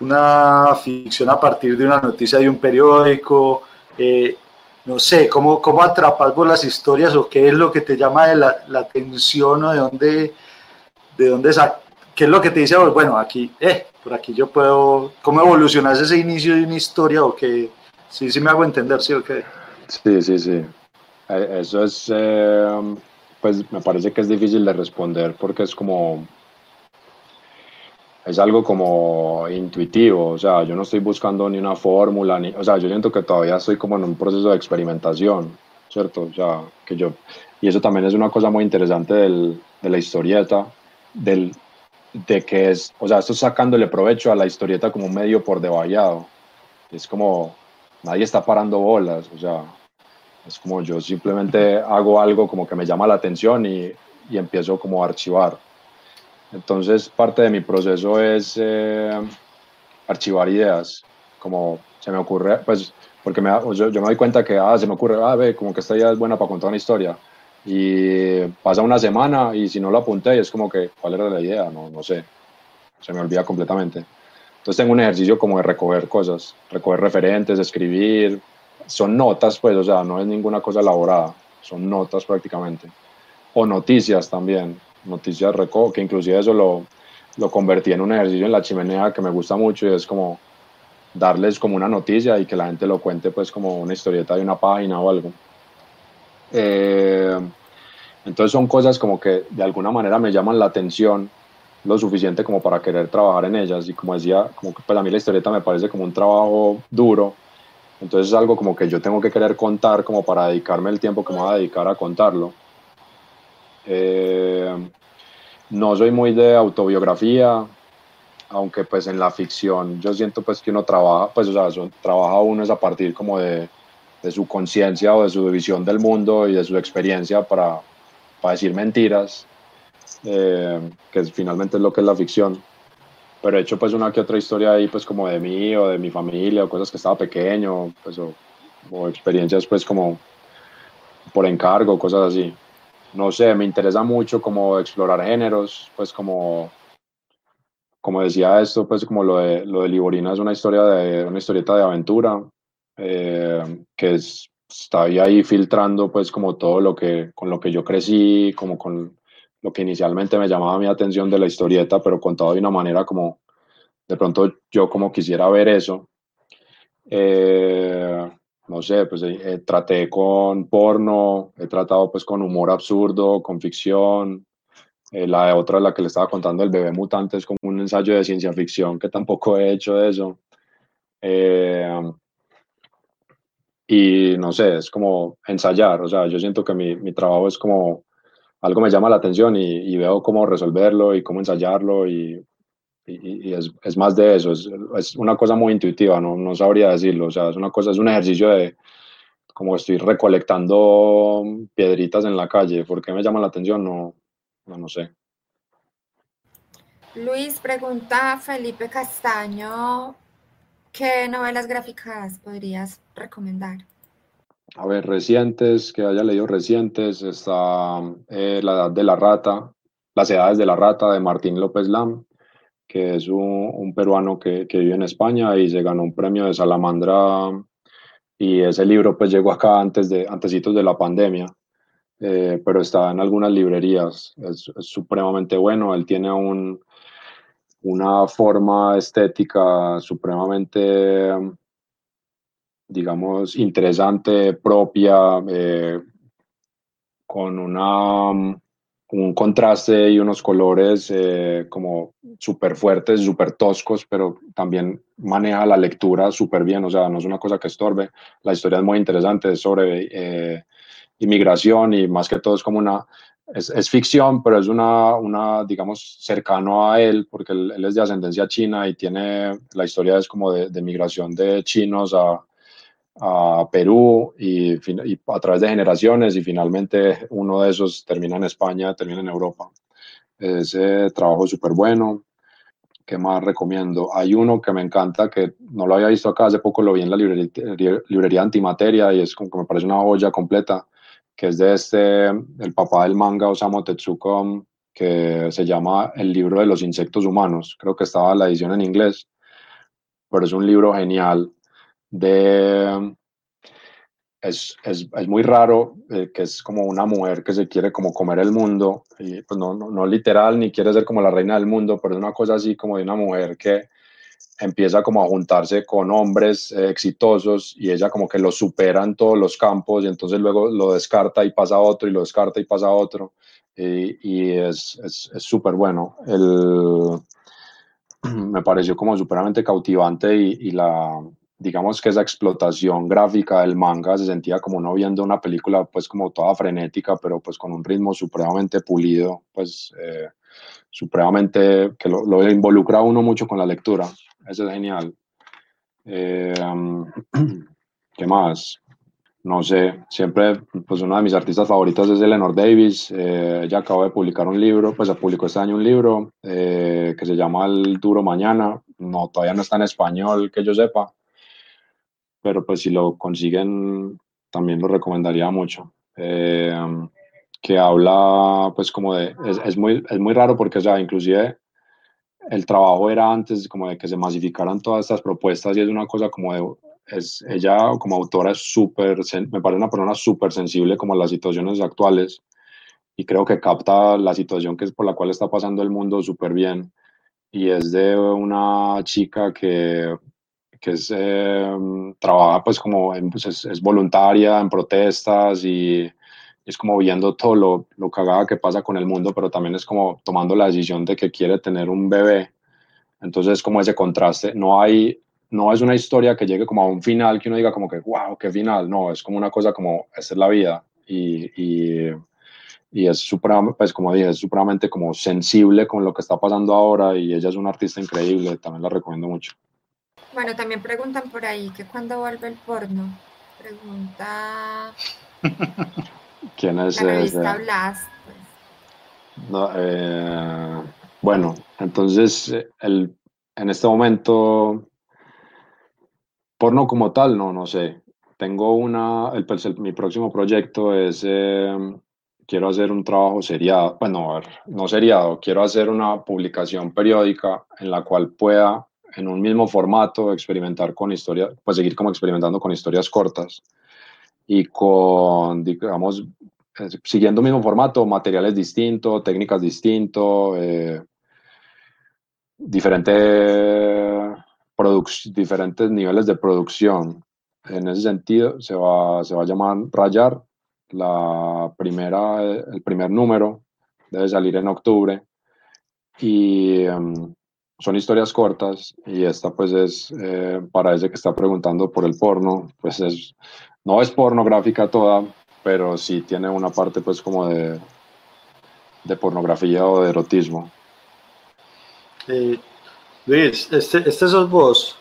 una ficción a partir de una noticia de un periódico, eh, no sé, ¿cómo, ¿cómo atrapas vos las historias o qué es lo que te llama la, la atención o de dónde, de dónde qué es lo que te dice, bueno, aquí, eh, por aquí yo puedo, ¿cómo evolucionas ese inicio de una historia o que, sí, sí me hago entender, sí o qué? Sí, sí, sí. Eh, eso es, eh, pues me parece que es difícil de responder porque es como, es algo como intuitivo, o sea, yo no estoy buscando ni una fórmula, ni, o sea, yo siento que todavía estoy como en un proceso de experimentación, ¿cierto? O sea, que yo, y eso también es una cosa muy interesante del, de la historieta, del, de que es, o sea, esto sacándole provecho a la historieta como un medio por deballado, es como, nadie está parando bolas, o sea, es como yo simplemente hago algo como que me llama la atención y, y empiezo como a archivar. Entonces, parte de mi proceso es eh, archivar ideas, como se me ocurre, pues, porque me, yo, yo, me doy cuenta que, ah, se me ocurre, ah, ve, como que esta idea es buena para contar una historia. Y pasa una semana y si no lo apunté, es como que, ¿cuál era la idea? No, no sé, se me olvida completamente. Entonces tengo un ejercicio como de recoger cosas, recoger referentes, escribir. Son notas, pues, o sea, no es ninguna cosa elaborada, son notas prácticamente. O noticias también noticias reco que inclusive eso lo, lo convertí en un ejercicio en la chimenea que me gusta mucho y es como darles como una noticia y que la gente lo cuente pues como una historieta de una página o algo. Eh, entonces son cosas como que de alguna manera me llaman la atención lo suficiente como para querer trabajar en ellas y como decía, como que pues, mí la historieta me parece como un trabajo duro, entonces es algo como que yo tengo que querer contar como para dedicarme el tiempo que me voy a dedicar a contarlo. Eh, no soy muy de autobiografía, aunque pues en la ficción yo siento pues que uno trabaja, pues o sea, trabaja uno es a partir como de, de su conciencia o de su visión del mundo y de su experiencia para, para decir mentiras, eh, que finalmente es lo que es la ficción. Pero he hecho pues una que otra historia ahí pues como de mí o de mi familia o cosas que estaba pequeño, pues o, o experiencias pues como por encargo, cosas así no sé, me interesa mucho como explorar géneros, pues como, como decía esto, pues como lo de, lo de Liborina es una historia de, una historieta de aventura, eh, que está ahí filtrando pues como todo lo que, con lo que yo crecí, como con lo que inicialmente me llamaba mi atención de la historieta, pero contado de una manera como, de pronto yo como quisiera ver eso. Eh, no sé, pues eh, eh, traté con porno, he tratado pues con humor absurdo, con ficción. Eh, la otra, la que le estaba contando, El bebé mutante, es como un ensayo de ciencia ficción que tampoco he hecho eso. y no sé, es como ensayar, o sea, yo siento que mi, mi trabajo es como algo me llama la atención y, y, veo cómo resolverlo y cómo ensayarlo y y, es, es, más de eso, es, es, una cosa muy intuitiva, no, no sabría decirlo, o sea, es una cosa, es un ejercicio de como estoy recolectando piedritas en la calle, ¿por qué me llama la atención? No, no, no sé. Luis, pregunta Felipe Castaño, ¿qué novelas gráficas podrías recomendar? A ver, recientes, que haya leído recientes, está eh, La Edad de la Rata, Las Edades de la Rata de Martín López Lam, que es un, peruano que, que, vive en España y se ganó un premio de Salamandra y ese libro pues llegó acá antes de, antesitos de la pandemia, eh, pero está en algunas librerías, es, supremamente bueno, él tiene un, una forma estética supremamente, digamos, interesante, propia, eh, con una un contraste y unos colores eh, como súper fuertes, súper toscos, pero también maneja la lectura súper bien, o sea, no es una cosa que estorbe. La historia es muy interesante, es sobre eh, inmigración y más que todo es como una, es, ficción, pero es una, una, digamos, cercano a él, porque él, es de ascendencia china y tiene, la historia es como de, de migración de chinos a, a Perú y, a través de generaciones y finalmente uno de esos termina en España, termina en Europa. Ese trabajo es súper bueno. ¿Qué más recomiendo? Hay uno que me encanta, que no lo había visto acá, hace poco lo vi en la librería, librería Antimateria y es como que me parece una olla completa, que es de este, el papá del manga Osamu Tezuko, que se llama El libro de los insectos humanos. Creo que estaba la edición en inglés, pero es un libro genial de... Es, es, es muy raro eh, que es como una mujer que se quiere como comer el mundo, y pues no, no, no, literal ni quiere ser como la reina del mundo, pero es una cosa así como de una mujer que empieza como a juntarse con hombres eh, exitosos y ella como que lo supera en todos los campos y entonces luego lo descarta y pasa a otro y lo descarta y pasa a otro y, y es súper bueno. El, me pareció como supremamente cautivante y, y la, digamos que esa explotación gráfica del manga se sentía como uno viendo una película pues como toda frenética, pero pues con un ritmo supremamente pulido, pues eh, supremamente que lo, lo, involucra uno mucho con la lectura. Eso es genial. Eh, ¿Qué más? No sé, siempre, pues una de mis artistas favoritas es Eleanor Davis. Eh, ella acaba de publicar un libro, pues publicó este año un libro que se llama El Duro Mañana. No, todavía no está en español, que yo sepa pero pues si lo consiguen también lo recomendaría mucho. Eh, que habla pues como de, es, es, muy, es muy raro porque, o sea, inclusive el trabajo era antes como de que se masificaran todas estas propuestas y es una cosa como de, es, ella como autora es súper, me parece una persona súper sensible como a las situaciones actuales y creo que capta la situación que es por la cual está pasando el mundo súper bien y es de una chica que que es, em, trabaja pues como, pues es, voluntaria en protestas y es como viendo todo lo, lo cagada que pasa con el mundo, pero también es como tomando la decisión de que quiere tener un bebé. Entonces es como ese contraste. No hay, no es una historia que llegue como a un final que uno diga como que, wow, qué final. No, es como una cosa como, esta es la vida. Y, y, y es supremamente, pues como dije, es supremamente como sensible con lo que está pasando ahora y ella es una artista increíble, también la recomiendo mucho. Bueno, también preguntan por ahí que cuando vuelve el porno. Pregunta. ¿Quién es la revista Blast, pues. no, eh, bueno, entonces el, en este momento porno como tal, no, no sé. Tengo una, el, mi próximo proyecto es, eh, quiero hacer un trabajo seriado, bueno, no seriado, quiero hacer una publicación periódica en la cual pueda en un mismo formato, experimentar con historias, pues seguir como experimentando con historias cortas y con, digamos, eh, siguiendo el mismo formato, materiales distintos, técnicas distintos, eh, diferentes, diferentes niveles de producción. En ese sentido, se va, se va a llamar Rayar. La primera, el primer número debe salir en octubre. Y em, son historias cortas y esta pues es eh, para ese que está preguntando por el porno, pues es, no es pornográfica toda, pero sí tiene una parte pues como de, de pornografía o de erotismo. Eh, Luis, este, este sos vos.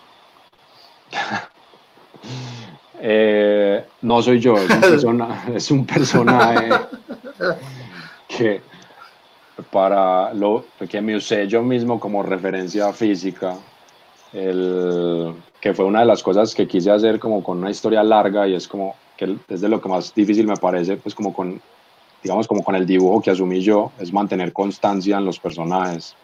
eh, no soy yo, es un, persona, es un personaje que para lo que me usé yo mismo como referencia física, el, que fue una de las cosas que quise hacer como con una historia larga y es como que es de lo que más difícil me parece, pues como con, digamos como con el dibujo que asumí yo, es mantener constancia en los personajes.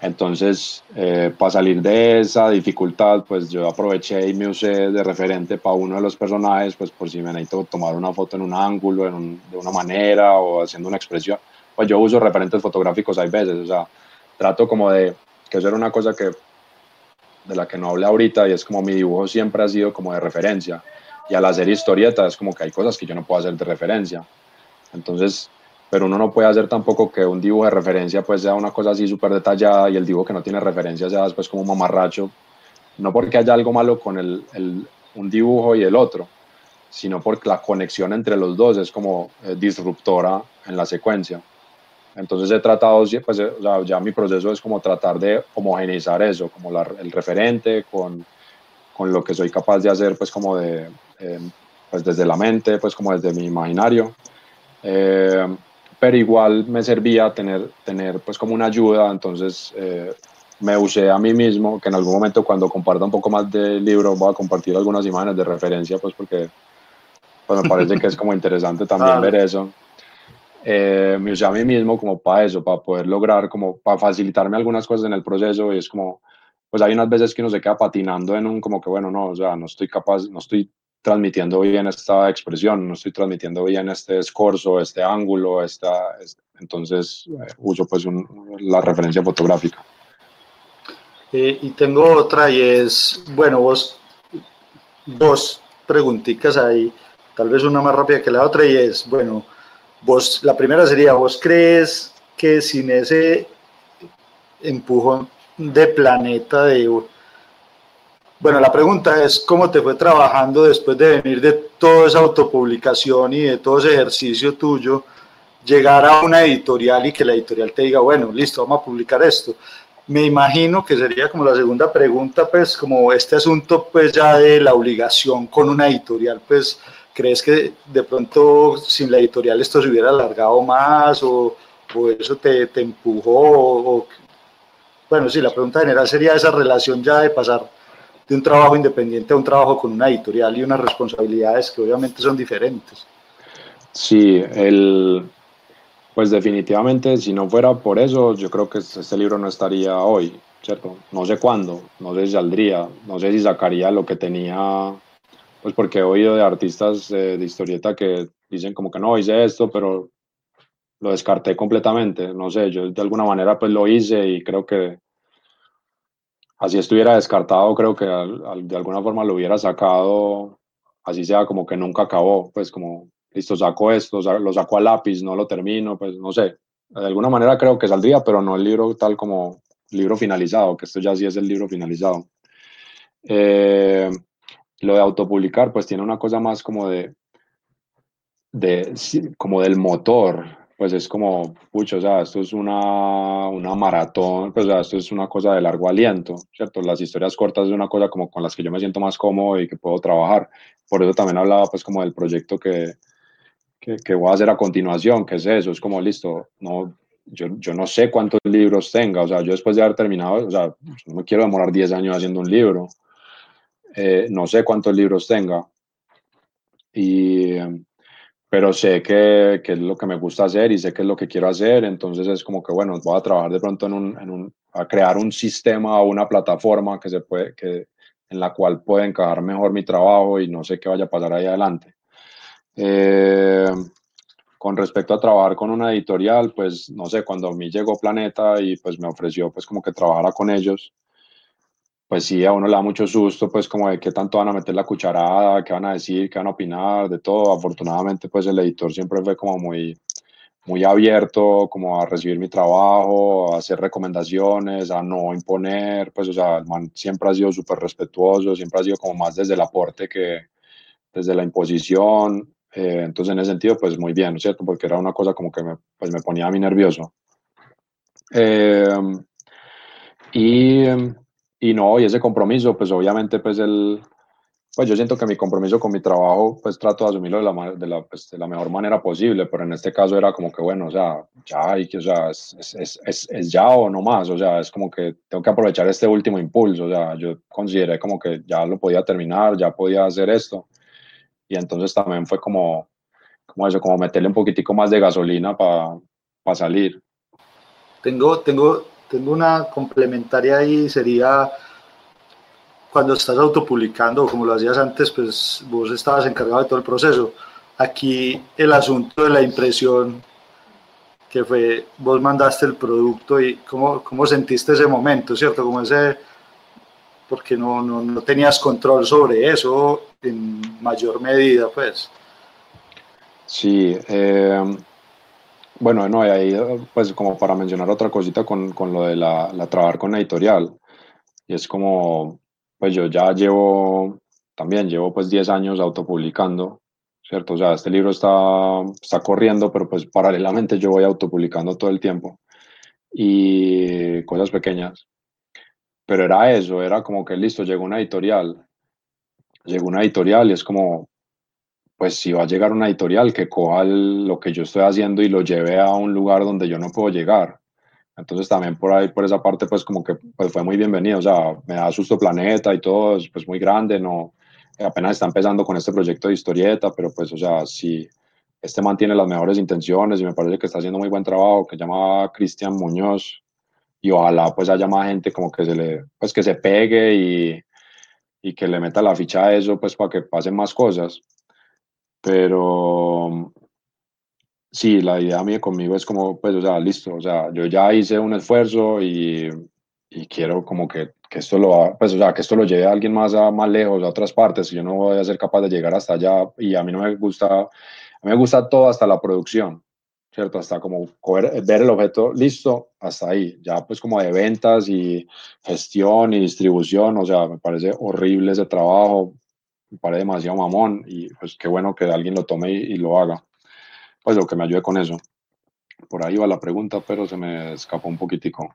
Entonces, eh, para salir de esa dificultad, pues yo aproveché y me usé de referente para uno de los personajes, pues por si me necesito tomar una foto en un ángulo, de una manera o haciendo una expresión. Pues yo uso referentes fotográficos hay veces, o sea, trato como de, que eso era una cosa que, de la que no hablé ahorita, y es como mi dibujo siempre ha sido como de referencia. Y al hacer historietas es como que hay cosas que yo no puedo hacer de referencia. Entonces, pero uno no puede hacer tampoco que un dibujo de referencia pues sea una cosa así súper detallada y el dibujo que no tiene referencia sea después como mamarracho, no porque haya algo malo con el, el, un dibujo y el otro, sino porque la conexión entre los dos es como eh, disruptora en la secuencia. Entonces he tratado, pues o sea, ya mi proceso es como tratar de homogeneizar eso, como la, el referente con, con, lo que soy capaz de hacer, pues como de, eh, pues desde la mente, pues como desde mi imaginario. Eh, pero igual me servía tener, tener pues como una ayuda, entonces eh, me usé a mí mismo, que en algún momento cuando comparta un poco más del libro voy a compartir algunas imágenes de referencia, pues porque pues me parece que es como interesante también ver eso. Eh, me usé a mí mismo como para eso, para poder lograr, como para facilitarme algunas cosas en el proceso y es como, pues hay unas veces que uno se queda patinando en un como que, bueno, no, o sea, no estoy capaz, no estoy transmitiendo bien esta expresión, no estoy transmitiendo bien este escorzo, este ángulo, esta, entonces eh, uso pues la referencia fotográfica. Eh, y tengo otra y es, bueno, vos, dos preguntitas ahí, tal vez una más rápida que la otra y es, bueno, vos, la primera sería, ¿vos crees que sin ese empujón de planeta de bueno, la pregunta es, ¿cómo te fue trabajando después de venir de toda esa autopublicación y de todo ese ejercicio tuyo, llegar a una editorial y que la editorial te diga, bueno, listo, vamos a publicar esto? Me imagino que sería como la segunda pregunta, pues como este asunto pues ya de la obligación con una editorial, pues ¿crees que de pronto sin la editorial esto se hubiera alargado más o, o eso te, te empujó? bueno, sí, la pregunta general sería esa relación ya de pasar de un trabajo independiente a un trabajo con una editorial y unas responsabilidades que obviamente son diferentes. Sí, el, pues definitivamente si no fuera por eso, yo creo que este libro no estaría hoy, ¿cierto? No sé cuándo, no sé si saldría, no sé si sacaría lo que tenía, pues porque he oído de artistas de historieta que dicen como que no hice esto, pero lo descarté completamente, no sé, yo de alguna manera pues lo hice y creo que así estuviera descartado, creo que de alguna forma lo hubiera sacado, así sea como que nunca acabó, pues como, listo, saco esto, lo saco a lápiz, no lo termino, pues no sé, de alguna manera creo que saldría, pero no el libro tal como libro finalizado, que esto ya sí es el libro finalizado. Eh, lo de autopublicar, pues tiene una cosa más como de, de como del motor, pues es como, pucho, o sea, esto es una, una maratón, pues o sea, esto es una cosa de largo aliento, ¿cierto? Las historias cortas es una cosa como con las que yo me siento más cómodo y que puedo trabajar. Por eso también hablaba pues como del proyecto que, que, que voy a hacer a continuación, que es eso, es como, listo, no, yo, yo, no sé cuántos libros tenga, o sea, yo después de haber terminado, o sea, no me quiero demorar 10 años haciendo un libro, eh, no sé cuántos libros tenga. Y pero sé que, que, es lo que me gusta hacer y sé que es lo que quiero hacer, entonces es como que, bueno, voy a trabajar de pronto en un, en un a crear un sistema o una plataforma que se puede, que, en la cual puede encajar mejor mi trabajo y no sé qué vaya a pasar ahí adelante. Eh, con respecto a trabajar con una editorial, pues no sé, cuando a mí llegó Planeta y pues me ofreció pues como que trabajara con ellos, pues sí, a uno le da mucho susto, pues como de qué tanto van a meter la cucharada, qué van a decir, qué van a opinar, de todo. Afortunadamente, pues el editor siempre fue como muy, muy abierto, como a recibir mi trabajo, a hacer recomendaciones, a no imponer, pues o sea, el man siempre ha sido súper respetuoso, siempre ha sido como más desde el aporte que desde la imposición. Eh, entonces, en ese sentido, pues muy bien, ¿cierto? Porque era una cosa como que me, pues, me ponía a mí nervioso. Eh, y y no, y ese compromiso, pues obviamente, pues el, pues yo siento que mi compromiso con mi trabajo, pues trato de asumirlo de la, de la, pues, de la mejor manera posible, pero en este caso era como que, bueno, o sea, ya, y que, o sea, es, es, es, es, ya o no más, o sea, es como que tengo que aprovechar este último impulso, o sea, yo consideré como que ya lo podía terminar, ya podía hacer esto, y entonces también fue como, como eso, como meterle un poquitico más de gasolina para salir. Tengo, tengo tengo una complementaria ahí, sería cuando estás autopublicando, como lo hacías antes, pues vos estabas encargado de todo el proceso. Aquí el asunto de la impresión, que fue, vos mandaste el producto y cómo, cómo sentiste ese momento, ¿cierto? Como ese, porque no, no, no tenías control sobre eso en mayor medida, pues. Sí, eh, bueno, no, y ahí, pues como para mencionar otra cosita con, con lo de la, la, trabajar con editorial, y es como, pues yo ya llevo, también llevo pues 10 años autopublicando, ¿cierto? O sea, este libro está, está corriendo, pero pues paralelamente yo voy autopublicando todo el tiempo, y cosas pequeñas, pero era eso, era como que listo, llegó una editorial, llegó una editorial y es como, pues si va a llegar una editorial que coja lo que yo estoy haciendo y lo lleve a un lugar donde yo no puedo llegar. Entonces también por ahí, por esa parte, pues como que pues fue muy bienvenido. O sea, me da susto Planeta y todo, es pues muy grande, no, apenas está empezando con este proyecto de historieta, pero pues, o sea, si este mantiene las mejores intenciones y me parece que está haciendo muy buen trabajo, que llama Cristian Muñoz, y ojalá pues haya más gente como que se le, pues que se pegue y, y que le meta la ficha a eso, pues para que pasen más cosas. Pero sí, la idea mía conmigo es como, pues, o sea, listo, o sea, yo ya hice un esfuerzo y, y quiero como que, que, esto lo, pues, o sea, que esto lo lleve a alguien más, a, más lejos, a otras partes, yo no voy a ser capaz de llegar hasta allá y a mí no me gusta, a mí me gusta todo hasta la producción, ¿cierto? Hasta como ver el objeto listo, hasta ahí, ya pues como de ventas y gestión y distribución, o sea, me parece horrible ese trabajo, me parece demasiado mamón y pues qué bueno que alguien lo tome y, lo haga. Pues lo que me ayude con eso. Por ahí va la pregunta, pero se me escapó un poquitico.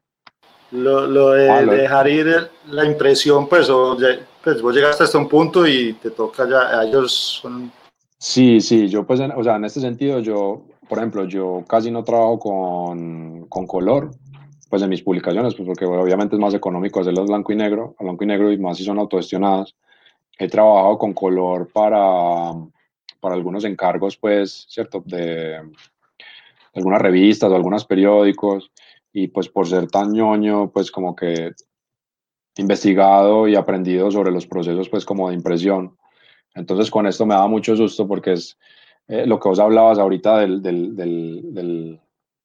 Lo, lo de ah, dejar ir la impresión, pues, o, pues vos llegaste hasta un punto y te toca ya, ellos son... Sí, sí, yo pues, o sea, en este sentido, yo, por ejemplo, yo casi no trabajo con, con color, pues en mis publicaciones, pues porque obviamente es más económico hacerlo blanco y negro, a blanco y negro y más si son autogestionadas he trabajado con color para, para algunos encargos, pues, ¿cierto? De, algunas revistas o algunos periódicos y pues por ser tan ñoño, pues como que investigado y aprendido sobre los procesos pues como de impresión. Entonces con esto me da mucho susto porque es eh, lo que vos hablabas ahorita del, del, del,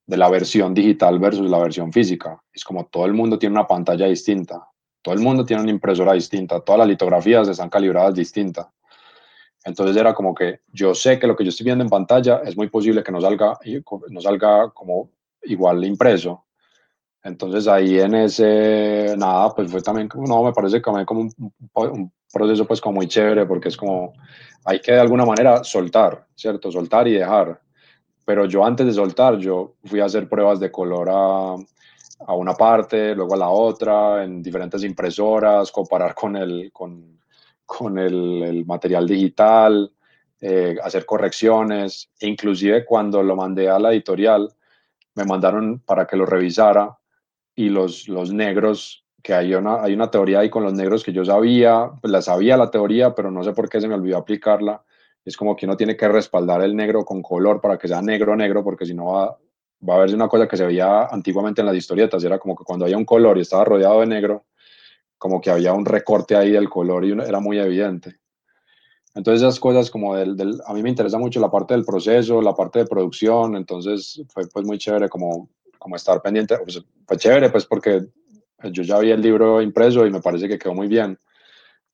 de la versión digital versus la versión física. Es como todo el mundo tiene una pantalla distinta. Todo el mundo tiene una impresora distinta, todas las litografías están calibradas distintas. Entonces era como que yo sé que lo que yo estoy viendo en pantalla es muy posible que no salga, no salga como igual impreso. Entonces ahí en ese, nada, pues fue también, no, me parece como un, un, proceso pues como muy chévere porque es como, hay que de alguna manera soltar, ¿cierto? Soltar y dejar. Pero yo antes de soltar, yo fui a hacer pruebas de color a, a una parte, luego a la otra, en diferentes impresoras, comparar con el, con, con el, el material digital, eh, hacer correcciones, inclusive cuando lo mandé a la editorial, me mandaron para que lo revisara y los, los negros, que hay una, hay una teoría ahí con los negros que yo sabía, pues la sabía la teoría, pero no sé por qué se me olvidó aplicarla. Es como que uno tiene que respaldar el negro con color para que sea negro negro, porque si no va, va a haber una cosa que se veía antiguamente en las historietas, era como que cuando había un color y estaba rodeado de negro, como que había un recorte ahí del color y era muy evidente. Entonces esas cosas como del, del, a mí me interesa mucho la parte del proceso, la parte de producción, entonces fue pues muy chévere como, como estar pendiente, pues, fue chévere pues porque yo ya vi el libro impreso y me parece que quedó muy bien.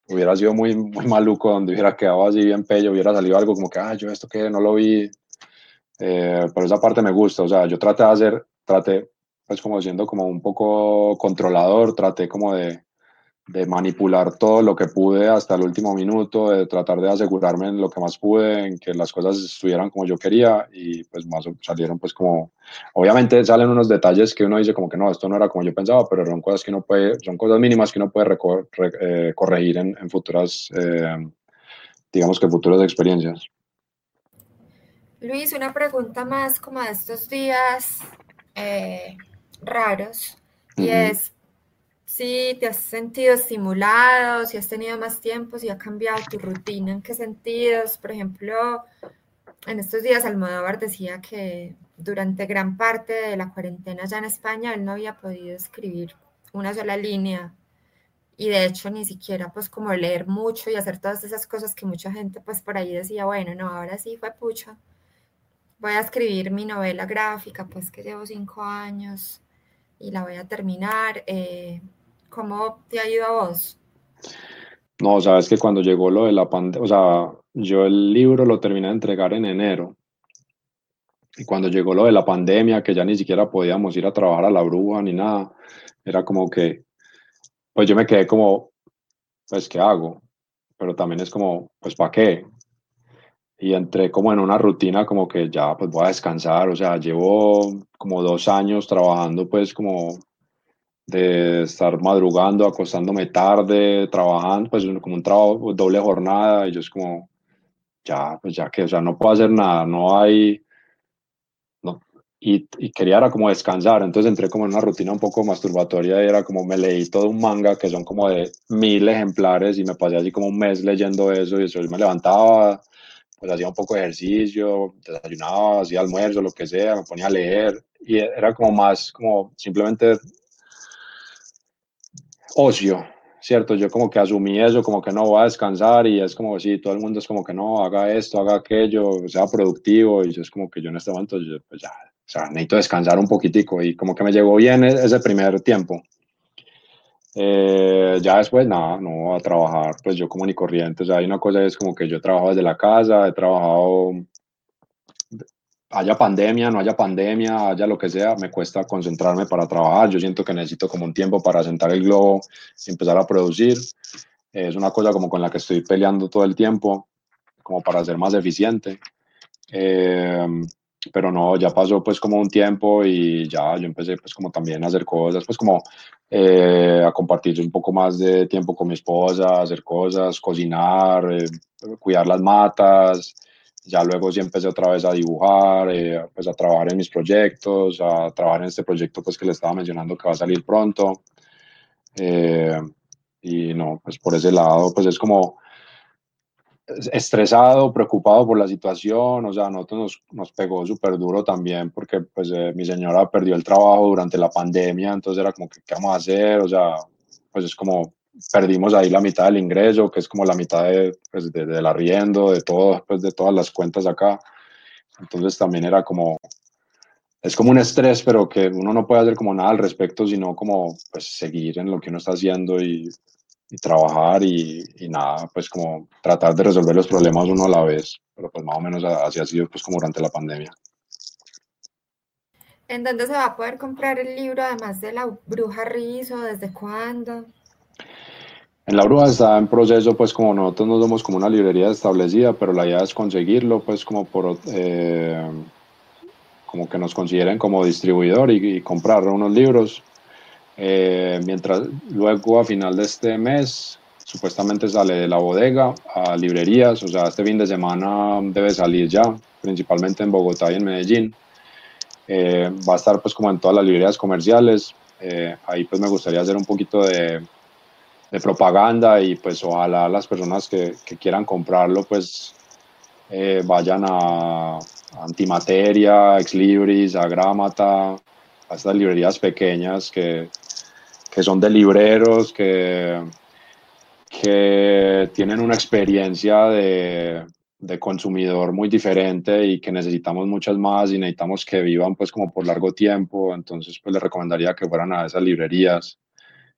Hubiera sido muy, muy maluco donde hubiera quedado así bien pello, hubiera salido algo como que, ah, yo esto que no lo vi, eh, pero esa parte me gusta, o sea, yo traté de hacer, traté, pues como siendo como un poco controlador, traté como de, de manipular todo lo que pude hasta el último minuto, de tratar de asegurarme en lo que más pude, en que las cosas estuvieran como yo quería y pues más salieron pues como, obviamente salen unos detalles que uno dice como que no, esto no era como yo pensaba, pero son cosas que uno puede, son cosas mínimas que uno puede eh, corregir en, en futuras, eh, digamos que futuras experiencias. Luis, una pregunta más como de estos días eh, raros, y es si te has sentido estimulado, si has tenido más tiempo, si ha cambiado tu rutina, en qué sentidos. Por ejemplo, en estos días Almodóvar decía que durante gran parte de la cuarentena ya en España él no había podido escribir una sola línea y de hecho ni siquiera pues como leer mucho y hacer todas esas cosas que mucha gente pues por ahí decía, bueno, no, ahora sí fue pucha, voy a escribir mi novela gráfica pues que llevo cinco años y la voy a terminar. Eh, ¿Cómo te ha ido a vos? No, sabes que cuando llegó lo de la pandemia, o sea, yo el libro lo terminé de entregar en enero. Y cuando llegó lo de la pandemia, que ya ni siquiera podíamos ir a trabajar a la bruja ni nada, era como que, pues yo me quedé como, pues, ¿qué hago? Pero también es como, pues, ¿para qué? Y entré como en una rutina como que ya, pues, voy a descansar. O sea, llevo como dos años trabajando, pues, como de estar madrugando, acostándome tarde, trabajando, pues como un trabajo doble jornada y yo es como, ya, pues ya que, o sea, no puedo hacer nada, no hay, no, y, y, quería era como descansar, entonces entré como en una rutina un poco masturbatoria y era como me leí todo un manga que son como de mil ejemplares y me pasé así como un mes leyendo eso y eso me levantaba, pues hacía un poco de ejercicio, desayunaba, hacía almuerzo, lo que sea, me ponía a leer y era como más como simplemente ocio, ¿cierto? Yo como que asumí eso, como que no voy a descansar y es como si todo el mundo es como que no, haga esto, haga aquello, sea productivo y es como que yo en este momento, pues ya, o sea, necesito descansar un poquitico y como que me llegó bien e-, ese primer tiempo. Eh, ya después, nada, no a trabajar, pues yo como ni corriente, o sea, hay una cosa es como que yo trabajo desde la casa, he trabajado haya pandemia, no haya pandemia, haya lo que sea, me cuesta concentrarme para trabajar. Yo siento que necesito como un tiempo para sentar el globo y empezar a producir. Es una cosa como con la que estoy peleando todo el tiempo, como para ser más eficiente. Eh, pero no, ya pasó pues como un tiempo y ya yo empecé pues como también a hacer cosas, pues como eh, a compartir un poco más de tiempo con mi esposa, hacer cosas, cocinar, eh, cuidar las matas, ya luego sí empecé otra vez a dibujar, eh, pues a trabajar en mis proyectos, a trabajar en este proyecto pues que le estaba mencionando que va a salir pronto. Eh, y no, pues por ese lado pues es como estresado, preocupado por la situación, o sea, a nosotros nos, nos pegó súper duro también porque pues eh, mi señora perdió el trabajo durante la pandemia, entonces era como que, ¿qué vamos a hacer? O sea, pues es como perdimos ahí la mitad del ingreso, que es como la mitad de, pues, de, del arriendo, de todo, pues, de todas las cuentas acá. Entonces también era como, es como un estrés, pero que uno no puede hacer como nada al respecto, sino como pues seguir en lo que uno está haciendo y, y trabajar y, y, nada, pues como tratar de resolver los problemas uno a la vez, pero pues más o menos así ha sido pues como durante la pandemia. ¿En dónde se va a poder comprar el libro además de la bruja Rizo? ¿Desde cuándo? En la bruja está en proceso, pues como nosotros no somos como una librería establecida, pero la idea es conseguirlo, pues como por, eh, como que nos consideren como distribuidor y, comprar unos libros. Eh, mientras luego a final de este mes supuestamente sale de la bodega a librerías, o sea, este fin de semana debe salir ya, principalmente en Bogotá y en Medellín. Eh, va a estar pues como en todas las librerías comerciales. ahí pues me gustaría hacer un poquito de de propaganda y pues ojalá las personas que, que quieran comprarlo pues eh, vayan a, Antimateria, Ex Libris, a Gramata, a estas librerías pequeñas que, que son de libreros, que, que tienen una experiencia de, de consumidor muy diferente y que necesitamos muchas más y necesitamos que vivan pues como por largo tiempo, entonces pues les recomendaría que fueran a esas librerías.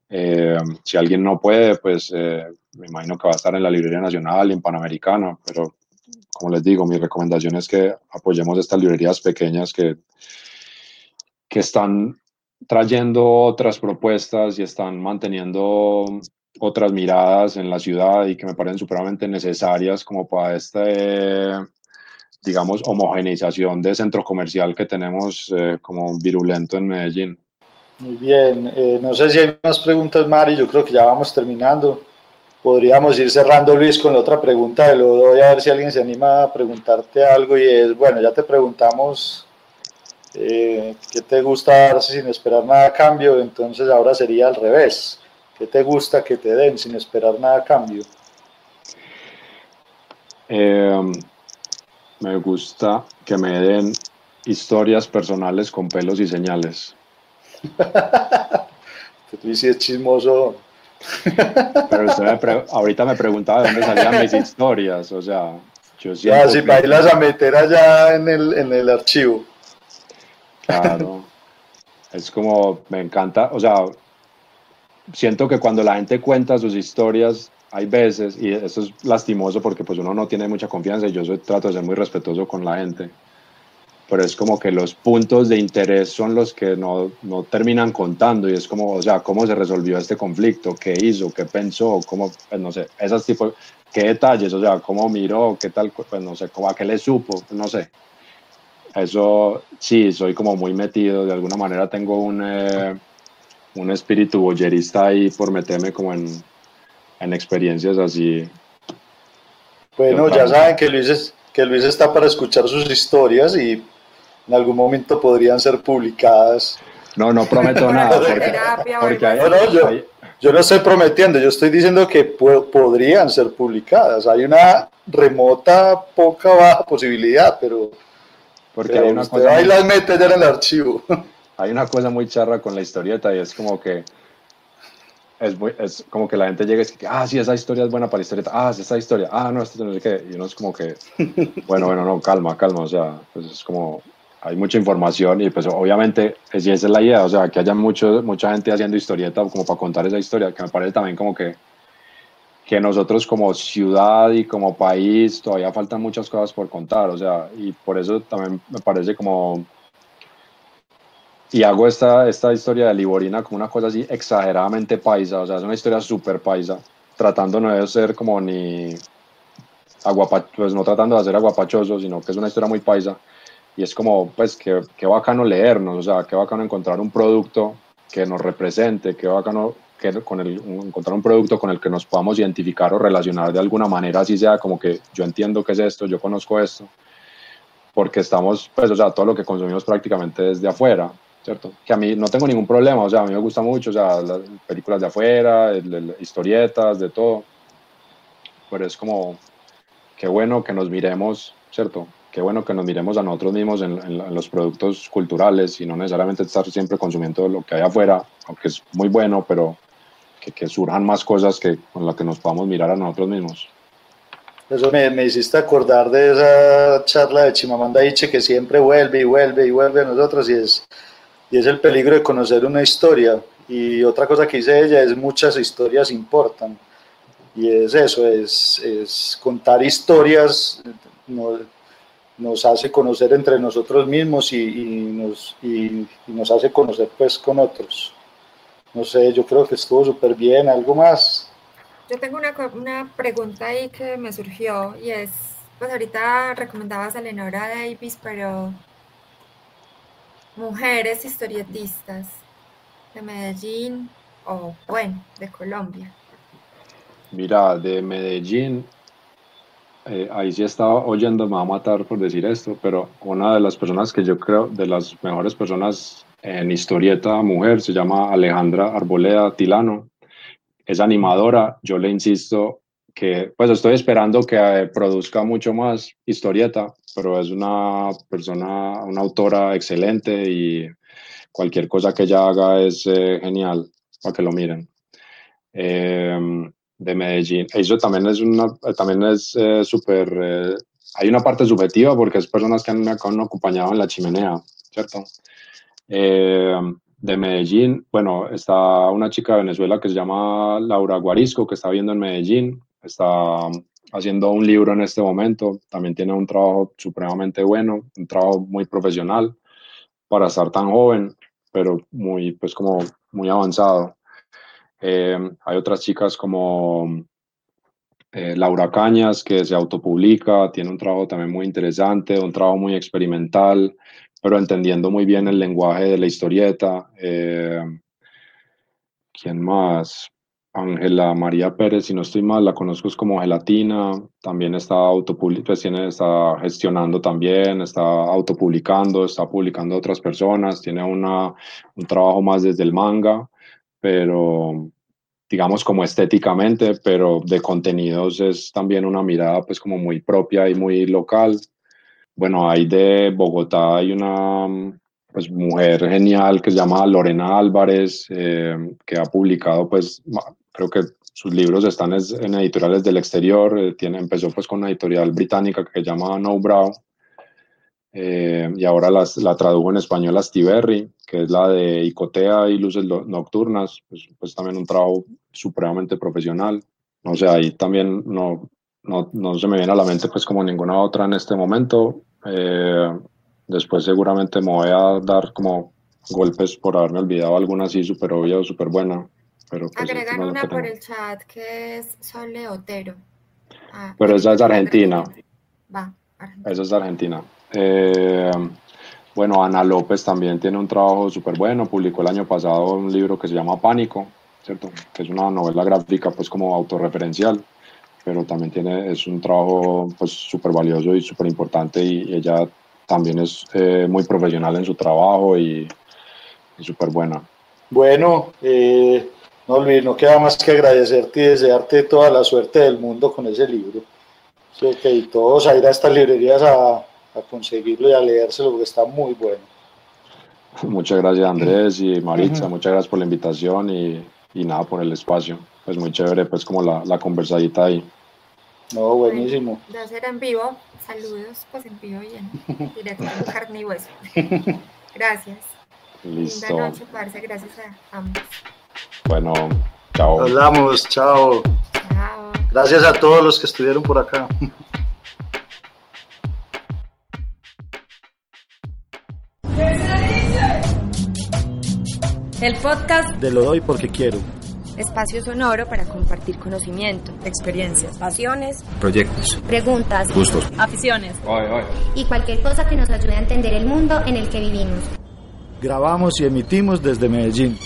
Eh, si alguien no puede, pues eh, me imagino que va a estar en la Librería Nacional y en Panamericana, pero como les digo, mi recomendación es que apoyemos estas librerías pequeñas que, que están trayendo otras propuestas y están manteniendo otras miradas en la ciudad y que me parecen supremamente necesarias como para esta, digamos, homogeneización de centro comercial que tenemos eh, como virulento en Medellín. Muy bien, eh, no sé si hay más preguntas, Mari, yo creo que ya vamos terminando. Podríamos ir cerrando, Luis, con la otra pregunta lo doy a ver si alguien se anima a preguntarte algo y es, bueno, ya te preguntamos eh, qué te gusta darse sin esperar nada a cambio, entonces ahora sería al revés. ¿Qué te gusta que te den sin esperar nada a cambio? Eh, me gusta que me den historias personales con pelos y señales. Luis es chismoso. Pero usted me ahorita me preguntaba de dónde salían mis historias, o sea, yo siento... Ya, si para irlas a meter allá en el, en el archivo. Claro. es como, me encanta, o sea, siento que cuando la gente cuenta sus historias, hay veces, y esto es lastimoso porque pues uno no tiene mucha confianza y yo soy, trato de ser muy respetuoso con la gente, pero es como que los puntos de interés son los que no, no terminan contando y es como, o sea, cómo se resolvió este conflicto, qué hizo, qué pensó, cómo, pues no sé, esos tipos, qué detalles, o sea, cómo miró, qué tal, pues no sé, cómo, a qué le supo, no sé. Eso sí, soy como muy metido, de alguna manera tengo un, eh, un espíritu boyerista ahí por meterme como en, en experiencias así. Bueno, ya saben que Luis, es, que Luis está para escuchar sus historias y en algún momento podrían ser publicadas. No, no prometo nada. Porque, yo, no estoy prometiendo, yo estoy diciendo que podrían ser publicadas. Hay una remota, poca, baja posibilidad, pero, porque hay una cosa ahí las mete ya en el archivo. Hay una cosa muy charra con la historieta y es como que es, es como que la gente llega y dice, ah, sí, esa historia es buena para la historieta, ah, sí, esa historia, ah, no, esto no sé qué, y uno es como que, bueno, bueno, no, calma, calma, o sea, pues es como, hay mucha información y pues obviamente esa es la idea, o sea, que haya mucho, mucha gente haciendo historieta como para contar esa historia, que me parece también como que, que nosotros como ciudad y como país todavía faltan muchas cosas por contar, o sea, y por eso también me parece como y hago esta, esta historia de Liborina como una cosa así exageradamente paisa, o sea, es una historia súper paisa, tratando no de ser como ni aguapachoso, pues no tratando de hacer aguapachoso, sino que es una historia muy paisa. Y es como, pues, qué, qué bacano leernos, o sea, qué bacano encontrar un producto que nos represente, qué bacano que con el, encontrar un producto con el que nos podamos identificar o relacionar de alguna manera, así sea como que yo entiendo qué es esto, yo conozco esto, porque estamos, pues, o sea, todo lo que consumimos prácticamente desde afuera. ¿cierto? Que a mí no tengo ningún problema, o sea, a mí me gusta mucho, o sea, las películas de afuera, historietas, de todo, pero es como, qué bueno que nos miremos, ¿cierto? Qué bueno que nos miremos a nosotros mismos en, los productos culturales y no necesariamente estar siempre consumiendo lo que hay afuera, aunque es muy bueno, pero que, que surjan más cosas que, con las que nos podamos mirar a nosotros mismos. Eso me, me, hiciste acordar de esa charla de Chimamanda Iche que siempre vuelve y vuelve y vuelve a nosotros y es y es el peligro de conocer una historia. Y otra cosa que dice ella es muchas historias importan. Y es eso, es, es contar historias nos, nos, hace conocer entre nosotros mismos y, y nos, y, nos hace conocer pues con otros. No sé, yo creo que estuvo súper bien. ¿Algo más? Yo tengo una, una pregunta ahí que me surgió y es, pues ahorita recomendabas a Lenora Davis, pero mujeres historietistas de Medellín o, bueno, de Colombia? Mira, de Medellín, eh, ahí sí estaba oyendo, me va a matar por decir esto, pero una de las personas que yo creo, de las mejores personas en historieta mujer, se llama Alejandra Arboleda Tilano. Es animadora, yo le insisto que, pues estoy esperando que eh, produzca mucho más historieta, pero es una persona, una autora excelente y cualquier cosa que ella haga es eh, genial para que lo miren. Em, de Medellín. Eso también es una, también es eh, súper, eh, hay una parte subjetiva porque es personas que han, han acompañado en la chimenea, ¿cierto? Em, de Medellín, bueno, está una chica de Venezuela que se llama Laura Guarisco, que está viendo en Medellín, está haciendo un libro en este momento. También tiene un trabajo supremamente bueno, un trabajo muy profesional para estar tan joven, pero muy, pues como muy avanzado. Eh, hay otras chicas como eh, Laura Cañas, que se autopublica, tiene un trabajo también muy interesante, un trabajo muy experimental, pero entendiendo muy bien el lenguaje de la historieta. Eh, ¿Quién más? Ángela María Pérez, si no estoy mal, la conozco es como Gelatina, también está pues tiene, está gestionando también, está autopublicando, está publicando a otras personas, tiene una, un trabajo más desde el manga, pero digamos como estéticamente, pero de contenidos es también una mirada pues como muy propia y muy local. Bueno, hay de Bogotá, hay una pues, mujer genial que se llama Lorena Álvarez, eh, que ha publicado, pues, creo que sus libros están en editoriales del exterior, eh, tiene, empezó pues con una editorial británica que se llama No Brow, eh, y ahora las, la tradujo en español a Stiberry, que es la de Icotea y Luces Nocturnas, pues, pues también un trabajo supremamente profesional. O sea, ahí también no, no, no, se me viene a la mente pues como ninguna otra en este momento. Eh, después seguramente me voy a dar como golpes por haberme olvidado alguna así súper obvia o súper buena. Pero pues, Agregan una por el chat que es Sole Otero. Ah, pero esa es Argentina. Va, Argentina. Esa es Argentina. Eh, bueno, Ana López también tiene un trabajo súper bueno, publicó el año pasado un libro que se llama Pánico, ¿cierto? Que es una novela gráfica pues como autorreferencial, pero también tiene, es un trabajo pues súper valioso y súper importante y ella también es eh, muy profesional en su trabajo y, súper buena. Bueno, eh, no Luis, no queda más que agradecerte y desearte toda la suerte del mundo con ese libro. Y todos a ir a estas librerías a, a conseguirlo y a leérselo porque está muy bueno. Muchas gracias Andrés y Maritza, muchas gracias por la invitación y, y, nada por el espacio. Pues muy chévere, pues como la, la conversadita ahí. No, buenísimo. De hacer en vivo, saludos, pues en vivo y en directo en carne y hueso. Gracias. Listo. Linda noche, parce, gracias a ambos. Bueno, chao. Hablamos, chao. Chao. Gracias a todos los que estuvieron por acá. El podcast de Lo Doy Porque Quiero. Espacio sonoro para compartir conocimiento, experiencias, pasiones, proyectos, preguntas, gustos, aficiones y cualquier cosa que nos ayude a entender el mundo en el que vivimos. Grabamos y emitimos desde Medellín.